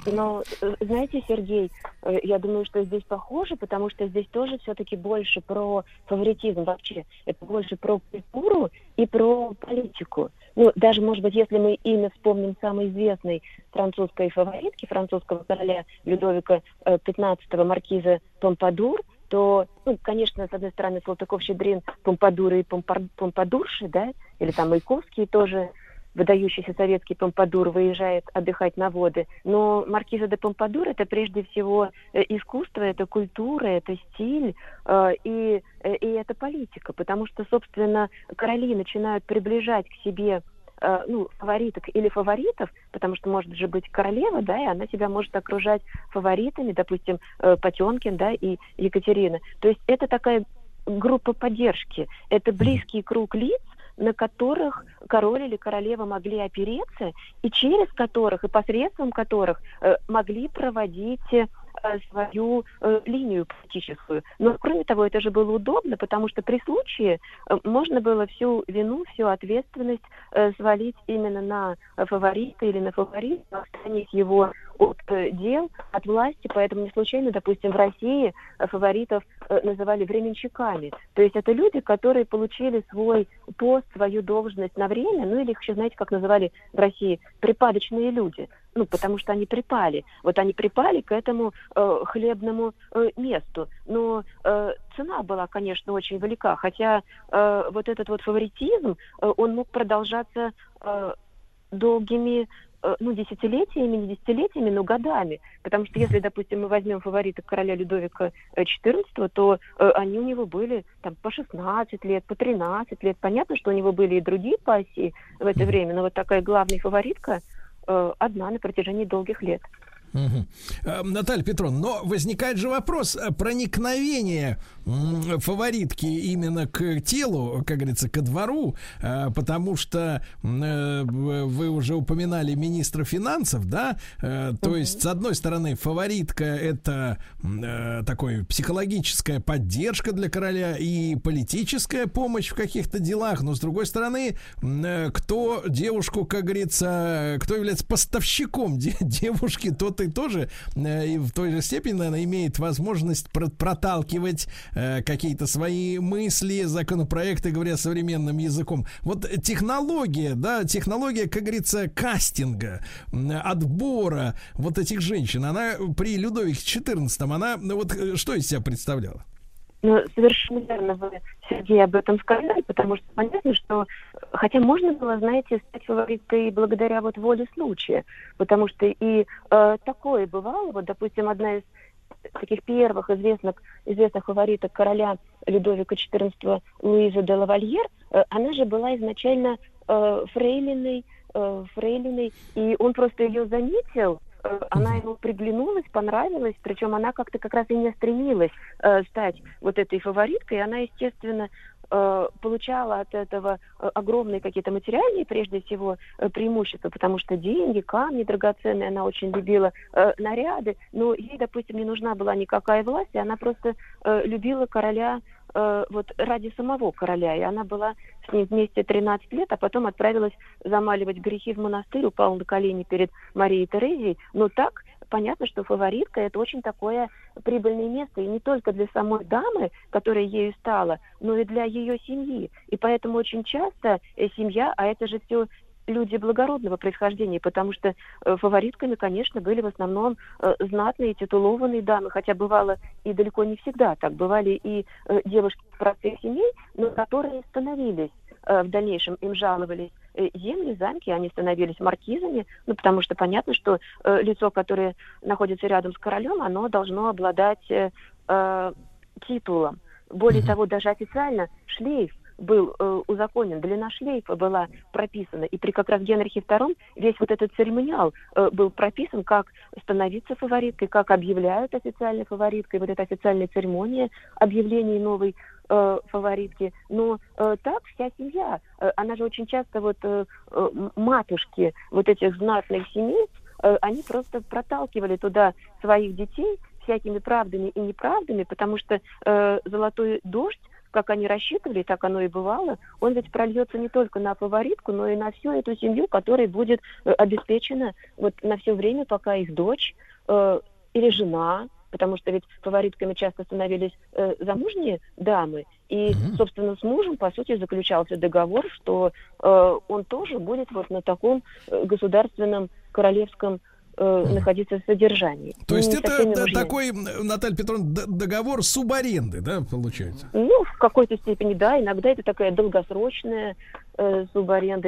S13: Но, э, знаете, Сергей, э, я думаю, что здесь похоже, потому что здесь тоже все-таки больше про фаворитизм вообще. Это больше про культуру и про политику. Ну, даже, может быть, если мы имя вспомним самой известной французской фаворитки, французского короля Людовика XV, э, маркиза Помпадур, то, ну, конечно, с одной стороны, Салтыков-Щедрин, Помпадуры и Помпадурши, да, или там Маяковский тоже выдающийся советский Помпадур выезжает отдыхать на воды. Но маркиза де Помпадур это прежде всего э, искусство, это культура, это стиль э, и, э, и это политика. Потому что, собственно, короли начинают приближать к себе э, ну, фавориток или фаворитов, потому что может же быть королева, да, и она себя может окружать фаворитами, допустим, э, Потемкин, да, и Екатерина. То есть это такая группа поддержки, это близкий круг лиц, на которых король или королева могли опереться, и через которых, и посредством которых э, могли проводить э, свою э, линию политическую. Но, кроме того, это же было удобно, потому что при случае э, можно было всю вину, всю ответственность э, свалить именно на фаворита или на фаворита, отстранить его от э, дел, от власти, поэтому не случайно, допустим, в России э, фаворитов э, называли временщиками. То есть это люди, которые получили свой пост, свою должность на время, ну или их еще, знаете, как называли в России, припадочные люди ну, потому что они припали. Вот они припали к этому э, хлебному э, месту. Но э, цена была, конечно, очень велика, хотя э, вот этот вот фаворитизм, э, он мог продолжаться э, долгими ну, десятилетиями, не десятилетиями, но годами. Потому что если, допустим, мы возьмем фаворита короля Людовика XIV, э, то э, они у него были там по 16 лет, по 13 лет. Понятно, что у него были и другие пассии в это время, но вот такая главная фаворитка э, одна на протяжении долгих лет.
S2: Угу. Наталья Петровна, но возникает же вопрос проникновения фаворитки именно к телу, как говорится, ко двору, а, потому что э, вы уже упоминали министра финансов, да, э, то есть, с одной стороны, фаворитка это э, такой психологическая поддержка для короля и политическая помощь в каких-то делах, но с другой стороны, кто девушку, как говорится, кто является поставщиком девушки, тот и тоже и в той же степени, наверное, имеет возможность проталкивать Э, какие-то свои мысли, законопроекты, говоря современным языком. Вот технология, да, технология, как говорится, кастинга, отбора вот этих женщин, она при Людовике XIV, она ну, вот э, что из себя представляла?
S13: Ну, совершенно верно вы, Сергей, об этом сказали, потому что понятно, что, хотя можно было, знаете, стать фавориткой благодаря вот воле случая, потому что и э, такое бывало, вот, допустим, одна из таких первых известных, известных фавориток короля Людовика XIV Луиза де Лавальер, э, она же была изначально э, фрейлиной, э, фрейлиной, и он просто ее заметил, э, она ему приглянулась, понравилась, причем она как-то как раз и не стремилась э, стать вот этой фавориткой, она, естественно, получала от этого э, огромные какие-то материальные, прежде всего, э, преимущества, потому что деньги, камни драгоценные, она очень любила наряды, но ей, допустим, не нужна была никакая власть, и она просто любила короля вот ради самого короля, и она была с ним вместе 13 лет, а потом отправилась замаливать грехи в монастырь, упала на колени перед Марией Терезией, но так, понятно, что фаворитка это очень такое прибыльное место, и не только для самой дамы, которая ею стала, но и для ее семьи. И поэтому очень часто э, семья, а это же все люди благородного происхождения, потому что э, фаворитками, конечно, были в основном э, знатные, титулованные дамы, хотя бывало и далеко не всегда так. Бывали и э, девушки простых семей, но которые становились в дальнейшем, им жаловались земли, замки, они становились маркизами, ну, потому что понятно, что э, лицо, которое находится рядом с королем, оно должно обладать э, э, титулом. Более того, даже официально шлейф был э, узаконен, длина шлейфа была прописана. И при как раз Генрихе II весь вот этот церемониал э, был прописан, как становиться фавориткой, как объявляют официальной фавориткой, вот эта официальная церемония объявления новой э, фаворитки. Но э, так вся семья, э, она же очень часто вот э, матушки вот этих знатных семей, э, они просто проталкивали туда своих детей всякими правдами и неправдами, потому что э, золотой дождь как они рассчитывали, так оно и бывало, он ведь прольется не только на фаворитку, но и на всю эту семью, которая будет э, обеспечена вот на все время, пока их дочь э, или жена, потому что ведь фаворитками часто становились э, замужние дамы, и, собственно, с мужем, по сути, заключался договор, что э, он тоже будет вот на таком э, государственном королевском э, находиться в содержании.
S2: То есть это да, такой, Наталья Петровна, договор субаренды, да, получается?
S13: Ну, в какой-то степени, да. Иногда это такая долгосрочная э.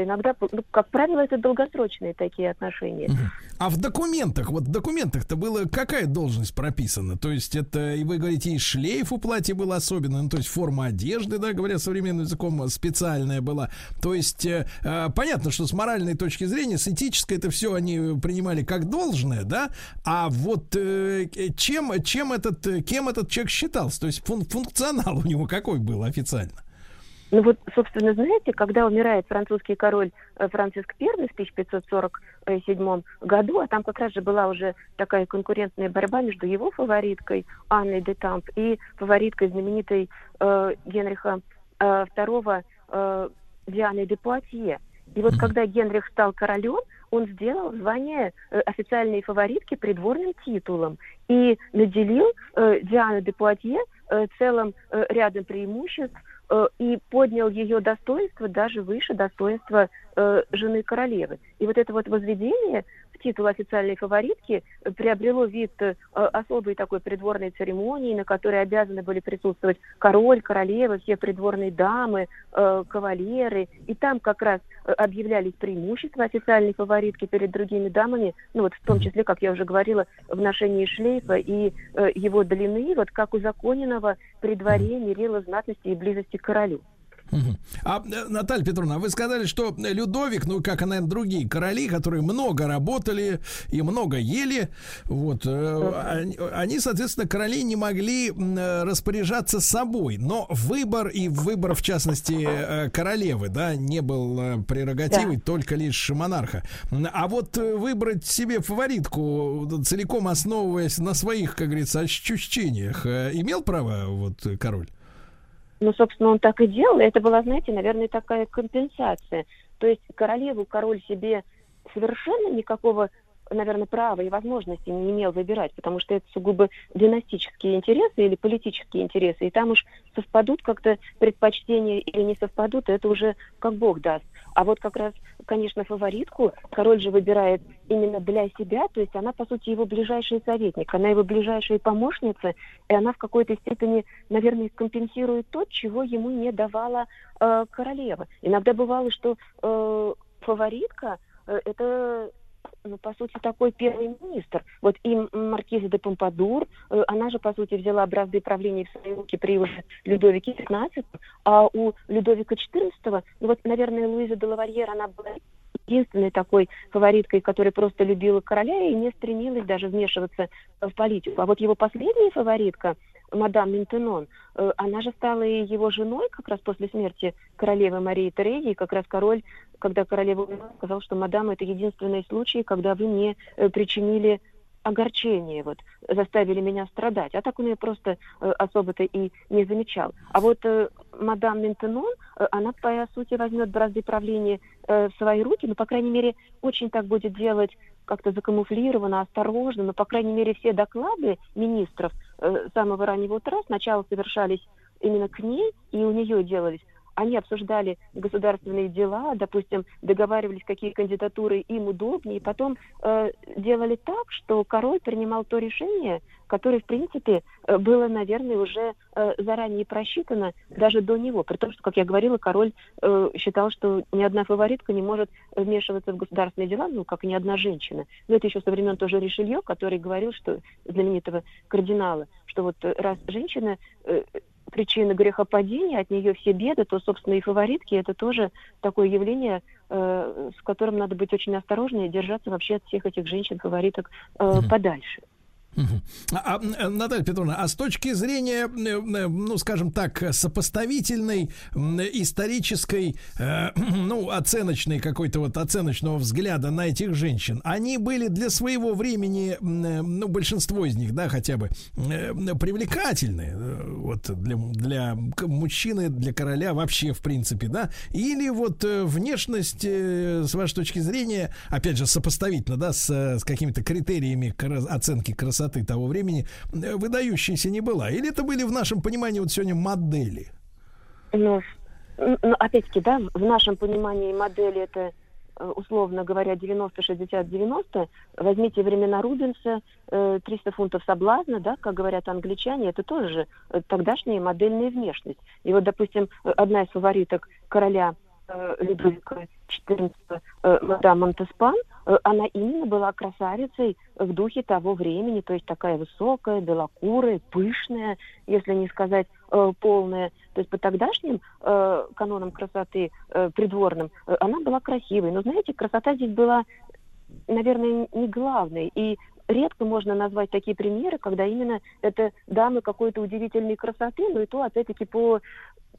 S13: Иногда, ну, как правило, это долгосрочные такие отношения.
S2: А в документах, вот в документах-то было какая должность прописана? То есть это, и вы говорите, и шлейф у платья был особенный, ну, то есть форма одежды, да, говоря современным языком, специальная была. То есть э, э, понятно, что с моральной точки зрения, с этической это все они принимали как должное, да, а вот э, чем, чем этот, э, кем этот человек считался? То есть фун- функционал у него какой был официально?
S13: Ну вот, собственно, знаете, когда умирает французский король э, Франциск I в 1547 году, а там как раз же была уже такая конкурентная борьба между его фавориткой Анной де Тамп и фавориткой знаменитой э, Генриха э, II э, Дианой де Пуатье. И вот когда Генрих стал королем, он сделал звание э, официальной фаворитки придворным титулом и наделил э, Диану де Пуатье э, целым э, рядом преимуществ и поднял ее достоинство даже выше достоинства э, жены королевы. И вот это вот возведение титул официальной фаворитки э, приобрело вид э, особой такой придворной церемонии, на которой обязаны были присутствовать король, королева, все придворные дамы, э, кавалеры. И там как раз э, объявлялись преимущества официальной фаворитки перед другими дамами, ну вот в том числе, как я уже говорила, в ношении шлейфа и э, его длины, вот как узаконенного при дворе мерила знатности и близости к королю.
S2: А, э, Наталья Петровна, вы сказали, что Людовик, ну, как и, наверное, другие короли, которые много работали и много ели, вот, э, они, они, соответственно, короли не могли э, распоряжаться собой, но выбор и выбор, в частности, э, королевы, да, не был прерогативой только лишь монарха. А вот выбрать себе фаворитку, целиком основываясь на своих, как говорится, ощущениях, имел право вот король?
S13: Ну, собственно, он так и делал. Это была, знаете, наверное, такая компенсация. То есть королеву король себе совершенно никакого, наверное, права и возможности не имел выбирать, потому что это сугубо династические интересы или политические интересы. И там уж совпадут как-то предпочтения или не совпадут, это уже как Бог даст. А вот как раз, конечно, фаворитку король же выбирает именно для себя, то есть она, по сути, его ближайший советник, она его ближайшая помощница, и она в какой-то степени, наверное, компенсирует то, чего ему не давала э, королева. Иногда бывало, что э, фаворитка э, это ну, по сути, такой первый министр. Вот и м- маркиза де Помпадур, э, она же, по сути, взяла бразды правления в свои руки при уже Людовике XV, а у Людовика XIV, ну вот, наверное, Луиза де Лавальер, она была единственной такой фавориткой, которая просто любила короля и не стремилась даже вмешиваться в политику. А вот его последняя фаворитка, мадам Ментенон, э, она же стала его женой как раз после смерти королевы Марии Терезии. Как раз король, когда королева сказал, что мадам, это единственный случай, когда вы мне э, причинили огорчение, вот, заставили меня страдать. А так он ее просто э, особо-то и не замечал. А вот мадам Ментенон, она, по сути, возьмет бразды правления в свои руки, ну, по крайней мере, очень так будет делать как-то закамуфлировано, осторожно, но, по крайней мере, все доклады министров э, самого раннего утра. Сначала совершались именно к ней, и у нее делались. Они обсуждали государственные дела, допустим, договаривались, какие кандидатуры им удобнее, и потом э, делали так, что король принимал то решение, которое, в принципе, э, было, наверное, уже э, заранее просчитано даже до него. При том, что, как я говорила, король э, считал, что ни одна фаворитка не может вмешиваться в государственные дела, ну, как и ни одна женщина. Но это еще со времен тоже Ришелье, который говорил, что знаменитого кардинала, что вот раз женщина причина грехопадения, от нее все беды, то, собственно, и фаворитки это тоже такое явление, э, с которым надо быть очень осторожнее, держаться вообще от всех этих женщин-фавориток э, mm-hmm. подальше.
S2: А, а, Наталья Петровна, а с точки зрения, э, ну, скажем так, сопоставительной исторической, э, ну, оценочной какой-то вот оценочного взгляда на этих женщин, они были для своего времени, ну, большинство из них, да, хотя бы, э, привлекательны, вот для, для мужчины, для короля вообще, в принципе, да, или вот внешность, с вашей точки зрения, опять же, сопоставительно, да, с, с какими-то критериями оценки красоты, красоты того времени э, выдающейся не была? Или это были в нашем понимании вот сегодня модели?
S13: Ну, ну опять-таки, да, в нашем понимании модели это э, условно говоря, 90-60-90, возьмите времена Рубенса, 300 э, фунтов соблазна, да, как говорят англичане, это тоже тогдашняя модельная внешность. И вот, допустим, одна из фавориток короля Людовика XIV, мадам Монтеспан, она именно была красавицей в духе того времени, то есть такая высокая, белокурая, пышная, если не сказать э, полная. То есть по тогдашним э, канонам красоты э, придворным э, она была красивой. Но знаете, красота здесь была, наверное, не главной. И редко можно назвать такие примеры, когда именно это дамы какой-то удивительной красоты, но и то, опять-таки, по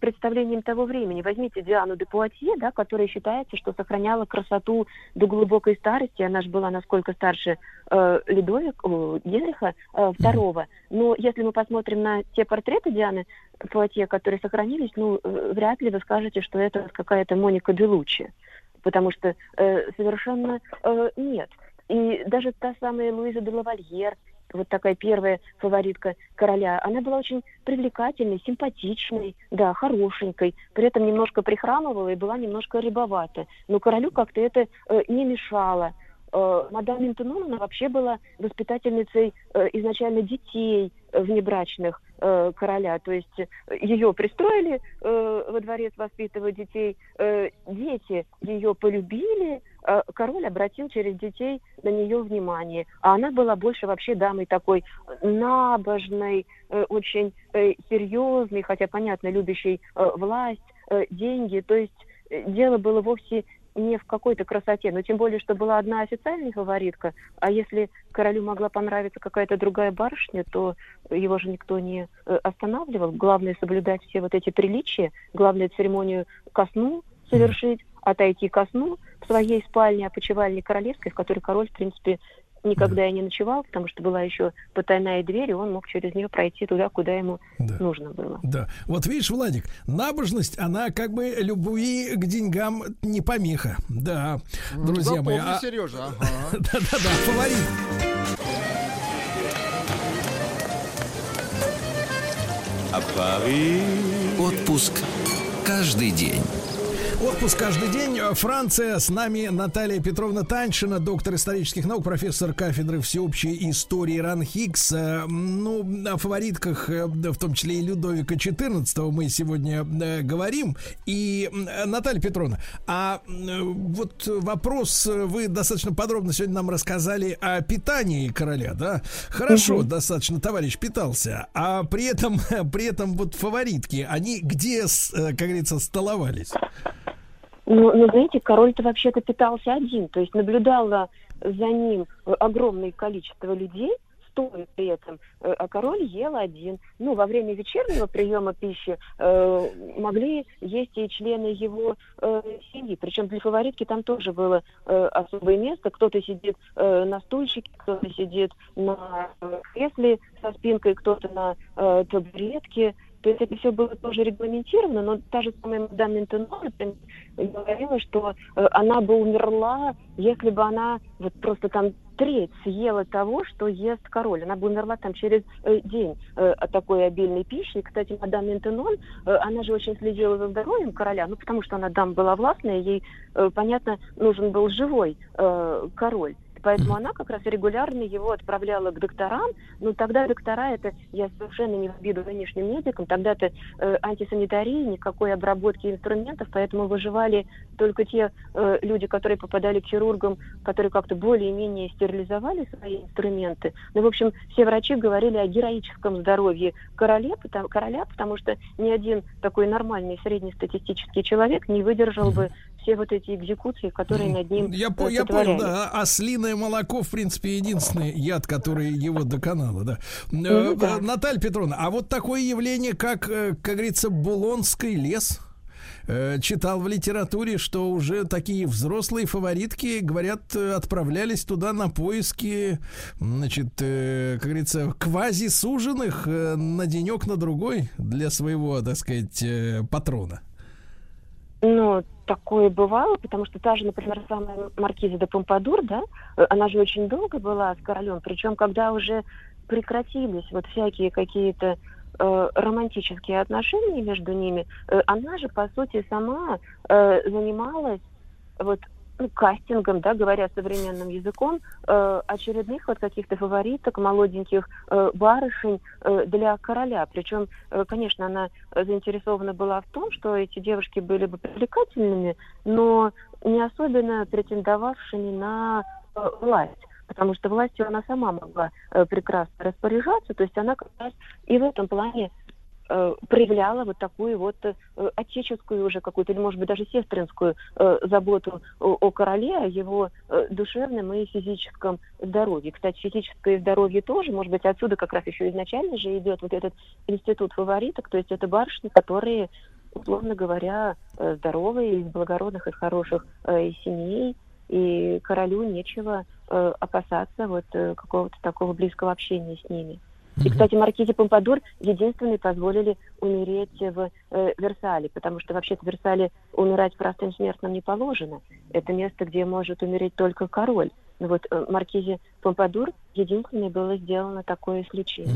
S13: представлением того времени. Возьмите Диану де Пуатье, да, которая считается, что сохраняла красоту до глубокой старости. Она же была насколько старше э, Ледовик, э, Генриха э, II. Но если мы посмотрим на те портреты Дианы Пуатье, которые сохранились, ну, э, вряд ли вы скажете, что это какая-то Моника Белуччи. Потому что э, совершенно э, нет. И даже та самая Луиза де Лавальер, вот такая первая фаворитка короля, она была очень привлекательной, симпатичной, да, хорошенькой, при этом немножко прихрамывала и была немножко рябовата. Но королю как-то это э, не мешало. Э, мадам Ментенон, она вообще была воспитательницей э, изначально детей внебрачных э, короля. То есть э, ее пристроили э, во дворец воспитывать детей, э, дети ее полюбили, э, король обратил через детей на нее внимание. А она была больше вообще дамой такой набожной, э, очень э, серьезной, хотя, понятно, любящей э, власть, э, деньги. То есть э, дело было вовсе не в какой-то красоте, но тем более, что была одна официальная фаворитка, а если королю могла понравиться какая-то другая барышня, то его же никто не э, останавливал. Главное соблюдать все вот эти приличия, главное церемонию ко сну совершить, отойти ко сну в своей спальне, опочивальне королевской, в которой король, в принципе, никогда и не ночевал, потому что была еще потайная дверь, и он мог через нее пройти туда, куда ему да. нужно было.
S2: Да. Вот видишь, Владик, набожность, она как бы любви к деньгам не помеха. Да, друзья
S3: Запомни,
S2: мои. А...
S3: Сережа.
S2: Да-да-да, фаворит.
S1: Отпуск каждый день.
S2: Отпуск каждый день. Франция. С нами Наталья Петровна Таньшина, доктор исторических наук, профессор кафедры всеобщей истории Ранхикс. Э, ну, о фаворитках, э, в том числе и Людовика XIV, мы сегодня э, говорим. И, Наталья Петровна, а вот вопрос, вы достаточно подробно сегодня нам рассказали о питании короля, да? Хорошо, угу. достаточно товарищ питался. А при этом, при этом вот фаворитки, они где, как говорится, столовались?
S13: Ну, ну, знаете, король-то вообще-то питался один, то есть наблюдало за ним огромное количество людей, стоя при этом, э, а король ел один. Ну, во время вечернего приема пищи э, могли есть и члены его э, семьи. Причем для фаворитки там тоже было э, особое место. Кто-то сидит э, на стульчике, кто-то сидит на э, кресле со спинкой, кто-то на э, табуретке. То есть это все было тоже регламентировано, но та же самая мадам например, говорила, что э, она бы умерла, если бы она вот просто там треть съела того, что ест король. Она бы умерла там через э, день э, от такой обильной пищи. И, кстати, мадам Ментенон, она же очень следила за здоровьем короля, ну, потому что она дам была властная, ей, понятно, нужен был живой король. Поэтому она как раз регулярно его отправляла к докторам. Ну, тогда доктора, это я совершенно не в обиду нынешним медикам, тогда-то э, антисанитарии, никакой обработки инструментов, поэтому выживали только те э, люди, которые попадали к хирургам, которые как-то более-менее стерилизовали свои инструменты. Ну, в общем, все врачи говорили о героическом здоровье короля, потому, короля, потому что ни один такой нормальный среднестатистический человек не выдержал бы все вот эти экзекуции, которые над ним
S2: Я,
S13: э,
S2: по- я понял, да. А ослиное молоко, в принципе, единственный яд, который его доконало, да. Э,
S13: Ну да.
S2: Наталья Петровна, а вот такое явление, как, э, как говорится, Булонский лес, читал в литературе, что уже такие взрослые фаворитки, говорят, отправлялись туда на поиски, значит, как говорится, квази-суженых э, на денек, на другой для своего, так сказать, патрона.
S13: Ну, такое бывало, потому что та же, например, самая маркиза де Помпадур, да, э, она же очень долго была с королем, причем когда уже прекратились вот всякие какие-то э, романтические отношения между ними, э, она же, по сути, сама э, занималась вот ну, кастингом, да, говоря современным языком, э, очередных вот каких-то фавориток, молоденьких э, барышень э, для короля. Причем, э, конечно, она заинтересована была в том, что эти девушки были бы привлекательными, но не особенно претендовавшими на э, власть. Потому что властью она сама могла э, прекрасно распоряжаться, то есть она как раз и в этом плане э, проявляла вот такую вот э, отеческую уже какую-то, или, может быть, даже сестринскую э, заботу о, о короле, о его э, душевном и физическом здоровье. Кстати, физическое здоровье тоже, может быть, отсюда как раз еще изначально же идет вот этот институт фавориток, то есть это барышни, которые, условно говоря, э, здоровые, из благородных, из хороших э, семей, и королю нечего э, опасаться вот э, какого-то такого близкого общения с ними. И, кстати, маркизе Помпадур единственной позволили умереть в э, Версале, потому что вообще-то в Версале умирать простым смертным не положено. Это место, где может умереть только король. Но вот э, маркизе Помпадур единственной было сделано такое исключение.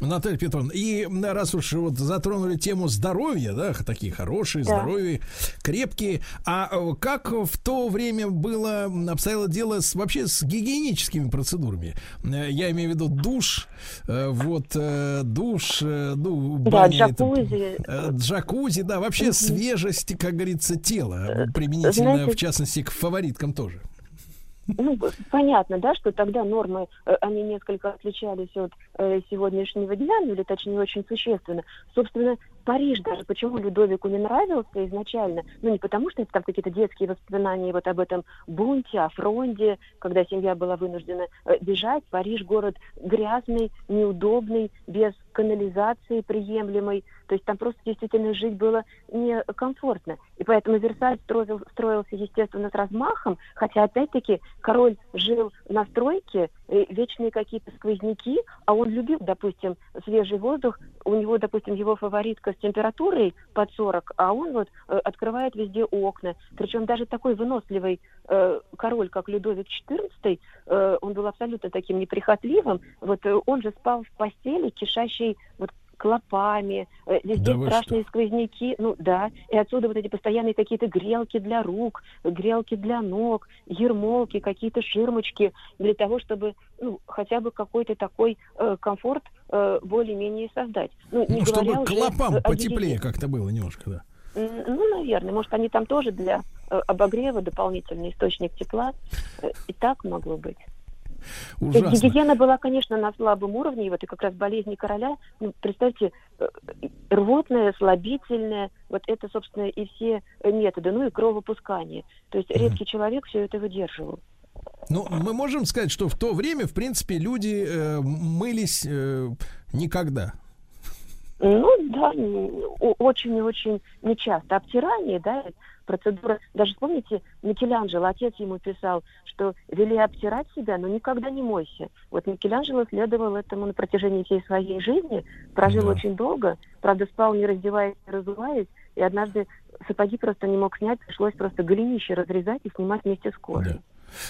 S2: Наталья Петровна, и раз уж вот затронули тему здоровья, да, такие хорошие,
S13: Да.
S2: здоровые, крепкие, а э, как в то время было, обстояло дело с, вообще с гигиеническими процедурами? Э, Я имею в виду душ, э, вот, душ, ну,
S13: Да,
S2: баня, это,
S13: джакузи.
S2: джакузи, да, вообще свежесть, как говорится, тела, применительно,
S13: знаете-
S2: в частности, к фавориткам тоже.
S13: Ну, понятно, да, что тогда нормы, э, они несколько отличались от э, сегодняшнего дня, ну, или точнее очень существенно. Собственно, Париж даже, почему Людовику не нравился изначально, ну, не потому что это там какие-то детские воспоминания вот об этом бунте, о фронте, когда семья была вынуждена э, бежать. Париж город грязный, неудобный, без канализации приемлемой. То есть там просто действительно жить было некомфортно. И поэтому Версаль строил, строился, естественно, с размахом, хотя, опять-таки, король жил на стройке, э, вечные какие-то сквозняки, а он любил, допустим, свежий воздух. У него, допустим, его фаворитка с температурой под 40, а он вот э, открывает везде окна. Причем даже такой выносливый э, король, как Людовик XIV, э, он был абсолютно таким неприхотливым. Вот э, он же спал в постели, кишащей вот клопами, э, везде
S2: Да
S13: страшные сквозняки, ну да, и отсюда вот эти постоянные какие-то грелки для рук, грелки для ног, ермолки, какие-то ширмочки для того, чтобы ну, хотя бы какой-то такой э, комфорт э, более-менее создать. Ну, не
S2: Ну, чтобы клопам
S13: о
S2: потеплее как-то было немножко, да.
S13: Ну, наверное, может, они там тоже для э, обогрева дополнительный источник тепла. Э, И так могло быть.
S2: Ужасно.
S13: гигиена была, конечно, на слабом уровне, и вот и как раз болезни короля, ну, представьте, рвотная, слабительная, вот это, собственно, и все методы, ну и кровопускание. То есть редкий человек все это выдерживал.
S2: Ну, мы можем сказать, что в то время, в принципе, люди э, мылись э, никогда.
S13: Ну да, очень и очень нечасто. Обтирание, да, процедура. Даже помните, Микеланджело, отец ему писал, что вели обтирать себя, но никогда не мойся. Вот Микеланджело следовал этому на протяжении всей своей жизни, прожил
S2: Да.
S13: очень долго, правда, спал не раздеваясь, не разуваясь, и однажды сапоги просто не мог снять, пришлось просто голенище разрезать и снимать вместе с кожей.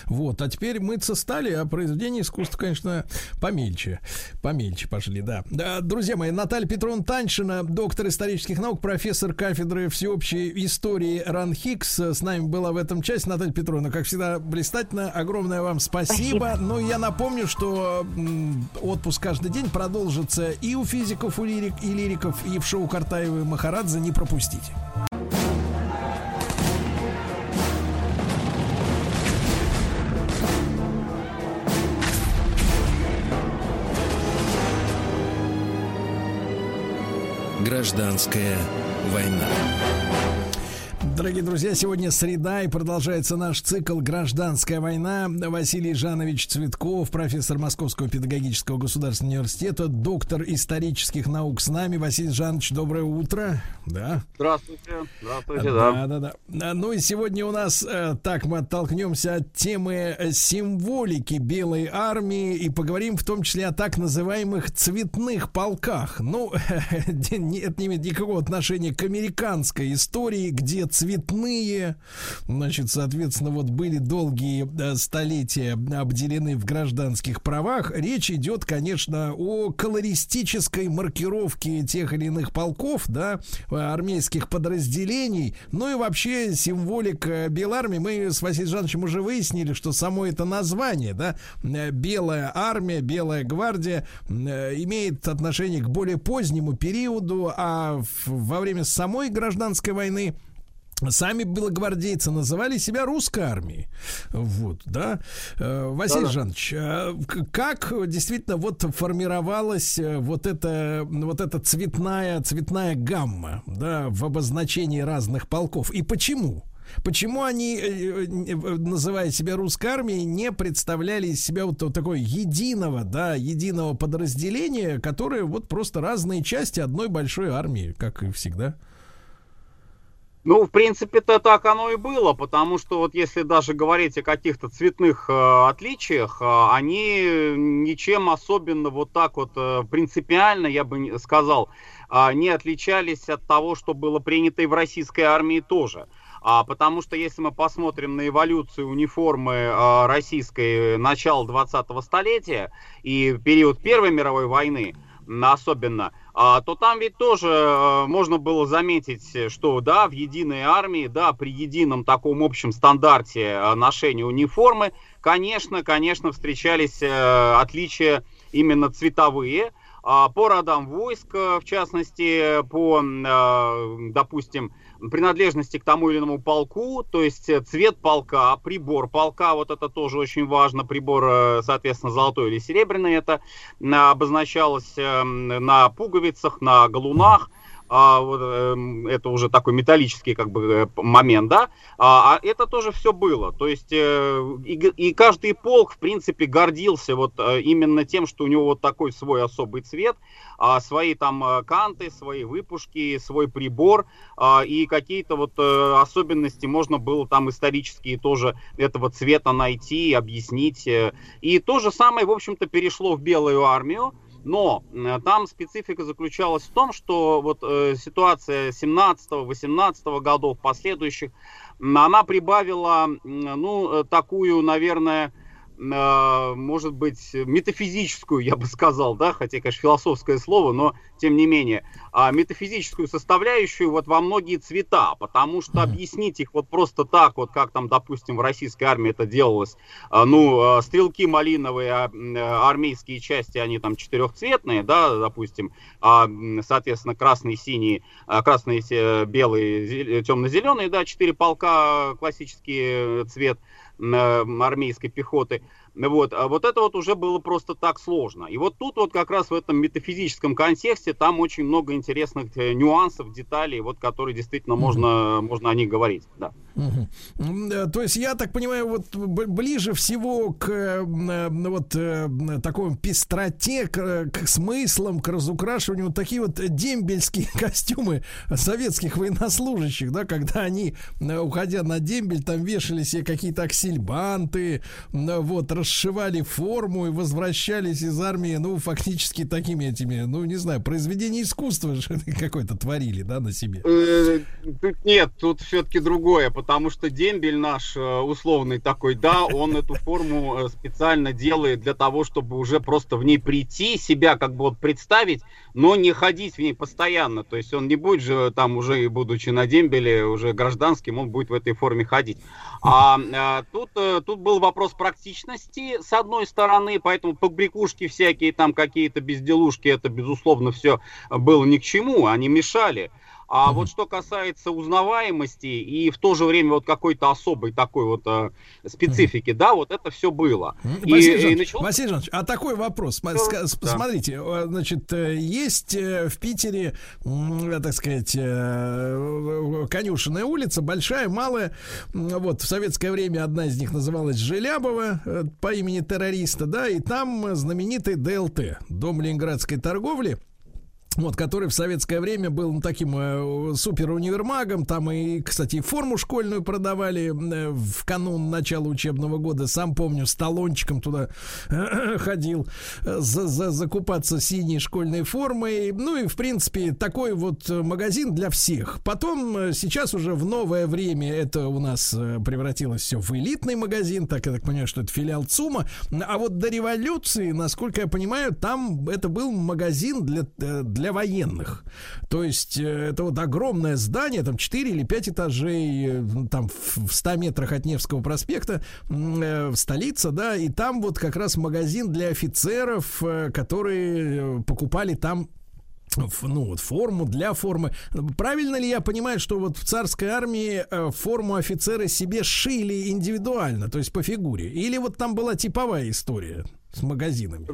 S2: Вот, а теперь мыться стали, а произведения искусства, конечно, помельче. Помельче пошли, да. Да, Друзья мои, Наталья Петровна Таньшина, доктор исторических наук, профессор кафедры всеобщей истории РАНХИКС, с нами была в этом части. Наталья Петровна, как всегда, блистательно. Огромное вам спасибо.
S13: Спасибо.
S2: Ну, я напомню, что отпуск каждый день продолжится и у физиков, у лирик, и лириков, и в шоу Картаева и Махарадзе. Не пропустите.
S1: Гражданская война.
S2: Дорогие друзья, сегодня среда и продолжается наш цикл «Гражданская война». Василий Жанович Цветков, профессор Московского педагогического государственного университета, доктор исторических наук с нами. Василий Жанович, доброе утро. Да.
S14: Здравствуйте. Здравствуйте, да.
S2: Да, да, да. Ну и сегодня у нас, э, так, мы оттолкнемся от темы э, символики Белой армии и поговорим в том числе о так называемых цветных полках. Ну, это не имеет никакого отношения к американской истории, где цветные, значит, соответственно, вот были долгие э, столетия обделены в гражданских правах. Речь идет, конечно, о колористической маркировке тех или иных полков, да, э, армейских подразделений, ну и вообще символика Белармии. Мы с Василием Жановичем уже выяснили, что само это название, да, э, Белая армия, Белая гвардия э, имеет отношение к более позднему периоду, а во время самой гражданской войны Сами белогвардейцы называли себя русской армией. Вот, да. Э, Василий
S14: Да-да.
S2: Жанович, э, как действительно вот формировалась э, вот эта, вот эта цветная, цветная гамма, да, в обозначении разных полков? И почему? Почему они, называя себя русской армией, не представляли из себя вот такого единого, да, единого подразделения, которое вот просто разные части одной большой армии, как и всегда?
S14: Ну, в принципе-то так оно и было, потому что вот если даже говорить о каких-то цветных э, отличиях, э, они ничем особенно вот так вот э, принципиально, я бы сказал, э, не отличались от того, что было принято и в российской армии тоже. А, потому что если мы посмотрим на эволюцию униформы э, российской начала 20-го столетия и период Первой мировой войны, особенно, а, то там ведь тоже э, можно было заметить, что да, в единой армии, да, при едином таком общем стандарте э, ношения униформы, конечно, конечно, встречались э, отличия именно цветовые, а, по родам войск, в частности, по, допустим, принадлежности к тому или иному полку, то есть э, цвет полка, прибор полка, вот это тоже очень важно, прибор, э, соответственно, золотой или серебряный, это обозначалось э, на пуговицах, на галунах, а, вот, эм, это уже такой металлический как бы э, момент, да, а, а это тоже все было, то есть э, и, и каждый полк, в принципе, гордился вот э, именно тем, что у него вот такой свой особый цвет, а, свои там э, канты, свои выпушки, свой прибор, а, и какие-то вот э, особенности можно было там исторические тоже этого цвета найти, объяснить, э. и то же самое, в общем-то, перешло в Белую армию, но э, там специфика заключалась в том, что вот э, ситуация 17-18 годов последующих, она прибавила, ну, э, такую, наверное, может быть, метафизическую, я бы сказал, да, хотя, конечно, философское слово, но тем не менее, а, метафизическую составляющую вот во многие цвета, потому что объяснить их вот просто так, вот как там, допустим, в российской армии это делалось, а, ну, э, стрелки малиновые, а, э, армейские части, они там четырехцветные, да, допустим, а, соответственно, красный, синий, а, красный, се- белый, темно-зеленый, да, четыре полка, классический э, цвет. э, армейской пехоты. Вот, а вот это вот уже было просто так сложно. И вот тут вот как раз в этом метафизическом контексте там очень много интересных э, нюансов, деталей, вот которые действительно можно, можно о них говорить. Да.
S2: Э, То есть я так понимаю, вот ближе всего к э, м, вот такой пестроте, к, к смыслам, к разукрашиванию вот такие вот дембельские костюмы советских военнослужащих, да, когда они, уходя на дембель, там вешали себе какие-то аксельбанты, вот, расшивали форму и возвращались из армии, ну, фактически такими этими, ну, не знаю, произведение искусства же какое-то творили, да, на себе.
S14: Э, Тут нет, тут все-таки другое, потому что дембель наш э, условный такой, да, он эту форму э, специально делает для того, чтобы уже просто в ней прийти, себя как бы вот представить, но не ходить в ней постоянно. То есть он не будет же там уже, будучи на дембеле, уже гражданским, он будет в этой форме ходить. А, а, тут, тут был вопрос практичности, с одной стороны, поэтому побрякушки всякие, там какие-то безделушки, это, безусловно, все было ни к чему, они мешали. А вот что касается узнаваемости и в то же время вот какой-то особой такой вот э, специфики, да, вот это все было. И-
S2: Василий
S14: и
S2: Жанович,
S14: началось-
S2: Василий Жанович, а такой вопрос. Ска- с-
S14: Да.
S2: Э, значит, э, есть э, в Питере, так сказать, Конюшенная улица, большая, малая. Вот, в советское время одна из них называлась Желябова по имени террориста, да, и там знаменитый ДЛТ, Дом Ленинградской торговли. Вот, который в советское время был ну, таким э, супер универмагом. Там и, кстати, форму школьную продавали э, в канун начала учебного года. Сам помню, с талончиком туда ходил э, за, за- закупаться синей школьной формой. Ну и, в принципе, такой вот э, магазин для всех. Потом, э, сейчас уже в новое время это у нас э, превратилось все в элитный магазин. Так я так понимаю, что это филиал ЦУМа. А вот до революции, насколько я понимаю, там это был магазин для, э, для военных. То есть э, это вот огромное здание, там 4 или 5 этажей, э, там в в 100 метрах от Невского проспекта, э, столица, да, и там вот как раз магазин для офицеров, которые покупали там ну вот форму для формы. Правильно ли я понимаю, что вот в царской армии форму офицеры себе шили индивидуально, то есть по фигуре? Или вот там была типовая история с магазинами?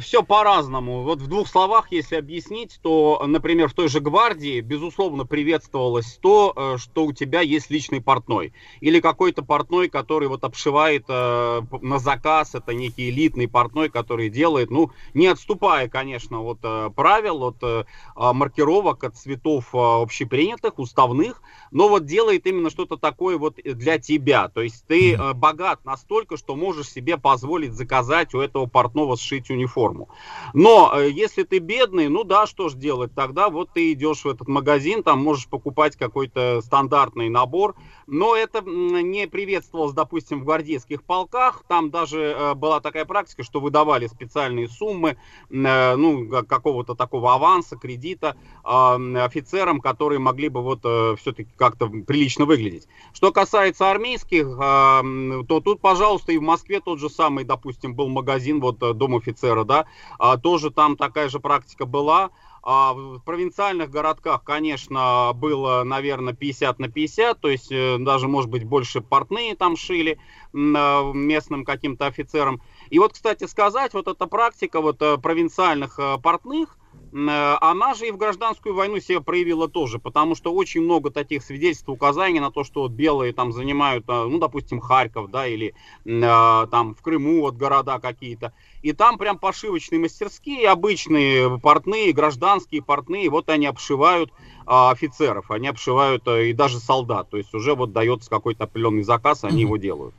S14: все по-разному. Вот в двух словах, если объяснить, то, например, в той же гвардии, безусловно, приветствовалось то, э, что у тебя есть личный портной. Или какой-то портной, который вот обшивает э, на заказ, это некий элитный портной, который делает, ну, не отступая, конечно, от э, правил, от э, а, маркировок, от цветов э, общепринятых, уставных, но вот делает именно что-то такое вот для тебя. То есть ты э, богат настолько, что можешь себе позволить заказать у этого портного сшить униформу. Но э, если ты бедный, ну да, что ж делать, тогда вот ты идешь в этот магазин, там можешь покупать какой-то стандартный набор, но это не приветствовалось, допустим, в гвардейских полках, там даже э, была такая практика, что выдавали специальные суммы, э, ну, какого-то такого аванса, кредита э, офицерам, которые могли бы вот все-таки как-то прилично выглядеть. Что касается армейских, э, то тут, пожалуйста, и в Москве тот же самый, допустим, был магазин, вот э, Дом офицера, да, а, тоже там такая же практика была. А в провинциальных городках, конечно, было, наверное, 50 на 50, то есть э, даже, может быть, больше портные там шили э, местным каким-то офицерам. И вот, кстати сказать, вот эта практика вот э, провинциальных портных, она же и в гражданскую войну себя проявила тоже, потому что очень много таких свидетельств, указаний на то, что вот белые там занимают, э, ну, допустим, Харьков, да, или э, там в Крыму вот города какие-то, и там прям пошивочные мастерские, обычные портные, гражданские портные, вот они обшивают а, офицеров, они обшивают а, и даже солдат, то есть уже вот дается какой-то определенный заказ, они его делают.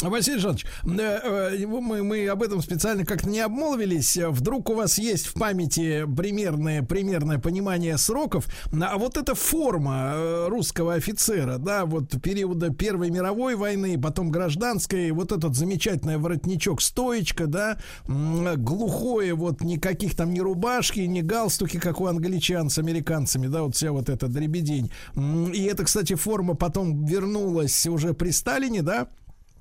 S2: Василий Жанович, э, э, мы, мы об этом специально как-то не обмолвились. Вдруг у вас есть в памяти примерное, примерное понимание сроков. А вот эта форма э, русского офицера, да, вот периода Первой мировой войны, потом гражданской, вот этот замечательный воротничок, стоечка, да, глухое, вот никаких там ни рубашки, ни галстуки, как у англичан с американцами, да, вот вся вот эта дребедень. И эта, кстати, форма потом вернулась уже при Сталине, да,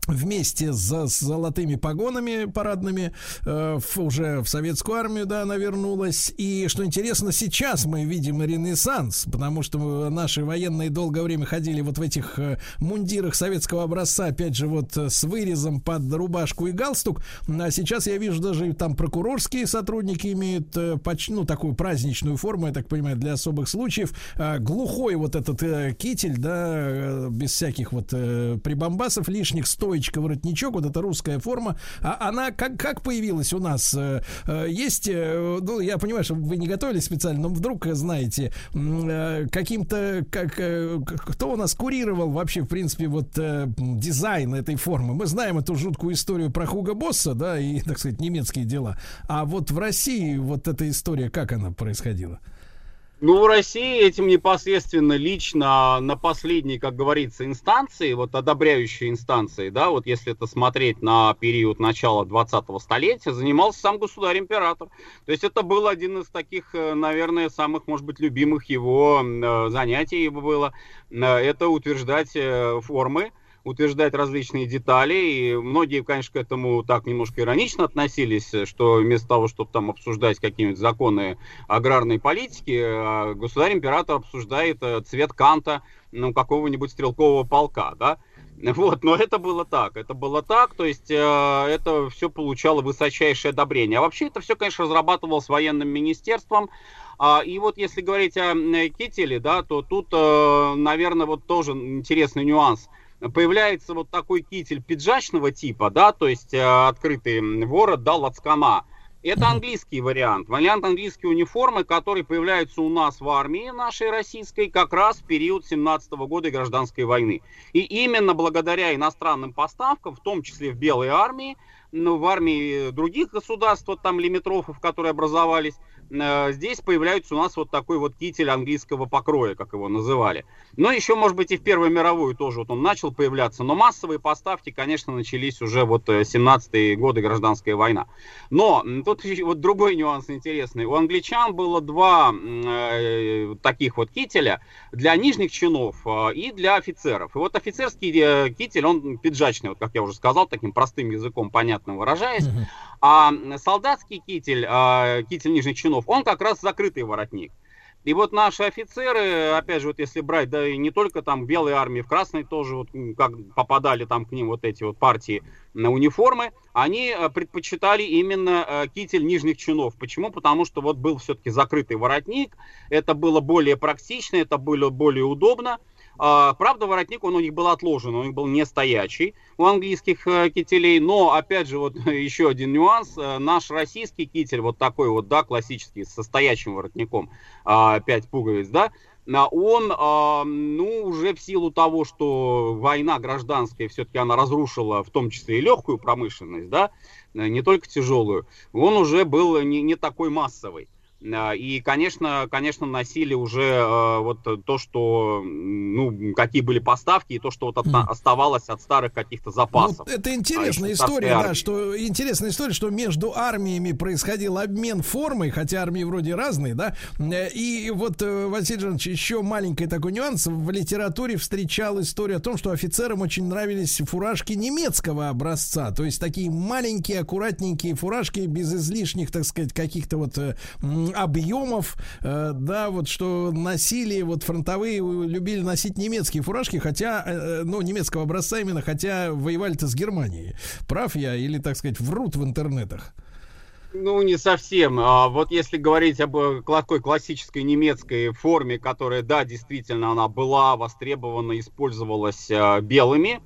S2: вместе с, золотыми погонами парадными э, в, уже в советскую армию, да, она вернулась. И что интересно, сейчас мы видим ренессанс, потому что наши военные долгое время ходили вот в этих э, мундирах советского образца, опять же, вот э, с вырезом под рубашку и галстук. А сейчас я вижу, даже там прокурорские сотрудники имеют э, поч, ну, такую праздничную форму, я так понимаю, для особых случаев. Э, глухой вот этот э, китель, да, э, без всяких вот э, прибамбасов лишних, стоит стоечка, воротничок, вот эта русская форма, а она как, как появилась у нас? Э, э, есть, э, ну, я понимаю, что вы не готовились специально, но вдруг знаете, каким-то, как, кто у нас курировал вообще, в принципе, вот дизайн этой формы? Мы знаем эту жуткую историю про Хуга Босса, да, и, так сказать, немецкие дела. А вот в России вот эта история, как она происходила?
S14: Ну, в России этим непосредственно лично на последней, как говорится, инстанции, вот одобряющей инстанции, да, вот если это смотреть на период начала 20-го столетия, занимался сам государь-император. То есть это был один из таких, э, наверное, самых, может быть, любимых его э, занятий его было. Э, это утверждать формы, утверждать различные детали, и многие, конечно, к этому так немножко иронично относились, что вместо того, чтобы там обсуждать какие-нибудь законы аграрной политики, а государь-император обсуждает э, цвет канта ну, какого-нибудь стрелкового полка, да, вот, но это было так, это было так, то есть э, это все получало высочайшее одобрение. А вообще это все, конечно, разрабатывалось военным министерством, а, и вот если говорить о кителе, да, то тут, э, наверное, вот тоже интересный нюанс – появляется вот такой китель пиджачного типа, да, то есть э, открытый ворот, да, лацкана. Это английский вариант, вариант английской униформы, который появляется у нас в армии нашей российской как раз в период 17 -го года гражданской войны. И именно благодаря иностранным поставкам, в том числе в Белой армии, ну, в армии других государств, вот там лимитрофов, которые образовались, здесь появляется у нас вот такой вот китель английского покроя, как его называли. Но еще, может быть, и в Первую мировую тоже вот он начал появляться, но массовые поставки, конечно, начались уже вот 17-е э, годы гражданская война. Но тут вот другой нюанс интересный. У англичан было два э, таких вот кителя для нижних чинов э, и для офицеров. И вот офицерский э, китель, он пиджачный, вот как я уже сказал, таким простым языком, понятно выражаясь. А солдатский китель, э, китель нижних чинов, он как раз закрытый воротник. И вот наши офицеры, опять же, вот если брать, да и не только там в белой армии, в красной тоже, вот как попадали там к ним вот эти вот партии на униформы, они э, предпочитали именно э, китель нижних чинов. Почему? Потому что вот был все-таки закрытый воротник, это было более практично, это было более удобно. А, правда, воротник, он у них был отложен, он у них был не стоячий у английских э, кителей, но, опять же, вот еще один нюанс, э, наш российский китель, вот такой вот, да, классический, с стоячим воротником, 5 а, пуговиц, да, он, а, ну, уже в силу того, что война гражданская, все-таки она разрушила в том числе и легкую промышленность, да, э, не только тяжелую, он уже был не, не такой массовый. А, и, конечно, конечно, носили уже э, вот то, что, ну, какие были поставки, и то, что вот от, mm. оставалось от старых каких-то запасов.
S2: Ну, это интересная а история, да, что интересная история, что между армиями происходил обмен формой, хотя армии вроде разные, да. И вот, э, Василий Жанович, еще маленький такой нюанс. В литературе встречал историю о том, что офицерам очень нравились фуражки немецкого образца, то есть такие маленькие, аккуратненькие фуражки без излишних, так сказать, каких-то вот э, объемов, э, да, вот что носили, вот фронтовые любили носить немецкие фуражки, хотя, э, э, ну, немецкого образца именно, хотя воевали-то с Германией. Прав я или, так сказать, врут в интернетах?
S14: Ну, не совсем. А вот если говорить об такой классической немецкой форме, которая, да, действительно, она была востребована, использовалась белыми,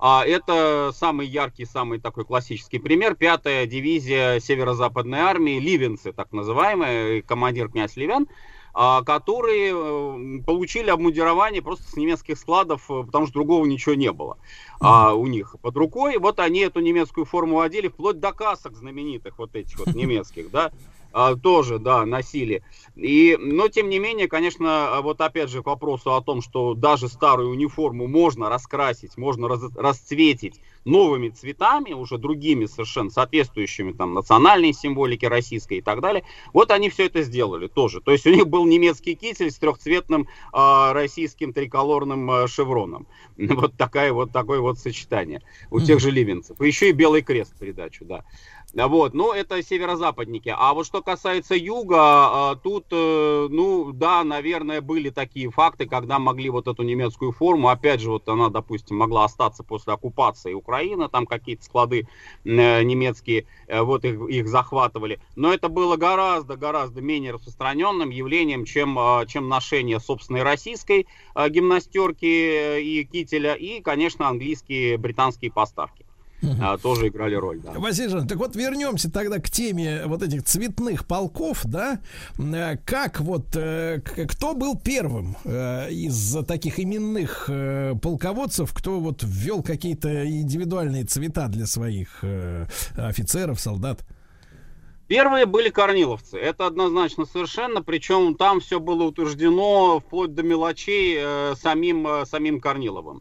S14: а это самый яркий, самый такой классический пример. Пятая дивизия северо-западной армии, ливенцы, так называемые, командир князь Ливен, а, которые э, получили обмундирование просто с немецких складов, э, потому что другого ничего не было а, у них под рукой. Вот они эту немецкую форму одели вплоть до касок знаменитых вот этих вот немецких, да. А, тоже, да, носили. И, но, тем не менее, конечно, вот опять же к вопросу о том, что даже старую униформу можно раскрасить, можно раз, расцветить новыми цветами, уже другими совершенно соответствующими там национальной символике российской и так далее. Вот они все это сделали тоже. То есть у них был немецкий китель с трехцветным э, российским триколорным э, шевроном. Вот такая вот такое вот сочетание у тех же ливенцев. И еще и белый крест придачу, да. Вот, ну, это северо-западники. А вот что касается юга, а, тут, э, ну, да, наверное, были такие факты, когда могли вот эту немецкую форму, опять же, вот она, допустим, могла остаться после оккупации Украины, там какие-то склады э, немецкие, э, вот их, их захватывали. Но это было гораздо, гораздо менее распространенным явлением, чем, а, чем ношение собственной российской гимнастерки и кителя, и, конечно, английские, британские поставки а, тоже играли роль. Да.
S2: Василий Жан, так вот вернемся тогда к теме вот этих цветных полков, да? Э, как вот, э, кто был первым э, из таких именных полководцев, кто вот ввел какие-то индивидуальные цвета для своих офицеров, солдат?
S14: Первые были корниловцы, это однозначно совершенно, причем там все было утверждено вплоть до мелочей э, самим, э, самим Корниловым.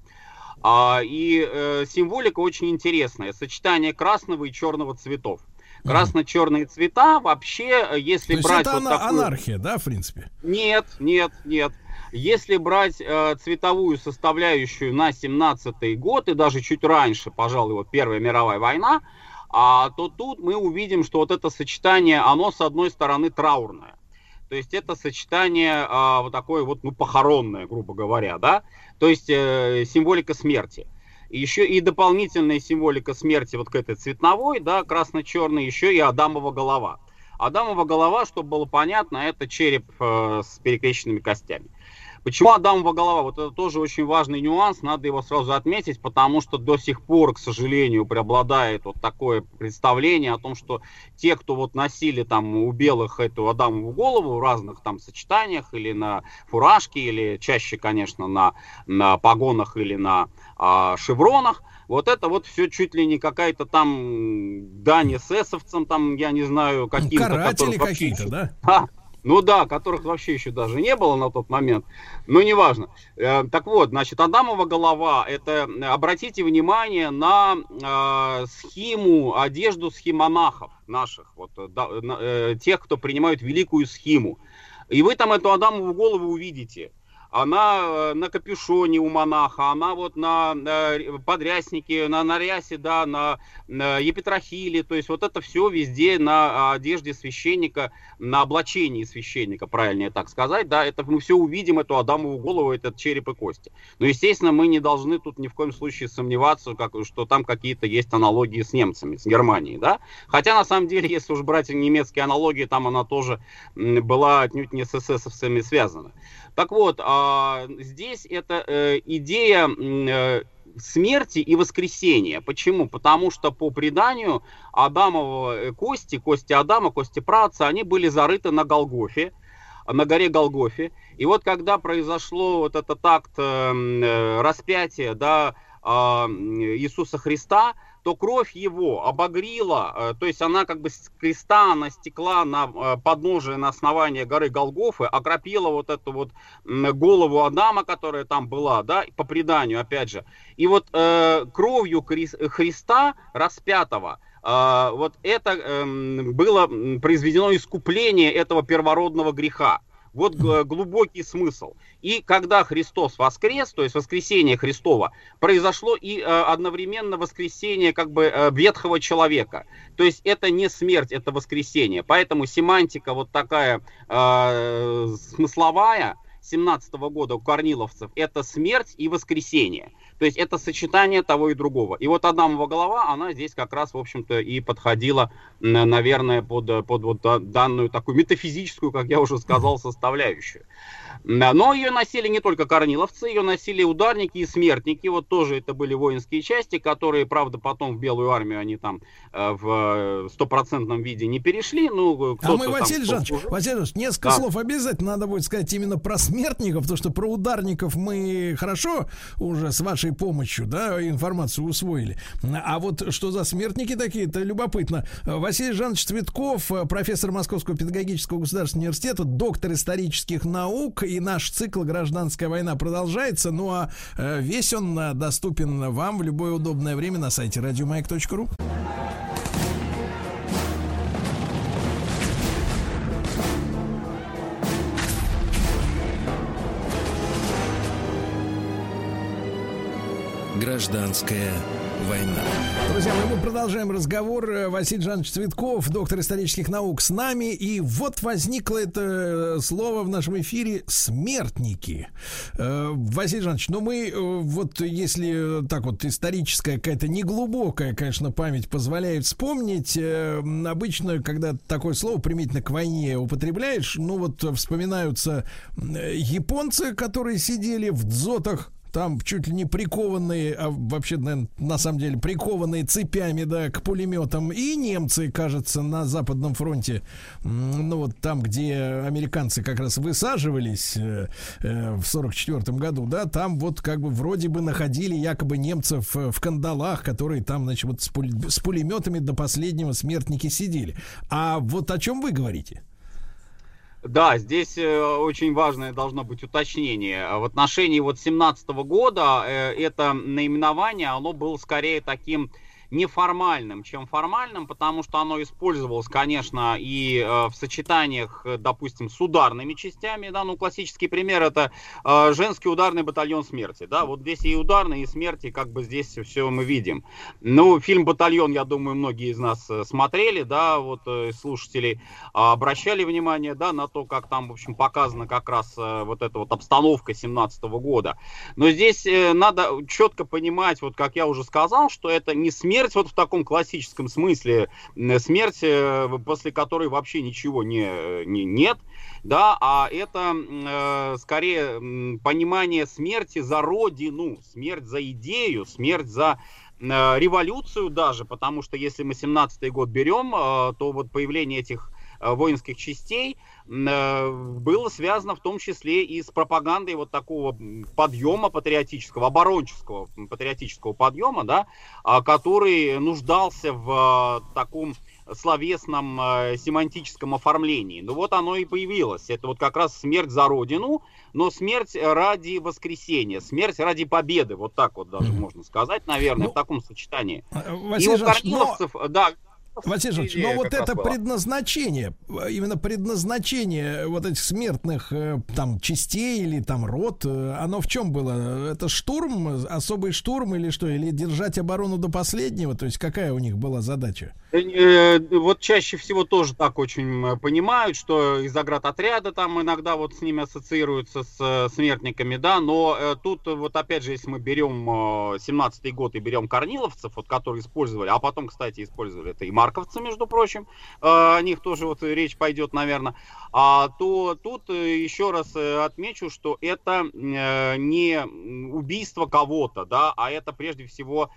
S14: А, и э, символика очень интересная. Сочетание красного и черного цветов. Красно-черные цвета вообще, э, если
S2: То
S14: брать...
S2: это вот ана- такую... анархия, да, в принципе?
S14: Нет, нет, нет. Если брать э, цветовую составляющую на 17-й год и даже чуть раньше, пожалуй, вот Первая мировая война, а, то тут мы увидим, что вот это сочетание, оно с одной стороны траурное. То есть это сочетание а, вот такое вот, ну, похоронное, грубо говоря, да, то есть э, символика смерти. Еще и дополнительная символика смерти вот к этой цветновой, да, красно-черной, еще и Адамова голова. Адамова голова, чтобы было понятно, это череп э, с перекрещенными костями. Почему Адамова голова? Вот это тоже очень важный нюанс, надо его сразу отметить, потому что до сих пор, к сожалению, преобладает вот такое представление о том, что те, кто вот носили там у белых эту Адамову голову в разных там сочетаниях или на фуражке, или чаще, конечно, на, на погонах или на а, шевронах, вот это вот все чуть ли не какая-то там дань эсэсовцам, там, я не знаю, каким-то...
S2: Каратели какие-то, да?
S14: А, ну да, которых вообще еще даже не было на тот момент, но неважно. Э, так вот, значит, Адамова голова, это, обратите внимание на э, схему, одежду схемонахов наших, вот, э, да, э, тех, кто принимают великую схему. И вы там эту Адамову голову увидите она э, на капюшоне у монаха, она вот на, на подряснике, на нарясе, да, на, на епитрахиле, то есть вот это все везде на одежде священника, на облачении священника, правильнее так сказать, да, это мы все увидим, эту Адамову голову, этот череп и кости. Но, естественно, мы не должны тут ни в коем случае сомневаться, как, что там какие-то есть аналогии с немцами, с Германией, да, хотя на самом деле, если уж брать немецкие аналогии, там она тоже была отнюдь не с эсэсовцами связана. Так вот, а, здесь это э, идея э, смерти и воскресения. Почему? Потому что по преданию Адамова э, кости, кости Адама, кости праца, они были зарыты на Голгофе, на горе Голгофе. И вот когда произошло вот этот акт распятия да, а, Иисуса Христа, то кровь его обогрила, э, то есть она как бы с креста, она стекла на э, подножие, на основание горы Голгофы, окропила вот эту вот голову Адама, которая там была, да, по преданию, опять же. И вот э, кровью Христа распятого, э, вот это э, было произведено искупление этого первородного греха. Вот глубокий смысл. И когда Христос воскрес, то есть воскресение Христова, произошло и э, одновременно воскресение как бы э, ветхого человека. То есть это не смерть, это воскресение. Поэтому семантика вот такая э, смысловая 17 года у корниловцев это смерть и воскресение. То есть это сочетание того и другого. И вот Адамова голова, она здесь как раз, в общем-то, и подходила, наверное, под, под вот данную такую метафизическую, как я уже сказал, составляющую. Но ее носили не только корниловцы, ее носили ударники и смертники. Вот тоже это были воинские части, которые, правда, потом в Белую армию они там э, в стопроцентном виде не перешли. Ну,
S2: а мы, Василий Жанович, Василий Жанович, несколько да. слов обязательно надо будет сказать именно про смертников, потому что про ударников мы хорошо уже с вашей помощью, да, информацию усвоили. А вот что за смертники такие, это любопытно. Василий Жанович Цветков, профессор Московского педагогического государственного университета, доктор исторических наук и наш цикл «Гражданская война» продолжается. Ну а э, весь он э, доступен вам в любое удобное время на сайте радиомаяк.ру.
S1: Гражданская война.
S2: Друзья мы продолжаем разговор. Э, Василий Жанович Цветков, доктор исторических наук, с нами. И вот возникло это э, слово в нашем эфире «смертники». Э, Василий Жанович, ну мы вот если так вот историческая какая-то неглубокая, конечно, память позволяет вспомнить, обычно, когда такое слово применительно к войне употребляешь, ну вот вспоминаются японцы, которые сидели в дзотах, там чуть ли не прикованные, а вообще, наверное, на самом деле прикованные цепями, да, к пулеметам. И немцы, кажется, на Западном фронте, ну вот там, где американцы как раз высаживались э, э, в 44 году, да, там вот как бы вроде бы находили якобы немцев э, в кандалах, которые там, значит, вот с, пуль, с пулеметами до последнего смертники сидели. А вот о чем вы говорите?
S14: Да, здесь э, очень важное должно быть уточнение. В отношении вот 17 года э, это наименование, оно было скорее таким неформальным, чем формальным, потому что оно использовалось, конечно, и э, в сочетаниях, э, допустим, с ударными частями, да, ну, классический пример это э, женский ударный батальон смерти, да, вот здесь и ударные, и смерти, как бы здесь все мы видим. Ну, фильм «Батальон», я думаю, многие из нас смотрели, да, вот слушатели а, обращали внимание, да, на то, как там, в общем, показана как раз вот эта вот обстановка 17 года. Но здесь надо четко понимать, вот как я уже сказал, что это не смерть, смерть вот в таком классическом смысле, смерть, э, после которой вообще ничего не, не, нет, да, а это э, скорее понимание смерти за родину, смерть за идею, смерть за э, революцию даже, потому что если мы 17-й год берем, э, то вот появление этих Э, воинских частей э, было связано в том числе и с пропагандой вот такого подъема патриотического, оборонческого патриотического подъема, да, а, который нуждался в э, таком словесном семантическом оформлении. Ну вот оно и появилось. Это вот как раз смерть за Родину, но смерть ради воскресения, смерть ради победы, вот так вот даже mm-hmm. можно сказать, наверное, ну, в таком сочетании.
S2: Василий и у корниловцев, но... да, Василий Жанович, но вот это предназначение, именно предназначение вот этих смертных э, там частей или там рот, э, оно в чем было? Это штурм, особый штурм или что? Или держать оборону до последнего? То есть какая у них была задача?
S14: Э, вот чаще всего тоже так очень понимают, что из отряда там иногда вот с ними ассоциируются с смертниками, да, но тут вот опять же, если мы берем 17-й год и берем корниловцев, вот которые использовали, а потом, кстати, использовали это и Мар харьковцы, между прочим, э, о них тоже вот речь пойдет, наверное, а, то тут э, еще раз э, отмечу, что это не убийство кого-то, да, а это прежде всего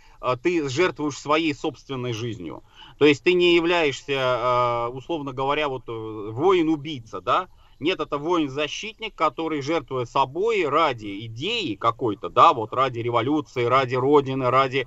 S14: ты жертвуешь своей собственной жизнью. То есть ты не являешься, условно говоря, вот воин-убийца, да, нет, это воин-защитник, который жертвует собой ради идеи какой-то, да, вот ради революции, ради родины, ради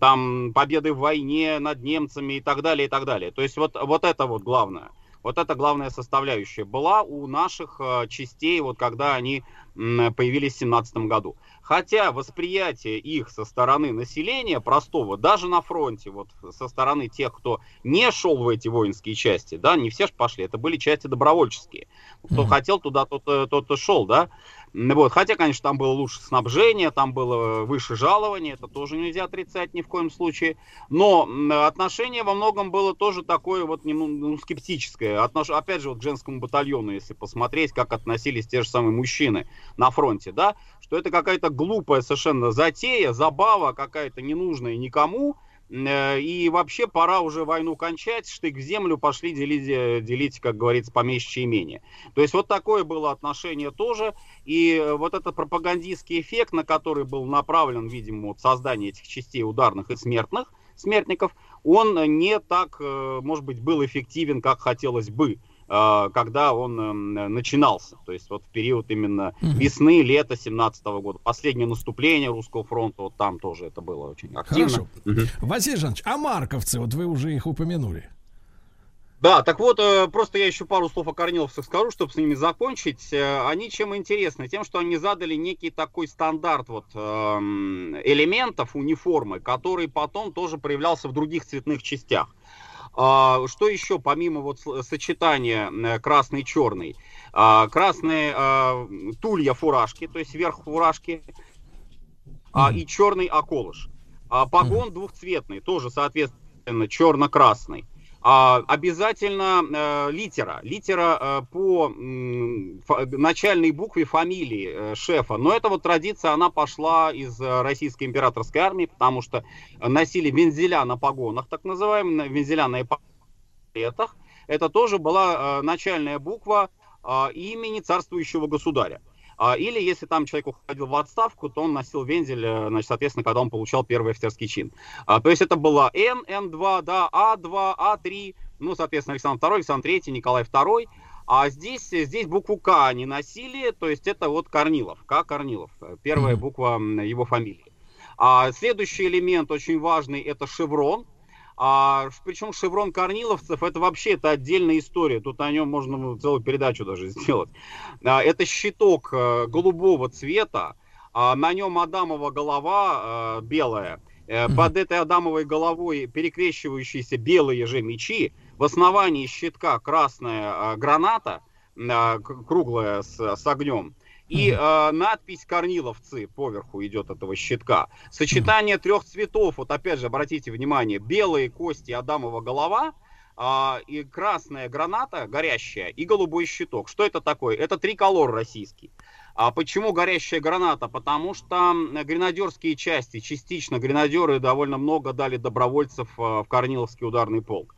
S14: там победы в войне над немцами и так далее, и так далее. То есть вот, вот это вот главное. Вот это главная составляющая была у наших э, частей, вот когда они появились в 17 году. Хотя восприятие их со стороны населения простого, даже на фронте, вот со стороны тех, кто не шел в эти воинские части, да, не все же пошли, это были части добровольческие. Кто mm-hmm. хотел туда, тот, э, тот и шел, да. Вот. Хотя, конечно, там было лучше снабжение, там было выше жалование, это тоже нельзя отрицать ни в коем случае. Но отношение во многом было тоже такое вот ну, скептическое. Отнош... Опять же, вот к женскому батальону, если посмотреть, как относились те же самые мужчины на фронте, да, что это какая-то глупая совершенно затея, забава какая-то ненужная никому, Э, И вообще пора уже войну кончать, штык в землю, пошли делить, э, делить как говорится, помещичье имение. То есть вот такое было отношение тоже. И э, вот этот пропагандистский эффект, на который был направлен, видимо, вот создание этих частей ударных и смертных, смертников, он не так, э, может быть, был эффективен, как хотелось бы э, когда он э, начинался, то есть вот в период именно весны, лета 17 года, последнее наступление русского фронта, вот там тоже это было очень активно.
S2: Хорошо.
S14: Мгм.
S2: Василий Жанович, а марковцы, вот вы уже их упомянули.
S14: Да, так вот, э, просто я еще пару слов о корниловцах скажу, чтобы с ними закончить. Э, Они чем интересны? Тем, что они задали некий такой стандарт вот эм, элементов униформы, который потом тоже проявлялся в других цветных частях. А, Что еще, помимо вот сочетания красный-черный? А, Красные а, тулья фуражки, то есть верх фуражки, а, и черный околыш. А, Погон двухцветный, тоже, соответственно, черно-красный. А, обязательно э, литера. Литера э, по начальной букве фамилии э, шефа. Но эта вот традиция, она пошла из российской императорской армии, потому что носили вензеля на погонах, так называемые, на- вензеля на эполетах. Это тоже была начальная буква имени царствующего государя. А, Или если там человек уходил в отставку, то он носил вензель, э, значит, соответственно, когда он получал первый офицерский чин. А, То есть это была Н, Н2, да, А2, А3, ну, соответственно, Александр II, Александр III, Николай II. А здесь, здесь букву К они носили, то есть это вот Корнилов, К. Корнилов, э, первая буква его фамилии. А следующий элемент очень важный, это шеврон. А, причем шеврон корниловцев это вообще это отдельная история. Тут о нем можно ну, целую передачу даже сделать. А, это щиток э, голубого цвета. а, на нем Адамова голова э, белая. Э, Под этой Адамовой головой перекрещивающиеся белые же мечи. В основании щитка красная граната, круглая с, с огнем. И э, надпись «Корниловцы» поверху идет этого щитка. Сочетание трех цветов, вот опять же, обратите внимание, белые кости Адамова голова, а, и красная граната горящая, и голубой щиток. Что это такое? Это триколор российский. А почему горящая граната? Потому что гренадерские части, частично гренадеры довольно много дали добровольцев а, в Корниловский ударный полк.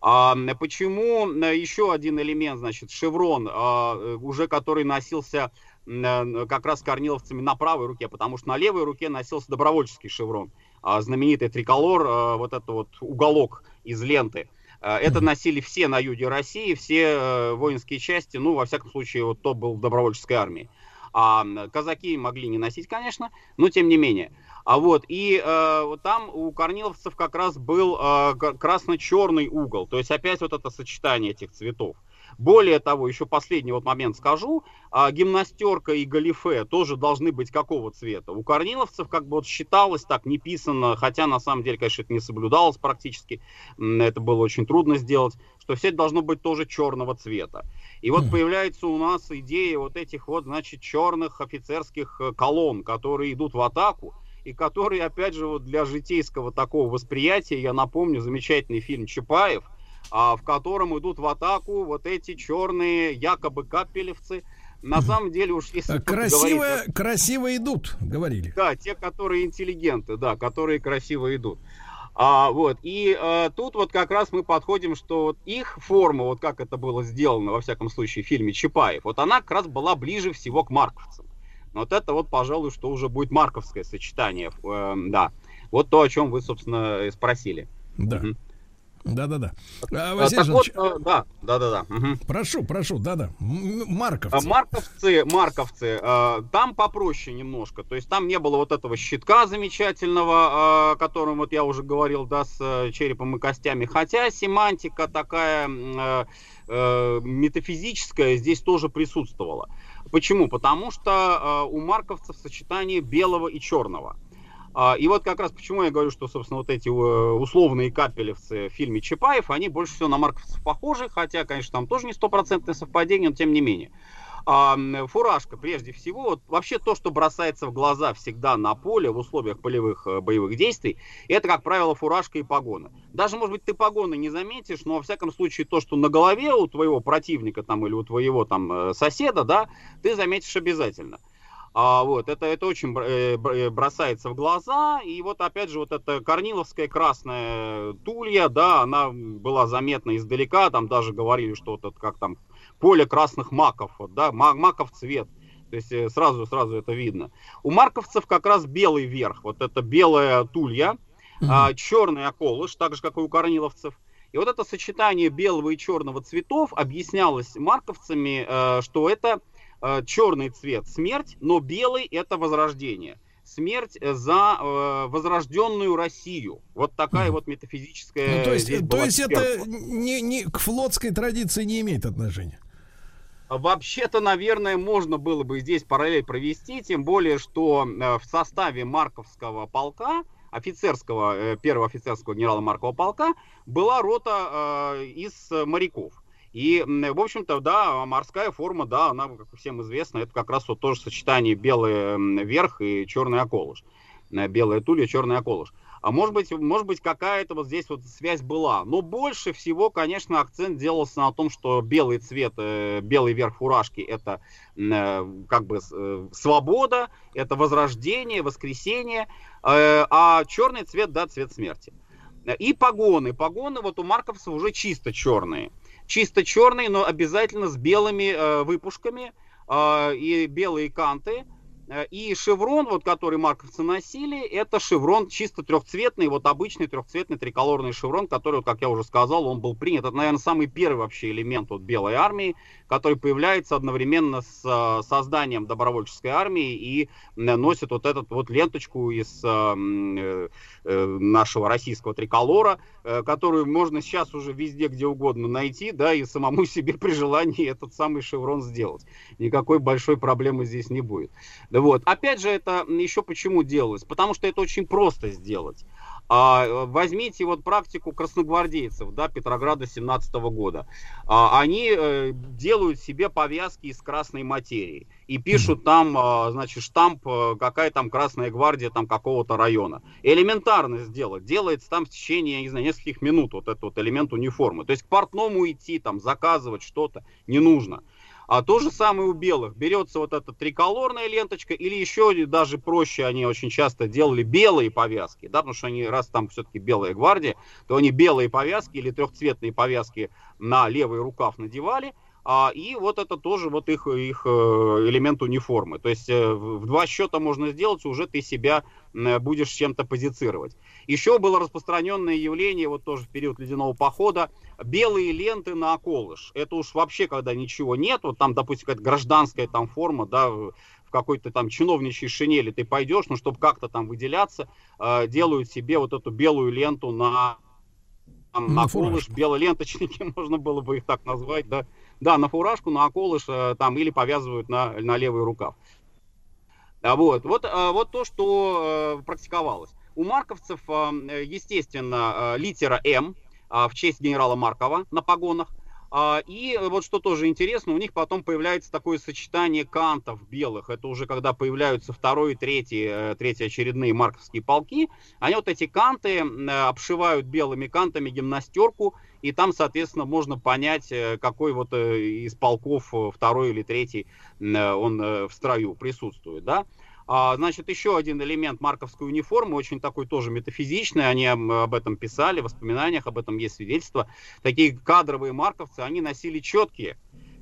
S14: А, почему м, еще один элемент, значит, шеврон, э, уже который носился э, как раз корниловцами на правой руке, потому что на левой руке носился добровольческий шеврон, а, знаменитый триколор, а, вот это вот уголок из ленты. А, Это носили все на юге России, все э, воинские части, ну, во всяком случае, вот то был в добровольческой армии. А казаки могли не носить, конечно, но тем не менее. А вот, и э, там у корниловцев как раз был э, красно-черный угол, то есть опять вот это сочетание этих цветов. Более того, еще последний вот момент скажу, а, гимнастерка и галифе тоже должны быть какого цвета? У корниловцев как бы вот считалось так, не писано, хотя на самом деле, конечно, это не соблюдалось практически, это было очень трудно сделать, что все это должно быть тоже черного цвета. И вот появляется у нас идея вот этих вот, значит, черных офицерских э, колонн, которые идут в атаку, и которые, опять же, вот для житейского такого восприятия, я напомню, замечательный фильм Чапаев, в котором идут в атаку вот эти черные якобы капелевцы. На самом деле уж если тут
S2: Красиво,
S14: говорить-
S2: красиво идут, говорили.
S14: да, те, которые интеллигенты, да, которые красиво идут. А, вот, и э, тут вот как раз мы подходим, что вот их форма, вот как это было сделано, во всяком случае, в фильме Чапаев, вот она как раз была ближе всего к марковцам. Вот это вот, пожалуй, что уже будет марковское сочетание, э, да. Вот то, о чем вы, собственно, спросили.
S2: Да. Да-да-да. А,
S14: А,
S2: Василий
S14: так
S2: Жанович,
S14: да, да, да, да. мгм.
S2: прошу, прошу, да-да.
S14: А,
S2: Марковцы.
S14: Марковцы, марковцы, там попроще немножко. То есть там не было вот этого щитка замечательного, о котором вот я уже говорил, да, с э, черепом и костями. Хотя семантика такая э, э, метафизическая здесь тоже присутствовала. Почему? Потому что у марковцев сочетание белого и черного. А, И вот как раз почему я говорю, что, собственно, вот эти э, условные капелевцы в фильме Чапаев, они больше всего на марковцев похожи, хотя, конечно, там тоже не стопроцентное совпадение, но тем не менее. А, фуражка, прежде всего, вот вообще то, что бросается в глаза всегда на поле в условиях полевых э, боевых действий, это, как правило, фуражка и погоны. Даже, может быть, ты погоны не заметишь, но, во всяком случае, то, что на голове у твоего противника там или у твоего там э, соседа, да, ты заметишь обязательно. А, вот, это, это очень э, э, бросается в глаза. И вот опять же вот эта корниловская красная тулья, да, она была заметна издалека. Там даже говорили, что вот это как там поле красных маков, вот, да, ма- маков цвет. То есть э, сразу, сразу это видно. У марковцев как раз белый верх. Вот это белая тулья, а, черный околыш, так же как и у корниловцев. И вот это сочетание белого и черного цветов объяснялось марковцами, что это черный цвет смерть, но белый это возрождение. Смерть э, за э, возрожденную Россию. Вот такая вот метафизическая.
S2: Ну, то есть, то есть это не, не, к флотской традиции не имеет отношения.
S14: Вообще-то, наверное, можно было бы здесь параллель провести, тем более, что э, в составе Марковского полка, офицерского, э, первого офицерского генерала Маркова полка, была рота э, из моряков. И, в общем-то, да, морская форма, да, она, как всем известно, это как раз вот тоже сочетание белый верх и черный околыш. Э, Белая тулья, черный околыш. А может быть, может быть, какая-то вот здесь вот связь была. Но больше всего, конечно, акцент делался на том, что белый цвет, э, белый верх фуражки это э, как бы свобода, это возрождение, воскресение, а черный цвет, да, цвет смерти. И погоны. Погоны вот у марковцев уже чисто черные. Чисто черные, но обязательно с белыми э, выпушками э, и белые канты. Э, И шеврон, вот который марковцы носили, это шеврон чисто трехцветный, вот обычный трехцветный триколорный шеврон, который, как я уже сказал, он был принят. Это, наверное, самый первый вообще элемент вот белой армии, который появляется одновременно с э, созданием добровольческой армии и носит вот эту вот ленточку из э, нашего российского триколора, которую можно сейчас уже везде, где угодно найти, да, и самому себе при желании этот самый шеврон сделать. Никакой большой проблемы здесь не будет. Вот. Опять же, это еще почему делалось? Потому что это очень просто сделать. А, э, возьмите вот практику красногвардейцев, да, Петрограда 17 года. А, они э, делают себе повязки из красной материи и пишут там, а, значит, штамп, э, какая там Красная Гвардия там какого-то района. Элементарно сделать. Делается там в течение, я не знаю, нескольких минут вот этот вот элемент униформы. То есть к портному идти, там, заказывать что-то не нужно. А то же самое у белых. Берется вот эта триколорная ленточка, или еще даже проще, они очень часто делали белые повязки, да, потому что они, раз там все-таки белая гвардия, то они белые повязки или трехцветные повязки на левый рукав надевали, а, и вот это тоже вот их, их э, элемент униформы. То есть э, в два счета можно сделать, уже ты себя э, будешь чем-то позицировать. Еще было распространенное явление, вот тоже в период ледяного похода, белые ленты на околыш. Это уж вообще, когда ничего нет, вот там, допустим, какая-то гражданская там форма, да, в в какой-то там чиновничьей шинели ты пойдешь, ну, чтобы как-то там выделяться, э, делают себе вот эту белую ленту на, там,
S2: На
S14: на околыш, белоленточники, можно было бы их так назвать, да, да, на фуражку, на околыш э, там или повязывают на, на левый рукав. А Вот, вот, э, вот то, что э, практиковалось. У марковцев, естественно, литера М э, в честь генерала Маркова на погонах. А, И вот что тоже интересно, у них потом появляется такое сочетание кантов белых. Это уже когда появляются второй и третий, э, третьи очередные марковские полки. Они вот эти канты э, обшивают белыми кантами гимнастерку. И там, соответственно, можно понять, э, какой вот из полков второй или третий он в строю присутствует, да. А, значит, еще один элемент марковской униформы, очень такой тоже метафизичный, они об этом писали, в воспоминаниях об этом есть свидетельства. Такие кадровые марковцы, они носили четкие,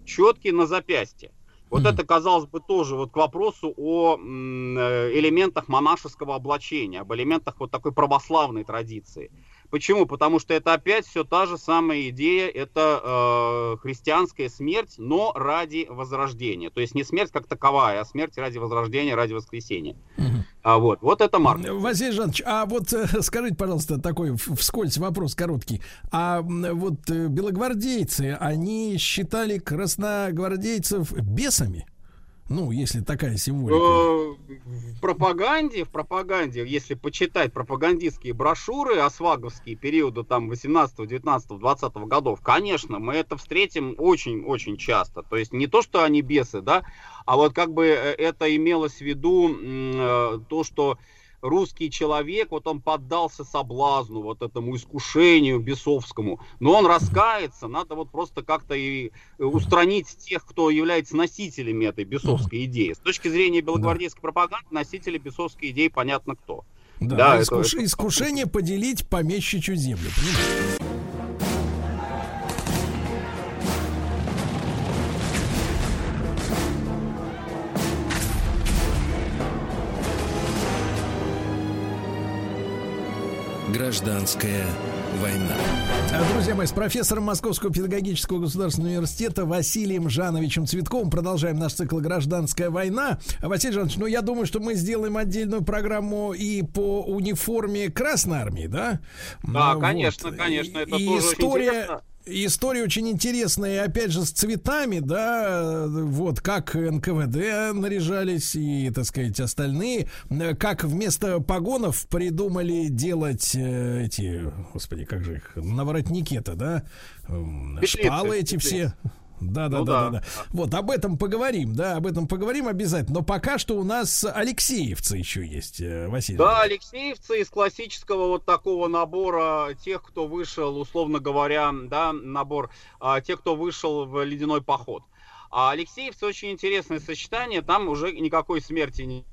S14: четкие на запястье. Вот это, казалось бы, тоже вот к вопросу о э, элементах монашеского облачения, об элементах вот такой православной традиции. Почему? Потому что это опять все та же самая идея, это э, христианская смерть, но ради возрождения. То есть не смерть как таковая, а смерть ради возрождения, ради воскресения. А вот, вот это Марк.
S2: Василий Жанович, а вот э, скажите, пожалуйста, такой вскользь вопрос короткий. А вот э, белогвардейцы, они считали красногвардейцев бесами? Ну, если такая символика.
S14: Э, В пропаганде, в пропаганде, если почитать пропагандистские брошюры осваговские периода там 18, 19, 20 годов, конечно, мы это встретим очень-очень часто. То есть не то, что они бесы, да, а вот как бы э, это имелось в виду э, то, что русский человек, вот он поддался соблазну, вот этому искушению бесовскому, но он раскается, надо вот просто как-то и устранить тех, кто является носителями этой бесовской идеи. С точки зрения белогвардейской пропаганды, носители бесовской идеи понятно кто.
S2: Да,
S14: Да,
S2: искуш-
S14: это-
S2: искушение поделить помещичью землю. понимаете?
S1: Гражданская война.
S2: А, Друзья мои, с профессором Московского педагогического государственного университета Василием Жановичем Цветковым продолжаем наш цикл «Гражданская война». Василий Жанович, ну я думаю, что мы сделаем отдельную программу и по униформе Красной Армии, да?
S14: Да,
S2: Ну,
S14: конечно,
S2: вот.
S14: конечно, это
S2: И
S14: тоже очень
S2: история,
S14: интересно.
S2: История очень интересная, опять же, с цветами, да, вот как НКВД наряжались и, так сказать, остальные, как вместо погонов придумали делать э, эти, господи, как же их, наворотники-то, да,
S14: Петлицы,
S2: шпалы эти
S14: петлицы.
S2: все. Да, да,
S14: Ну
S2: да,
S14: да.
S2: да, да. Вот об этом поговорим, да, об этом поговорим обязательно. Но пока что у нас Алексеевцы еще есть, э, Василий.
S14: Да, Алексеевцы из классического вот такого набора тех, кто вышел, условно говоря, да, набор а, тех, кто вышел в ледяной поход. А Алексеевцы очень интересное сочетание, там уже никакой смерти не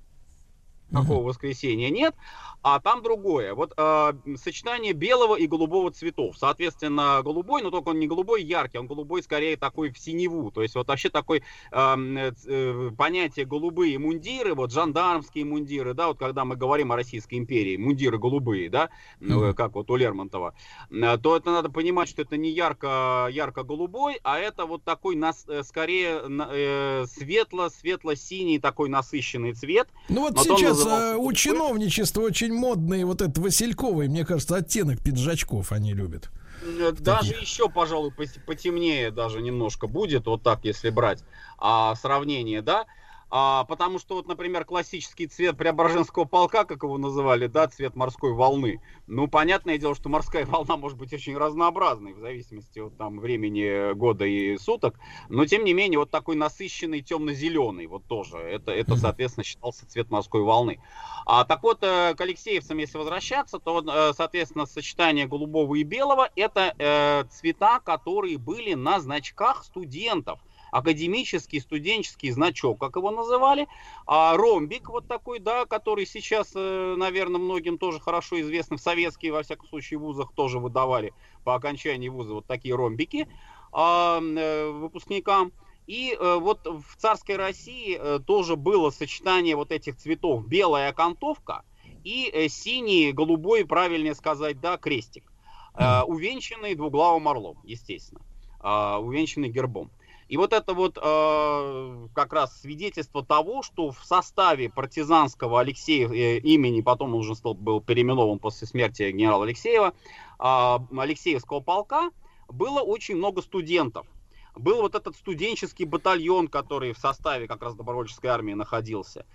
S14: никакого воскресения нет, а там другое. Вот э, сочетание белого и голубого цветов. Соответственно, голубой, но только он не голубой яркий, он голубой скорее такой в синеву. То есть вот вообще такой эм, э, э, понятие голубые мундиры, вот жандармские мундиры, да, вот когда мы говорим о Российской империи, мундиры голубые, да, э, как вот у Лермонтова, э, то это надо понимать, что это не ярко, ярко-голубой, а это вот такой нас, э, скорее э, светло-светло-синий такой насыщенный цвет.
S2: Ну вот
S14: он
S2: сейчас э, у чиновничества очень модный вот этот Васильковый, мне кажется, оттенок пиджачков они любят.
S14: Э, Даже еще, пожалуй, потемнее даже немножко будет, вот так, если брать а, сравнение, да. А, потому что, вот, например, классический цвет Преображенского полка, как его называли, да, цвет морской волны. Ну, понятное дело, что морская волна может быть очень разнообразной, в зависимости от там времени года и суток. Но, тем не менее, вот такой насыщенный темно-зеленый, вот тоже. Это, это соответственно, считался цвет морской волны. А, так вот, э, к Алексеевцам, если возвращаться, то, э, соответственно, сочетание голубого и белого – это э, цвета, которые были на значках студентов. Академический студенческий значок, как его называли, а ромбик вот такой, да, который сейчас, э, наверное, многим тоже хорошо известны, в советские, во всяком случае, вузах тоже выдавали по окончании вуза вот такие ромбики а, э, выпускникам. И э, вот в царской России э, тоже было сочетание вот этих цветов. Белая окантовка и э, синий, голубой, правильнее сказать, да, крестик. Э, увенчанный двуглавым орлом, естественно. Э, увенчанный гербом. И вот это вот э, как раз свидетельство того, что в составе партизанского Алексея э, имени, потом он уже стал, был переименован после смерти генерала Алексеева, э, Алексеевского полка, было очень много студентов. Был вот этот студенческий батальон, который в составе как раз добровольческой армии находился.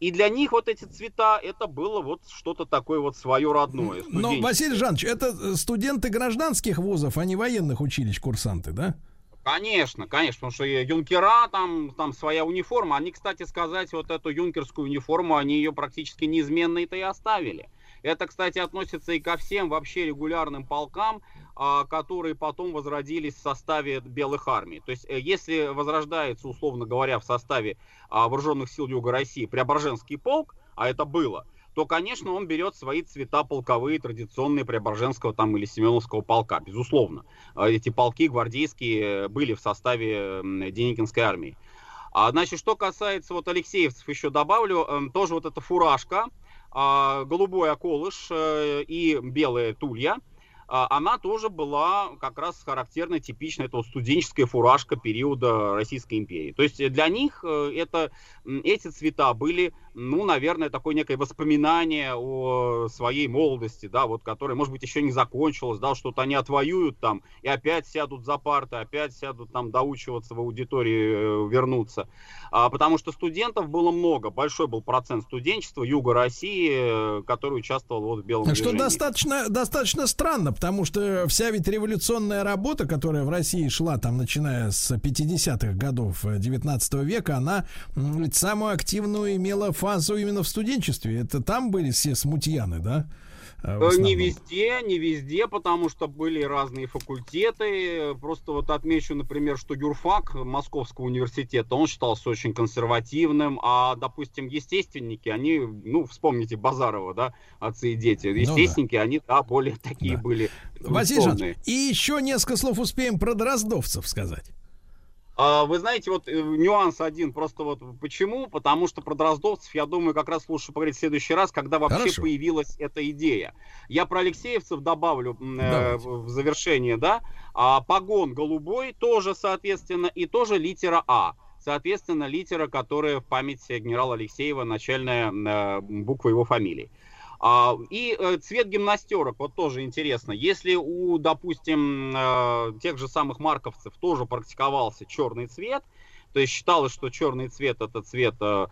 S14: И для них вот эти цвета, это было вот что-то такое вот свое родное.
S2: Но. Василий Жанович, это э, студенты гражданских вузов, а не военных училищ, курсанты, да?
S14: Конечно, конечно, потому что и юнкера, там, там своя униформа. Они, кстати сказать, вот эту юнкерскую униформу, они ее практически неизменной-то и оставили. Это, кстати, относится и ко всем вообще регулярным полкам, а, которые потом возродились в составе белых армий. То есть, э, если возрождается, условно говоря, в составе а, вооруженных сил Юга России Преображенский полк, а это было, то, конечно, он берет свои цвета полковые, традиционные Преображенского там или Семеновского полка, безусловно. А Эти полки гвардейские были в составе Деникинской армии. А, значит, что касается вот Алексеевцев, еще добавлю, эм, тоже вот эта фуражка, а, голубой околыш э, и белая тулья, а, она тоже была как раз характерна, типичная, это вот студенческая фуражка периода Российской империи. То есть для них э, это, эти цвета были, ну, наверное, такое некое воспоминание о своей молодости, да, вот, которая, может быть, еще не закончилась, да, что-то они отвоюют там и опять сядут за парты, опять сядут там доучиваться в аудитории, э, вернуться. А, потому что студентов было много, большой был процент студенчества Юга России, э, который участвовал вот в белом
S2: Что
S14: движении.
S2: достаточно, достаточно странно, потому что вся ведь революционная работа, которая в России шла там, начиная с 50-х годов э, 19 века, она ведь самую активную имела фазу именно в студенчестве? Это там были все смутьяны, да? А,
S14: Э, Не везде, не везде, потому что были разные факультеты. Просто вот отмечу, например, что юрфак Московского университета, он считался очень консервативным, а, допустим, естественники, они, ну, вспомните Базарова, да, отцы и дети,
S2: Ну да.
S14: естественники, они, да, более такие были
S2: Василий. Жанович, и еще несколько слов успеем про дроздовцев сказать.
S14: А, Вы знаете, вот э, нюанс один, просто вот почему? Потому что про Дроздовцев, я думаю, как раз лучше поговорить в следующий раз, когда вообще
S2: Хорошо.
S14: появилась эта идея. Я про Алексеевцев добавлю э, в завершение, да. А, погон голубой тоже, соответственно, и тоже литера А. Соответственно, литера, которая в памяти генерала Алексеева, начальная э, буква его фамилии. А, И э, цвет гимнастерок, вот тоже интересно. Если у, допустим, э, тех же самых марковцев тоже практиковался черный цвет, то есть считалось, что черный цвет это цвет э,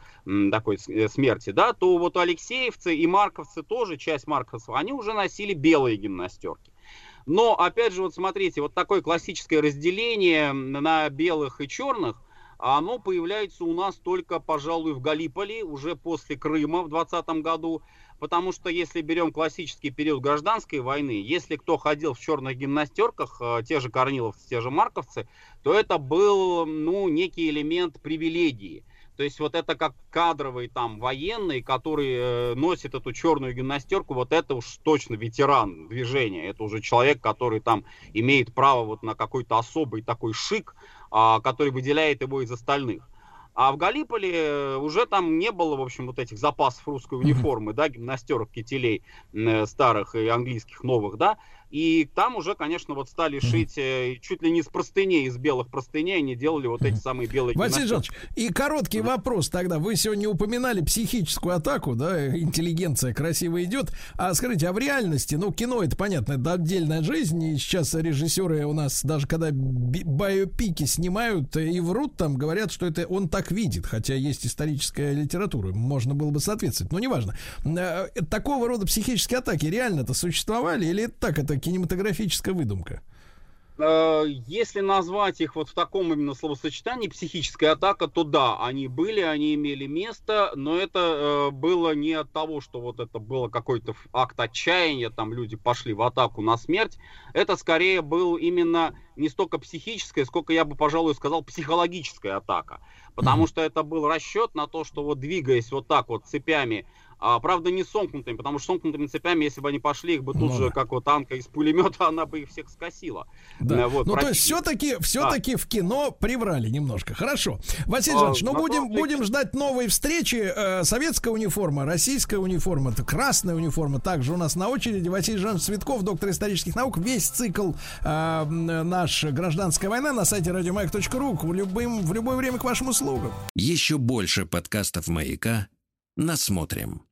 S14: такой смерти, да, то вот алексеевцы и марковцы тоже, часть марковцев, они уже носили белые гимнастерки. Но, опять же, вот смотрите, вот такое классическое разделение на белых и черных, оно появляется у нас только, пожалуй, в Галиполи, уже после Крыма в 20 году. Потому что если берем классический период гражданской войны, если кто ходил в черных гимнастерках, э, те же корниловцы, те же марковцы, то это был, ну, некий элемент привилегии. То есть вот это как кадровый там военный, который э, носит эту черную гимнастерку, вот это уж точно ветеран движения. Это уже человек, который там имеет право вот на какой-то особый такой шик, а, который выделяет его из остальных. А в Галиполе э, уже там не было, в общем, вот этих запасов русской униформы, да, гимнастерок, кителей э, старых и английских новых, да, и там уже, конечно, вот стали шить э, чуть ли не из простыней, из белых простыней, они делали вот эти самые белые
S2: Василий. Жанович, и короткий вопрос тогда. Вы сегодня упоминали психическую атаку, да, интеллигенция красиво идет. А скажите, а в реальности, ну, кино это понятно, это отдельная жизнь, и сейчас режиссеры у нас, даже когда би- байопики снимают и врут там, говорят, что это он так видит, хотя есть историческая литература, можно было бы соответствовать, но неважно. Э, Такого рода психические атаки реально-то существовали или это так, это кинематографическая выдумка?
S14: Э, Если назвать их вот в таком именно словосочетании психическая атака, то да, они были, они имели место, но это э, было не от того, что вот это было какой-то акт отчаяния, там люди пошли в атаку на смерть. Это скорее был именно не столько психическая, сколько я бы, пожалуй, сказал, психологическая атака. Потому что это был расчет на то, что вот двигаясь вот так вот цепями, а, правда, не сомкнутыми, потому что сомкнутыми цепями, если бы они пошли, их бы тут
S2: Ну
S14: же,
S2: да.
S14: как вот танка из пулемета, она бы их всех скосила.
S2: Да.
S14: Э, вот,
S2: ну, то есть все-таки, все-таки в кино приврали немножко. Хорошо. Василий
S14: А,
S2: Жанович, ну будем,
S14: деле-
S2: будем ждать новой встречи. Э, советская униформа, российская униформа, красная униформа. Также у нас на очереди Василий Жанович Цветков, доктор исторических наук. Весь цикл э, наш «Гражданская война» на сайте радиомаяк.ру в, любым, в любое время к вашим услугам.
S1: Еще больше подкастов «Маяка» насмотрим.